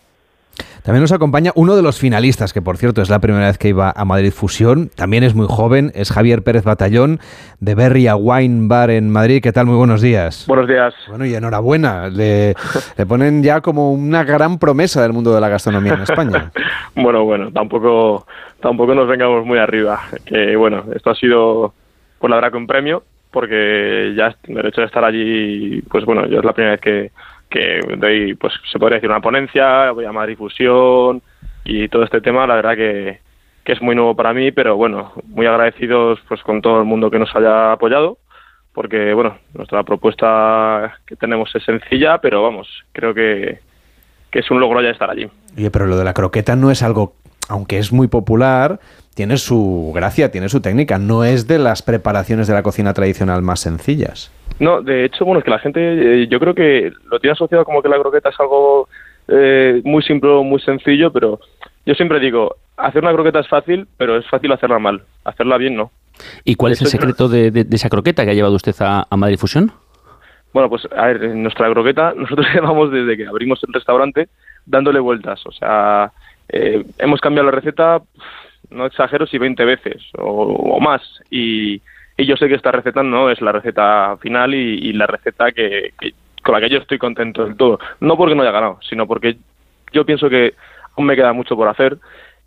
Speaker 1: También nos acompaña uno de los finalistas, que por cierto es la primera vez que iba a Madrid Fusión. También es muy joven, es Javier Pérez Batallón, de Berria Wine Bar en Madrid. ¿Qué tal? Muy buenos días.
Speaker 56: Buenos días.
Speaker 1: Bueno, y enhorabuena. Le, le ponen ya como una gran promesa del mundo de la gastronomía en España.
Speaker 57: Bueno, bueno, tampoco, tampoco nos vengamos muy arriba. Que bueno, esto ha sido, pues la verdad que un premio, porque ya el hecho de estar allí, pues bueno, yo es la primera vez que, que doy, pues se podría decir una ponencia, voy a Madrid Fusión y todo este tema, la verdad que, que es muy nuevo para mí, pero bueno, muy agradecidos pues con todo el mundo que nos haya apoyado, porque bueno, nuestra propuesta que tenemos es sencilla, pero vamos, creo que, que es un logro ya estar allí.
Speaker 1: Pero lo de la croqueta no es algo, aunque es muy popular, tiene su gracia, tiene su técnica. No es de las preparaciones de la cocina tradicional más sencillas.
Speaker 57: No, de hecho, bueno, es que la gente, eh, yo creo que lo tiene asociado como que la croqueta es algo eh, muy simple, muy sencillo, pero yo siempre digo, hacer una croqueta es fácil, pero es fácil hacerla mal. Hacerla bien, no.
Speaker 3: ¿Y cuál es el secreto de, de- de esa croqueta que ha llevado usted a, a Madrid Fusión?
Speaker 57: Bueno, pues a ver, en nuestra croqueta, nosotros llevamos desde que abrimos el restaurante dándole vueltas. O sea, eh, hemos cambiado la receta no exagero si 20 veces o, o más. Y, y yo sé que esta receta no es la receta final y, la receta que, con la que yo estoy contento del todo. No porque no haya ganado, sino porque yo pienso que aún me queda mucho por hacer.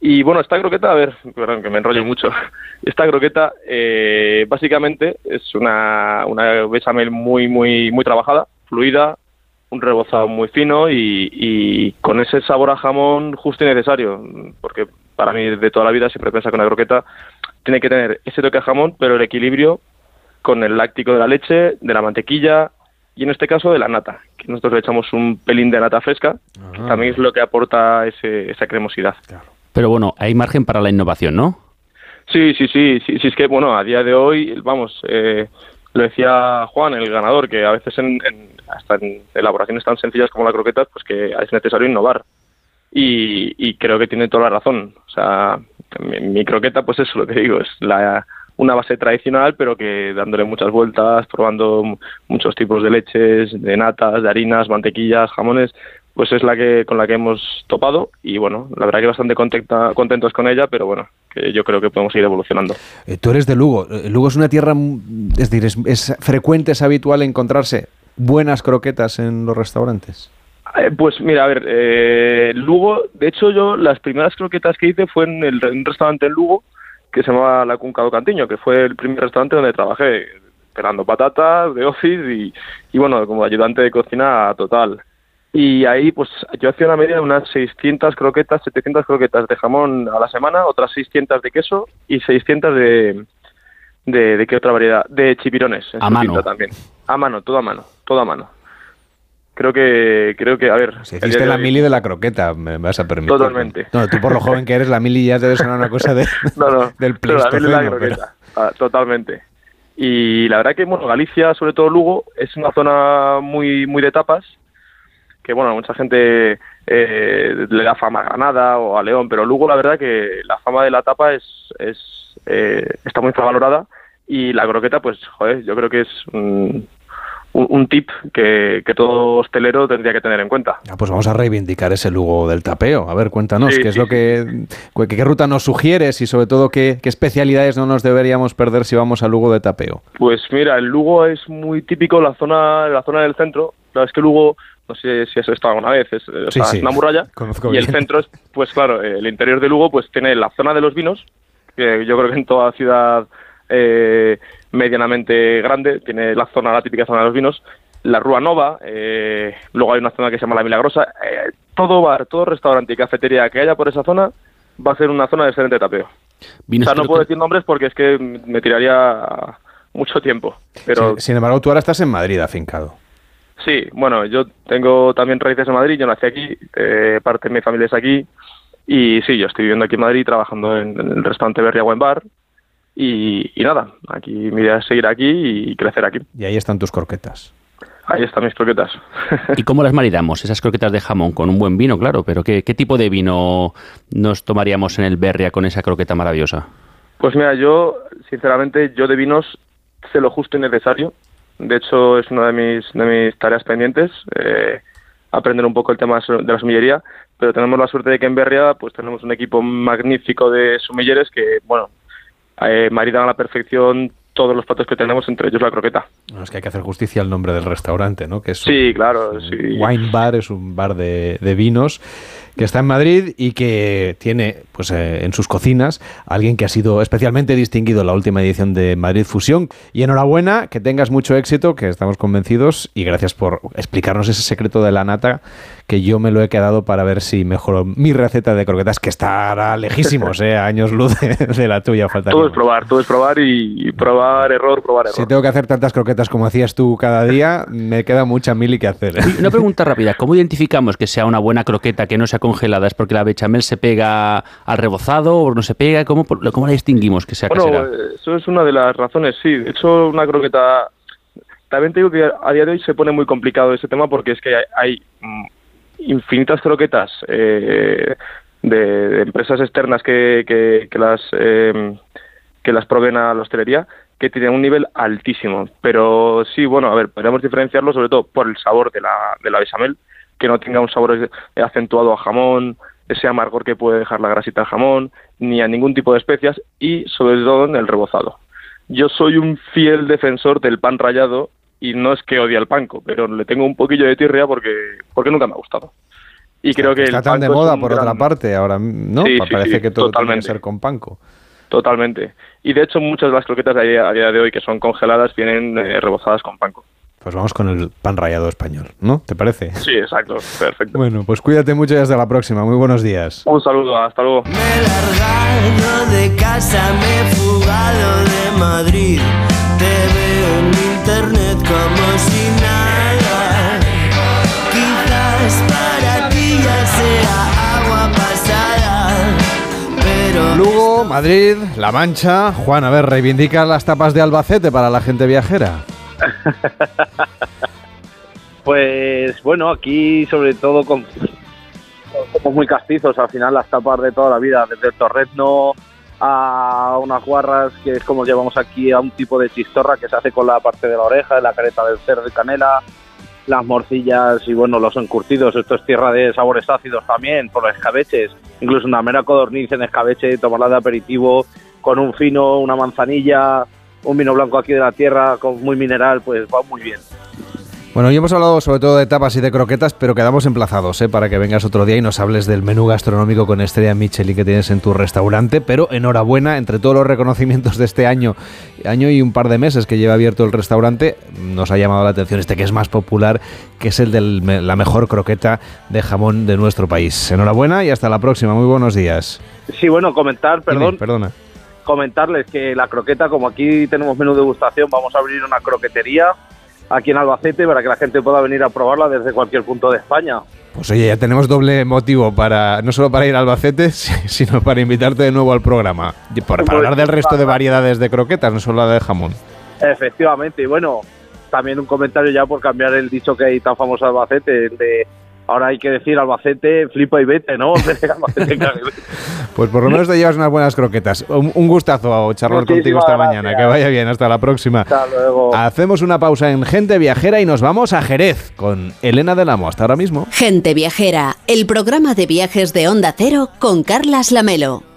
Speaker 57: Y bueno, esta croqueta, a ver, perdón, que me enrollo mucho. Esta croqueta, eh, básicamente, es una, una bechamel muy, muy, muy trabajada, fluida, un rebozado muy fino y, con ese sabor a jamón justo y necesario. Porque para mí, de toda la vida, siempre piensa que una croqueta tiene que tener ese toque a jamón, pero el equilibrio con el láctico de la leche, de la mantequilla y en este caso de la nata, que nosotros le echamos un pelín de nata fresca, que también es lo que aporta ese, esa cremosidad.
Speaker 3: Pero bueno, hay margen para la innovación, ¿no?
Speaker 57: Sí, sí, sí, sí, sí, es que, bueno, a día de hoy, vamos, eh, lo decía Juan, el ganador, que a veces en, en- hasta en elaboraciones tan sencillas como la croqueta, pues que es necesario innovar. Y, y creo que tiene toda la razón. O sea, mi, croqueta, pues eso lo que digo, es la, una base tradicional, pero que dándole muchas vueltas, probando muchos tipos de leches, de natas, de harinas, mantequillas, jamones, pues es la que con la que hemos topado y bueno, la verdad que bastante contenta- contentos con ella, pero bueno, que yo creo que podemos ir evolucionando.
Speaker 1: Eh, Tú eres de Lugo. Eh, Lugo es una tierra, es decir, es, es frecuente, es habitual encontrarse buenas croquetas en los restaurantes.
Speaker 57: Eh, pues mira, a ver, eh, Lugo, de hecho yo las primeras croquetas que hice fue en el, en un restaurante en Lugo que se llamaba La Cunca do Cantiño, que fue el primer restaurante donde trabajé, pelando patatas de office y, y bueno, como ayudante de cocina total. Y ahí pues yo hacía una media de unas 600 croquetas, 700 croquetas de jamón a la semana, otras 600 de queso y 600 de... ¿De, de qué otra variedad? De chipirones. en
Speaker 3: A mano.
Speaker 57: también. A mano, todo a mano, todo a mano. Creo que, creo que, a ver.
Speaker 1: Si hiciste la mili de la croqueta, me vas a permitir.
Speaker 57: Totalmente.
Speaker 1: No, tú por lo joven que eres, la mili ya debe sonar una cosa de,
Speaker 57: No, no,
Speaker 1: del
Speaker 57: la mili de la
Speaker 1: Pleistoceno. pero-
Speaker 57: croqueta, ah, totalmente. Y la verdad que, bueno, Galicia, sobre todo Lugo, es una zona muy, muy de tapas, que, bueno, mucha gente eh, le da fama a Granada o a León, pero Lugo, la verdad que la fama de la tapa es, es eh, está muy infravalorada y la croqueta, pues, joder, yo creo que es un, un, un tip que, que todo hostelero tendría que tener en cuenta.
Speaker 1: Ah, pues vamos a reivindicar ese Lugo del tapeo. A ver, cuéntanos,
Speaker 57: Sí,
Speaker 1: ¿qué es lo que, qué, qué ruta nos sugieres y sobre todo qué, qué especialidades no nos deberíamos perder si vamos a Lugo de tapeo?
Speaker 57: Pues mira, el Lugo es muy típico, la zona, la zona del centro. La verdad es que Lugo, no sé si has estado alguna vez, es, o
Speaker 1: Sí,
Speaker 57: sea,
Speaker 1: sí.
Speaker 57: es una muralla.
Speaker 1: Conozco
Speaker 57: y el centro es, pues claro, el interior de Lugo, pues tiene la zona de los vinos, que yo creo que en toda ciudad eh, medianamente grande tiene la zona, la típica zona de los vinos. La Rúa Nova, eh, luego hay una zona que se llama La Milagrosa. eh, todo bar, todo restaurante y cafetería que haya por esa zona va a ser una zona de excelente tapeo. O sea, no puedo decir nombres porque es que me tiraría mucho tiempo. Pero
Speaker 1: Sin, sin embargo, tú ahora estás en Madrid, afincado.
Speaker 57: Sí, bueno, yo tengo también raíces en Madrid, yo nací aquí, eh, parte de mi familia es aquí, y sí, yo estoy viviendo aquí en Madrid, trabajando en, el restaurante Berria Wine Bar, y, y nada, aquí mi idea es seguir aquí y crecer aquí.
Speaker 1: Y ahí están tus croquetas.
Speaker 57: Ahí están mis croquetas.
Speaker 3: ¿Y cómo las maridamos? Esas croquetas de jamón con un buen vino, claro, pero ¿qué, qué tipo de vino nos tomaríamos en el Berria con esa croqueta maravillosa?
Speaker 57: Pues mira, yo, sinceramente, yo de vinos sé lo justo y necesario. De hecho, es una de mis, de mis tareas pendientes, eh, aprender un poco el tema de la sumillería. Pero tenemos la suerte de que en Berria pues tenemos un equipo magnífico de sumilleres que, bueno, eh, maridan a la perfección todos los platos que tenemos, entre ellos la croqueta.
Speaker 1: Es que hay que hacer justicia al nombre del restaurante, ¿no? Que es
Speaker 57: Sí, claro, sí.
Speaker 1: Wine Bar es un bar de, de vinos que está en Madrid y que tiene pues eh, en sus cocinas a alguien que ha sido especialmente distinguido en la última edición de Madrid Fusión. Y enhorabuena, que tengas mucho éxito, que estamos convencidos y gracias por explicarnos ese secreto de la nata que yo me lo he quedado para ver si mejoro mi receta de croquetas, que estará lejísimos, ¿eh? a años luz de, de la tuya. faltaría
Speaker 57: Todo es probar, todo es probar y, y probar, error, probar, error.
Speaker 1: Si tengo que hacer tantas croquetas como hacías tú cada día, me queda mucha mili que hacer. ¿eh?
Speaker 3: Una pregunta rápida, ¿cómo identificamos que sea una buena croqueta que no sea congelada? ¿Es porque la bechamel se pega al rebozado o no se pega? ¿Cómo, cómo la distinguimos que sea
Speaker 57: Bueno,
Speaker 3: casera?
Speaker 57: eso es una de las razones, sí. De hecho, una croqueta... También te digo que a día de hoy se pone muy complicado ese tema porque es que hay, hay, mm, infinitas croquetas eh, de, de empresas externas que, que, que las eh, que las proveen a la hostelería que tienen un nivel altísimo. Pero sí, bueno, a ver, podríamos diferenciarlo sobre todo por el sabor de la, de la bechamel, que no tenga un sabor acentuado a jamón, ese amargor que puede dejar la grasita del jamón, ni a ningún tipo de especias y sobre todo en el rebozado. Yo soy un fiel defensor del pan rallado y no es que odie al panco, pero le tengo un poquillo de tirria porque, porque nunca me ha gustado. Y creo que
Speaker 1: Está
Speaker 57: el
Speaker 1: tan de moda por
Speaker 57: gran-
Speaker 1: otra parte ahora, ¿no?
Speaker 57: Sí,
Speaker 1: Parece
Speaker 57: sí,
Speaker 1: que todo tiene que ser con panco.
Speaker 57: Totalmente. Y de hecho muchas de las croquetas día, a día de hoy que son congeladas vienen eh, rebozadas con panco.
Speaker 1: Pues vamos con el pan rallado español, ¿no? ¿Te parece?
Speaker 57: Sí, exacto, perfecto.
Speaker 1: Bueno, pues cuídate mucho y hasta la próxima. Muy buenos días.
Speaker 57: Un saludo, hasta luego.
Speaker 58: largado de casa, me he fugado de Madrid. Te veo en internet como si nada. Quizás para ti ya sea agua pasada. Pero
Speaker 1: Lugo, Madrid, La Mancha. Juan, a ver, reivindica las tapas de Albacete para la gente viajera.
Speaker 56: Pues bueno, aquí sobre todo con somos muy castizos, al final las tapas de toda la vida, desde el torrezno a unas guarras, que es como llevamos aquí a un tipo de chistorra que se hace con la parte de la oreja, la careta del cerdo y canela, las morcillas y bueno, los encurtidos, esto es tierra de sabores ácidos también, por los escabeches, incluso una mera codorniz en escabeche, tomarla de aperitivo con un fino, una manzanilla, un vino blanco aquí de la tierra, con muy mineral, pues va muy bien.
Speaker 1: Bueno, hoy hemos hablado sobre todo de tapas y de croquetas, pero quedamos emplazados ¿eh? para que vengas otro día y nos hables del menú gastronómico con estrella Michelin que tienes en tu restaurante. Pero enhorabuena, entre todos los reconocimientos de este año, año y un par de meses que lleva abierto el restaurante, nos ha llamado la atención este que es más popular, que es el de la mejor croqueta de jamón de nuestro país. Enhorabuena y hasta la próxima. Muy buenos días.
Speaker 56: Sí, bueno, comentar,
Speaker 1: Dime,
Speaker 56: perdón,
Speaker 1: perdona.
Speaker 56: Comentarles que la croqueta, como aquí tenemos menú de degustación, vamos a abrir una croquetería aquí en Albacete para que la gente pueda venir a probarla desde cualquier punto de España.
Speaker 1: Pues oye, ya tenemos doble motivo para no solo para ir a Albacete, sino para invitarte de nuevo al programa. Y Para, para hablar del resto de variedades de croquetas, no solo la de jamón.
Speaker 56: Efectivamente, y bueno, también un comentario ya por cambiar el dicho que hay tan famoso de Albacete, el de ahora hay que decir Albacete, flipa y vete, ¿no?
Speaker 1: Pues por lo menos te llevas unas buenas croquetas. Un, un gustazo charlar
Speaker 56: Muchísimas
Speaker 1: contigo esta
Speaker 56: gracias.
Speaker 1: mañana. Que vaya bien, hasta la próxima.
Speaker 56: Hasta luego.
Speaker 1: Hacemos una pausa en Gente Viajera y nos vamos a Jerez con Elena del Amo. Hasta ahora mismo.
Speaker 2: Gente Viajera, el programa de viajes de Onda Cero con Carlas Lamelo.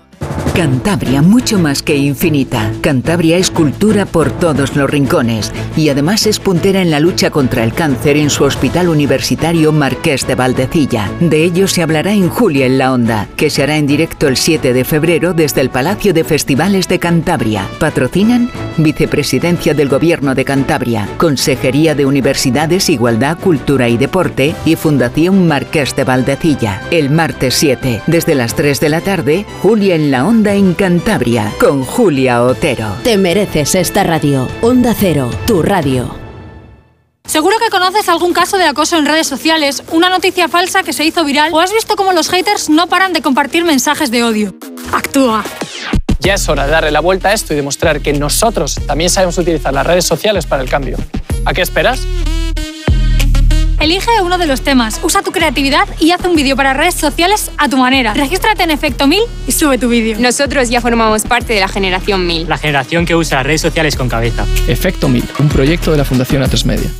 Speaker 59: Cantabria, mucho más que infinita. Cantabria es cultura por todos los rincones y además es puntera en la lucha contra el cáncer en su hospital universitario Marqués de Valdecilla. De ello se hablará en Julia en la Onda, que se hará en directo el 7 de febrero desde el Palacio de Festivales de Cantabria. Patrocinan Vicepresidencia del Gobierno de Cantabria, Consejería de Universidades, Igualdad, Cultura y Deporte y Fundación Marqués de Valdecilla. El martes 7, desde las 3 de la tarde, Julia en la Onda en Cantabria, con Julia Otero.
Speaker 2: Te mereces esta radio. Onda Cero, tu radio.
Speaker 17: Seguro que conoces algún caso de acoso en redes sociales, una noticia falsa que se hizo viral o has visto cómo los haters no paran de compartir mensajes de odio. Actúa.
Speaker 60: Ya es hora de darle la vuelta a esto y demostrar que nosotros también sabemos utilizar las redes sociales para el cambio. ¿A qué esperas?
Speaker 17: Elige uno de los temas, usa tu creatividad y haz un vídeo para redes sociales a tu manera. Regístrate en Efecto 1000 y sube tu vídeo.
Speaker 27: Nosotros ya formamos parte de la generación 1000.
Speaker 61: La generación que usa las redes sociales con cabeza.
Speaker 62: Efecto 1000, un proyecto de la Fundación A3 Media.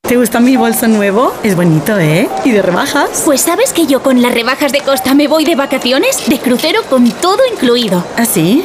Speaker 43: ¿Te gusta mi bolso nuevo? Es bonito, ¿eh? ¿Y de rebajas?
Speaker 50: Pues sabes que yo con las rebajas de Costa me voy de vacaciones, de crucero con todo incluido.
Speaker 43: ¿Ah, sí?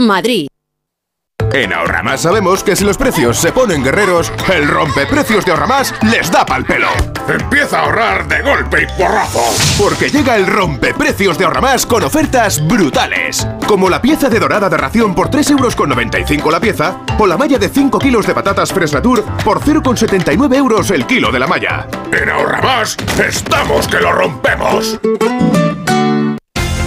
Speaker 2: Madrid.
Speaker 38: En Ahorramás sabemos que si los precios se ponen guerreros, el rompeprecios de Ahorramás les da pal pelo. Empieza a ahorrar de golpe y porrazo. Porque llega el rompeprecios de Ahorramás con ofertas brutales. Como la pieza de dorada de ración por 3,95 euros la pieza, o la malla de 5 kilos de patatas Fresnatur por 0,79 euros el kilo de la malla. En Ahorramás estamos que lo rompemos.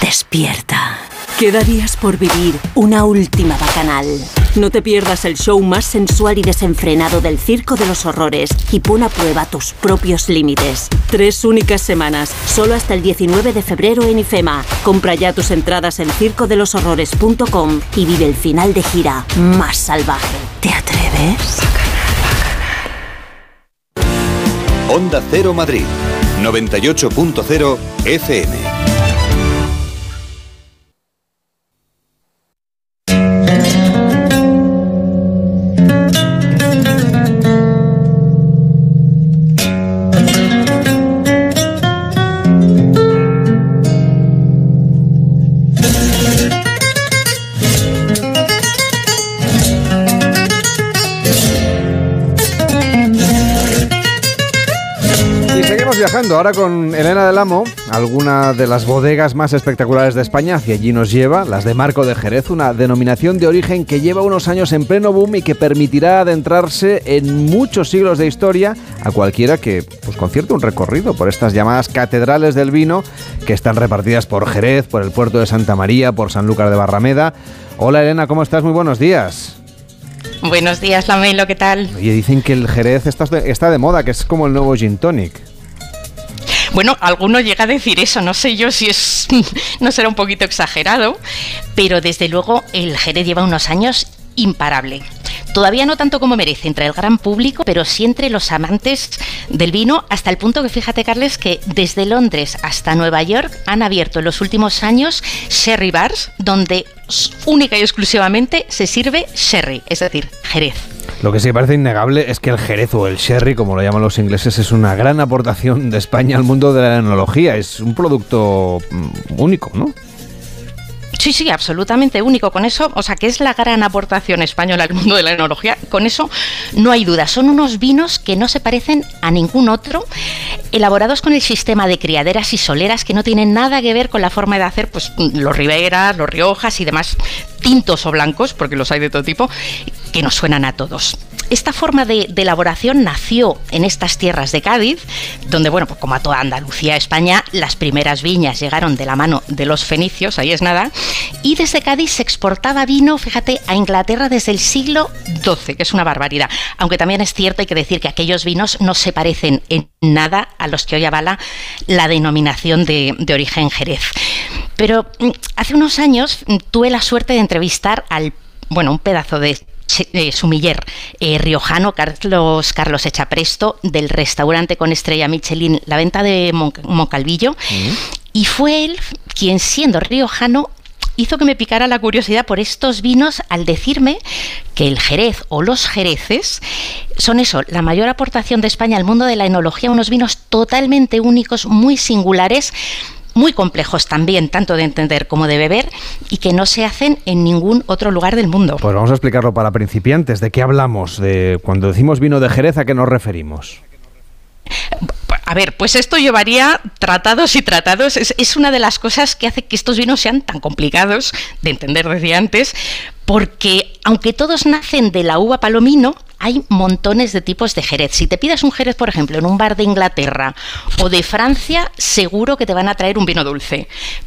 Speaker 2: Despierta. Queda días por vivir una última bacanal. No te pierdas el show más sensual y desenfrenado del Circo de los Horrores y pon a prueba tus propios límites. Tres únicas semanas, solo hasta el 19 de febrero en IFEMA. Compra ya tus entradas en circodeloshorrores.com y vive el final de gira más salvaje. ¿Te atreves?
Speaker 63: Onda Cero Madrid, 98.0 FM.
Speaker 1: Viajando ahora con Elena del Amo, alguna de las bodegas más espectaculares de España, hacia allí nos lleva, las de Marco de Jerez, una denominación de origen que lleva unos años en pleno boom y que permitirá adentrarse en muchos siglos de historia a cualquiera que pues concierte un recorrido por estas llamadas catedrales del vino que están repartidas por Jerez, por el puerto de Santa María, por Sanlúcar de Barrameda. Hola Elena, ¿cómo estás? Muy buenos días.
Speaker 64: Buenos días, Lamelo, ¿qué tal?
Speaker 1: Oye, dicen que el Jerez está de, está de moda, que es como el nuevo gin tonic.
Speaker 64: Bueno, alguno llega a decir eso, no sé yo si es no será un poquito exagerado, pero desde luego el Jerez lleva unos años imparable. Todavía no tanto como merece entre el gran público, pero sí entre los amantes del vino, hasta el punto que fíjate, Carles, que desde Londres hasta Nueva York han abierto en los últimos años sherry bars, donde única y exclusivamente se sirve sherry, es decir, Jerez.
Speaker 1: Lo que sí parece innegable es que el Jerez o el Sherry, como lo llaman los ingleses, es una gran aportación de España al mundo de la enología. Es un producto mm, único, ¿no?
Speaker 64: Sí, sí, absolutamente único. Con eso, o sea, que es la gran aportación española al mundo de la enología, con eso no hay duda. Son unos vinos que no se parecen a ningún otro, elaborados con el sistema de criaderas y soleras que no tienen nada que ver con la forma de hacer pues los Riberas, los Riojas y demás tintos o blancos, porque los hay de todo tipo, que nos suenan a todos. Esta forma de, elaboración nació en estas tierras de Cádiz, donde, bueno, pues como a toda Andalucía, España, las primeras viñas llegaron de la mano de los fenicios, ahí es nada, y desde Cádiz se exportaba vino, fíjate, a Inglaterra desde el siglo XII, que es una barbaridad. Aunque también es cierto, hay que decir que aquellos vinos no se parecen en nada a los que hoy avala la denominación de, de origen Jerez. Pero mm, hace unos años mm, tuve la suerte de entrevistar al, bueno, un pedazo de eh, sumiller eh, riojano Carlos Carlos Echapresto del restaurante con estrella Michelin La Venta de Mon- Moncalvillo. Y fue él quien siendo riojano hizo que me picara la curiosidad por estos vinos al decirme que el Jerez o los Jereces son eso, la mayor aportación de España al mundo de la enología, unos vinos totalmente únicos, muy singulares, muy complejos también, tanto de entender como de beber, y que no se hacen en ningún otro lugar del mundo.
Speaker 1: Pues vamos a explicarlo para principiantes. ¿De qué hablamos? De cuando decimos vino de Jerez, ¿a qué nos referimos?
Speaker 64: A ver, pues esto llevaría tratados y tratados. Es, es, una de las cosas que hace que estos vinos sean tan complicados de entender, decía antes, porque aunque todos nacen de la uva palomino, hay montones de tipos de jerez. Si te pidas un jerez, por ejemplo, en un bar de Inglaterra o de Francia, seguro que te van a traer un vino dulce.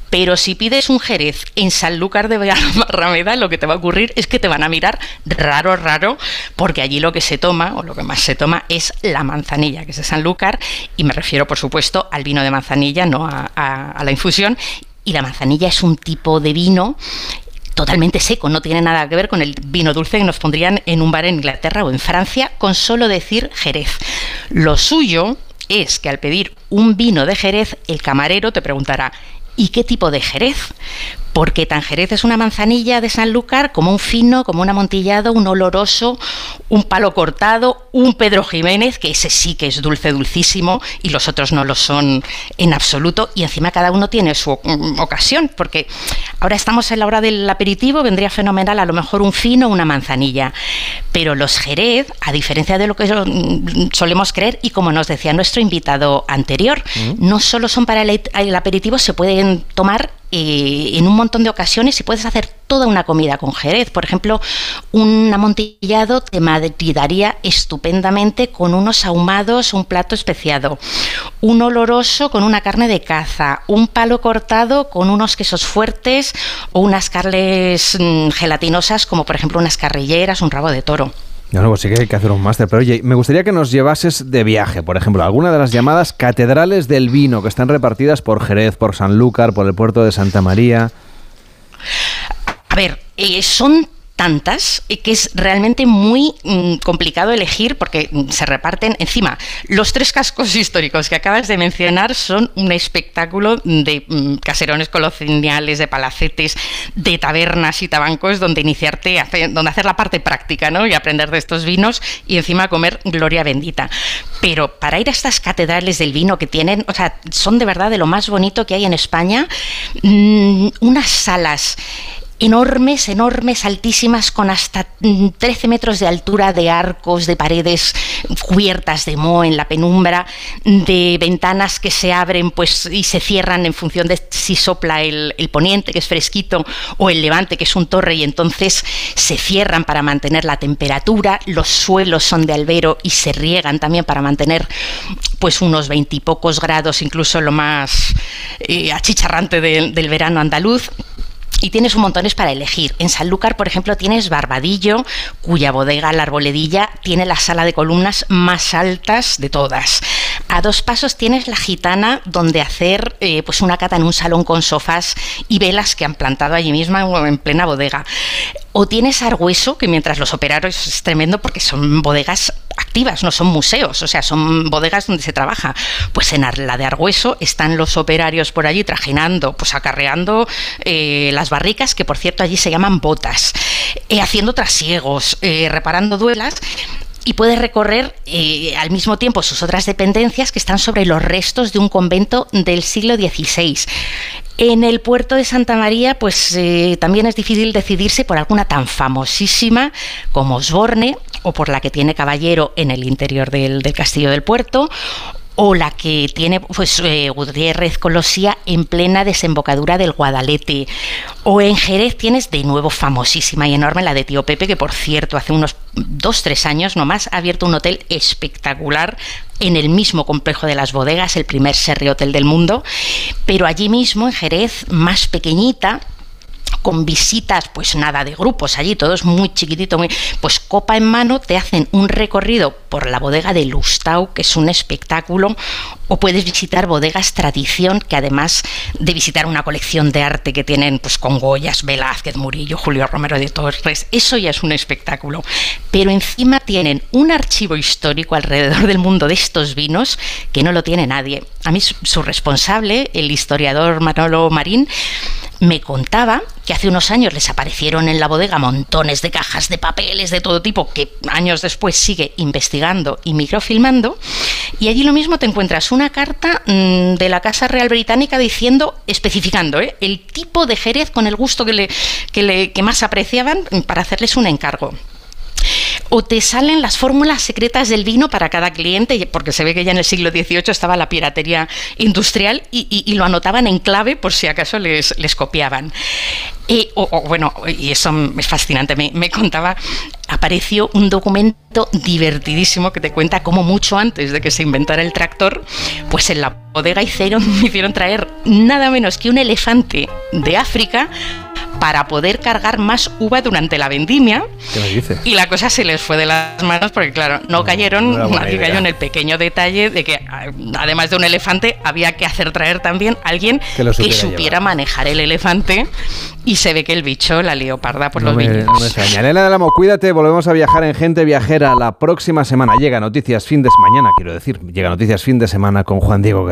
Speaker 64: Pero si pides un jerez en Sanlúcar de Barrameda, lo que te va a ocurrir es que te van a mirar raro, raro, porque allí lo que se toma, o lo que más se toma, es la manzanilla, que es de Sanlúcar, y me refiero, por supuesto, al vino de manzanilla, no a, la infusión. Y la manzanilla es un tipo de vino totalmente seco, no tiene nada que ver con el vino dulce que nos pondrían en un bar en Inglaterra o en Francia con solo decir Jerez. Lo suyo es que al pedir un vino de Jerez, el camarero te preguntará, ¿y qué tipo de Jerez? Porque tan Jerez es una manzanilla de Sanlúcar como un fino, como un amontillado, un oloroso, un palo cortado, un Pedro Jiménez, que ese sí que es dulce, dulcísimo, y los otros no lo son en absoluto, y encima cada uno tiene su mm, ocasión, porque ahora estamos en la hora del aperitivo, vendría fenomenal a lo mejor un fino o una manzanilla, pero los Jerez, a diferencia de lo que mm, solemos creer, y como nos decía nuestro invitado anterior, mm. no solo son para el aperitivo, se pueden tomar eh, en un montón de ocasiones y puedes hacer toda una comida con jerez. Por ejemplo, un amontillado te maridaría estupendamente con unos ahumados, un plato especiado, un oloroso con una carne de caza, un palo cortado con unos quesos fuertes o unas carnes mmm, gelatinosas como por ejemplo unas carrilleras, un rabo de toro.
Speaker 1: No, no, pues sí que hay que hacer un máster. Pero oye, me gustaría que nos llevases de viaje, por ejemplo, alguna de las llamadas catedrales del vino que están repartidas por Jerez, por Sanlúcar, por el puerto de Santa María.
Speaker 64: A ver, eh, son tantas que es realmente muy mm, complicado elegir porque mm, se reparten encima. Los tres cascos históricos que acabas de mencionar son un espectáculo de mm, caserones coloniales, de palacetes, de tabernas y tabancos donde iniciarte, donde hacer la parte práctica ¿no? y aprender de estos vinos y encima comer gloria bendita. Pero para ir a estas catedrales del vino que tienen, o sea, son de verdad de lo más bonito que hay en España, unas salas enormes, enormes, altísimas, con hasta 13 metros de altura, de arcos, de paredes cubiertas de moho en la penumbra, de ventanas que se abren pues, y se cierran en función de si sopla el, poniente, que es fresquito, o el levante, que es un torre, y entonces se cierran para mantener la temperatura, los suelos son de albero y se riegan también para mantener pues unos veintipocos grados, incluso lo más eh, achicharrante de, del verano andaluz y tienes un montones para elegir. En Sanlúcar, por ejemplo, tienes Barbadillo, cuya bodega, la Arboledilla, tiene la sala de columnas más altas de todas. A dos pasos tienes la Gitana, donde hacer eh, pues una cata en un salón con sofás y velas que han plantado allí misma en plena bodega. O tienes Argüeso, que mientras los operarios es tremendo porque son bodegas activas, no son museos, o sea, son bodegas donde se trabaja. Pues en la de Argüeso están los operarios por allí trajinando, pues acarreando eh, las barricas, que por cierto allí se llaman botas, eh, haciendo trasiegos, eh, reparando duelas y puedes recorrer al mismo tiempo sus otras dependencias que están sobre los restos de un convento del siglo XVI. En el puerto de Santa María, pues también es difícil decidirse por alguna tan famosísima como Osborne, o por la que tiene caballero en el interior del, del castillo del puerto, o la que tiene pues eh, Gutiérrez Colosía en plena desembocadura del Guadalete. O en Jerez tienes de nuevo famosísima y enorme la de Tío Pepe, que por cierto hace unos dos, tres años nomás ha abierto un hotel espectacular en el mismo complejo de las bodegas, el primer Serri Hotel del mundo, pero allí mismo en Jerez, más pequeñita, con visitas, pues nada de grupos allí, todo es muy chiquitito, muy, pues copa en mano te hacen un recorrido por la bodega de Lustau, que es un espectáculo, o puedes visitar bodegas tradición, que además de visitar una colección de arte que tienen pues con Goyas, Velázquez, Murillo, Julio Romero de Torres, eso ya es un espectáculo. Pero encima tienen un archivo histórico alrededor del mundo de estos vinos que no lo tiene nadie. A mí su responsable, el historiador Manolo Marín, me contaba que hace unos años les aparecieron en la bodega montones de cajas de papeles de todo tipo que años después sigue investigando y microfilmando y allí lo mismo te encuentras una carta mmm, de la Casa Real Británica diciendo, especificando ¿eh? el tipo de jerez con el gusto que, le, que, le, que más apreciaban para hacerles un encargo. O te salen las fórmulas secretas del vino para cada cliente, porque se ve que ya en el siglo XVIII estaba la piratería industrial y, lo anotaban en clave por si acaso les, copiaban. Y, o- bueno, y eso es fascinante, me, me contaba, apareció un documento divertidísimo que te cuenta cómo mucho antes de que se inventara el tractor, pues en la bodega hicieron, hicieron traer nada menos que un elefante de África para poder cargar más uva durante la vendimia.
Speaker 1: ¿Qué me dices?
Speaker 64: Y la cosa se les fue de las manos porque, claro, no cayeron,
Speaker 1: no
Speaker 64: nadie
Speaker 1: idea.
Speaker 64: cayó en el pequeño detalle de que, a- además de un elefante, había que hacer traer también a alguien
Speaker 1: Que lo
Speaker 64: que
Speaker 1: supiera
Speaker 64: manejar el elefante. Y se ve que el bicho, la leoparda, por
Speaker 1: No
Speaker 64: los
Speaker 1: me, no me extraña. Elena del Amo, cuídate, volvemos a viajar en Gente Viajera la próxima semana. Llega Noticias fin de mañana, quiero decir. Llega Noticias fin de semana con Juan Diego.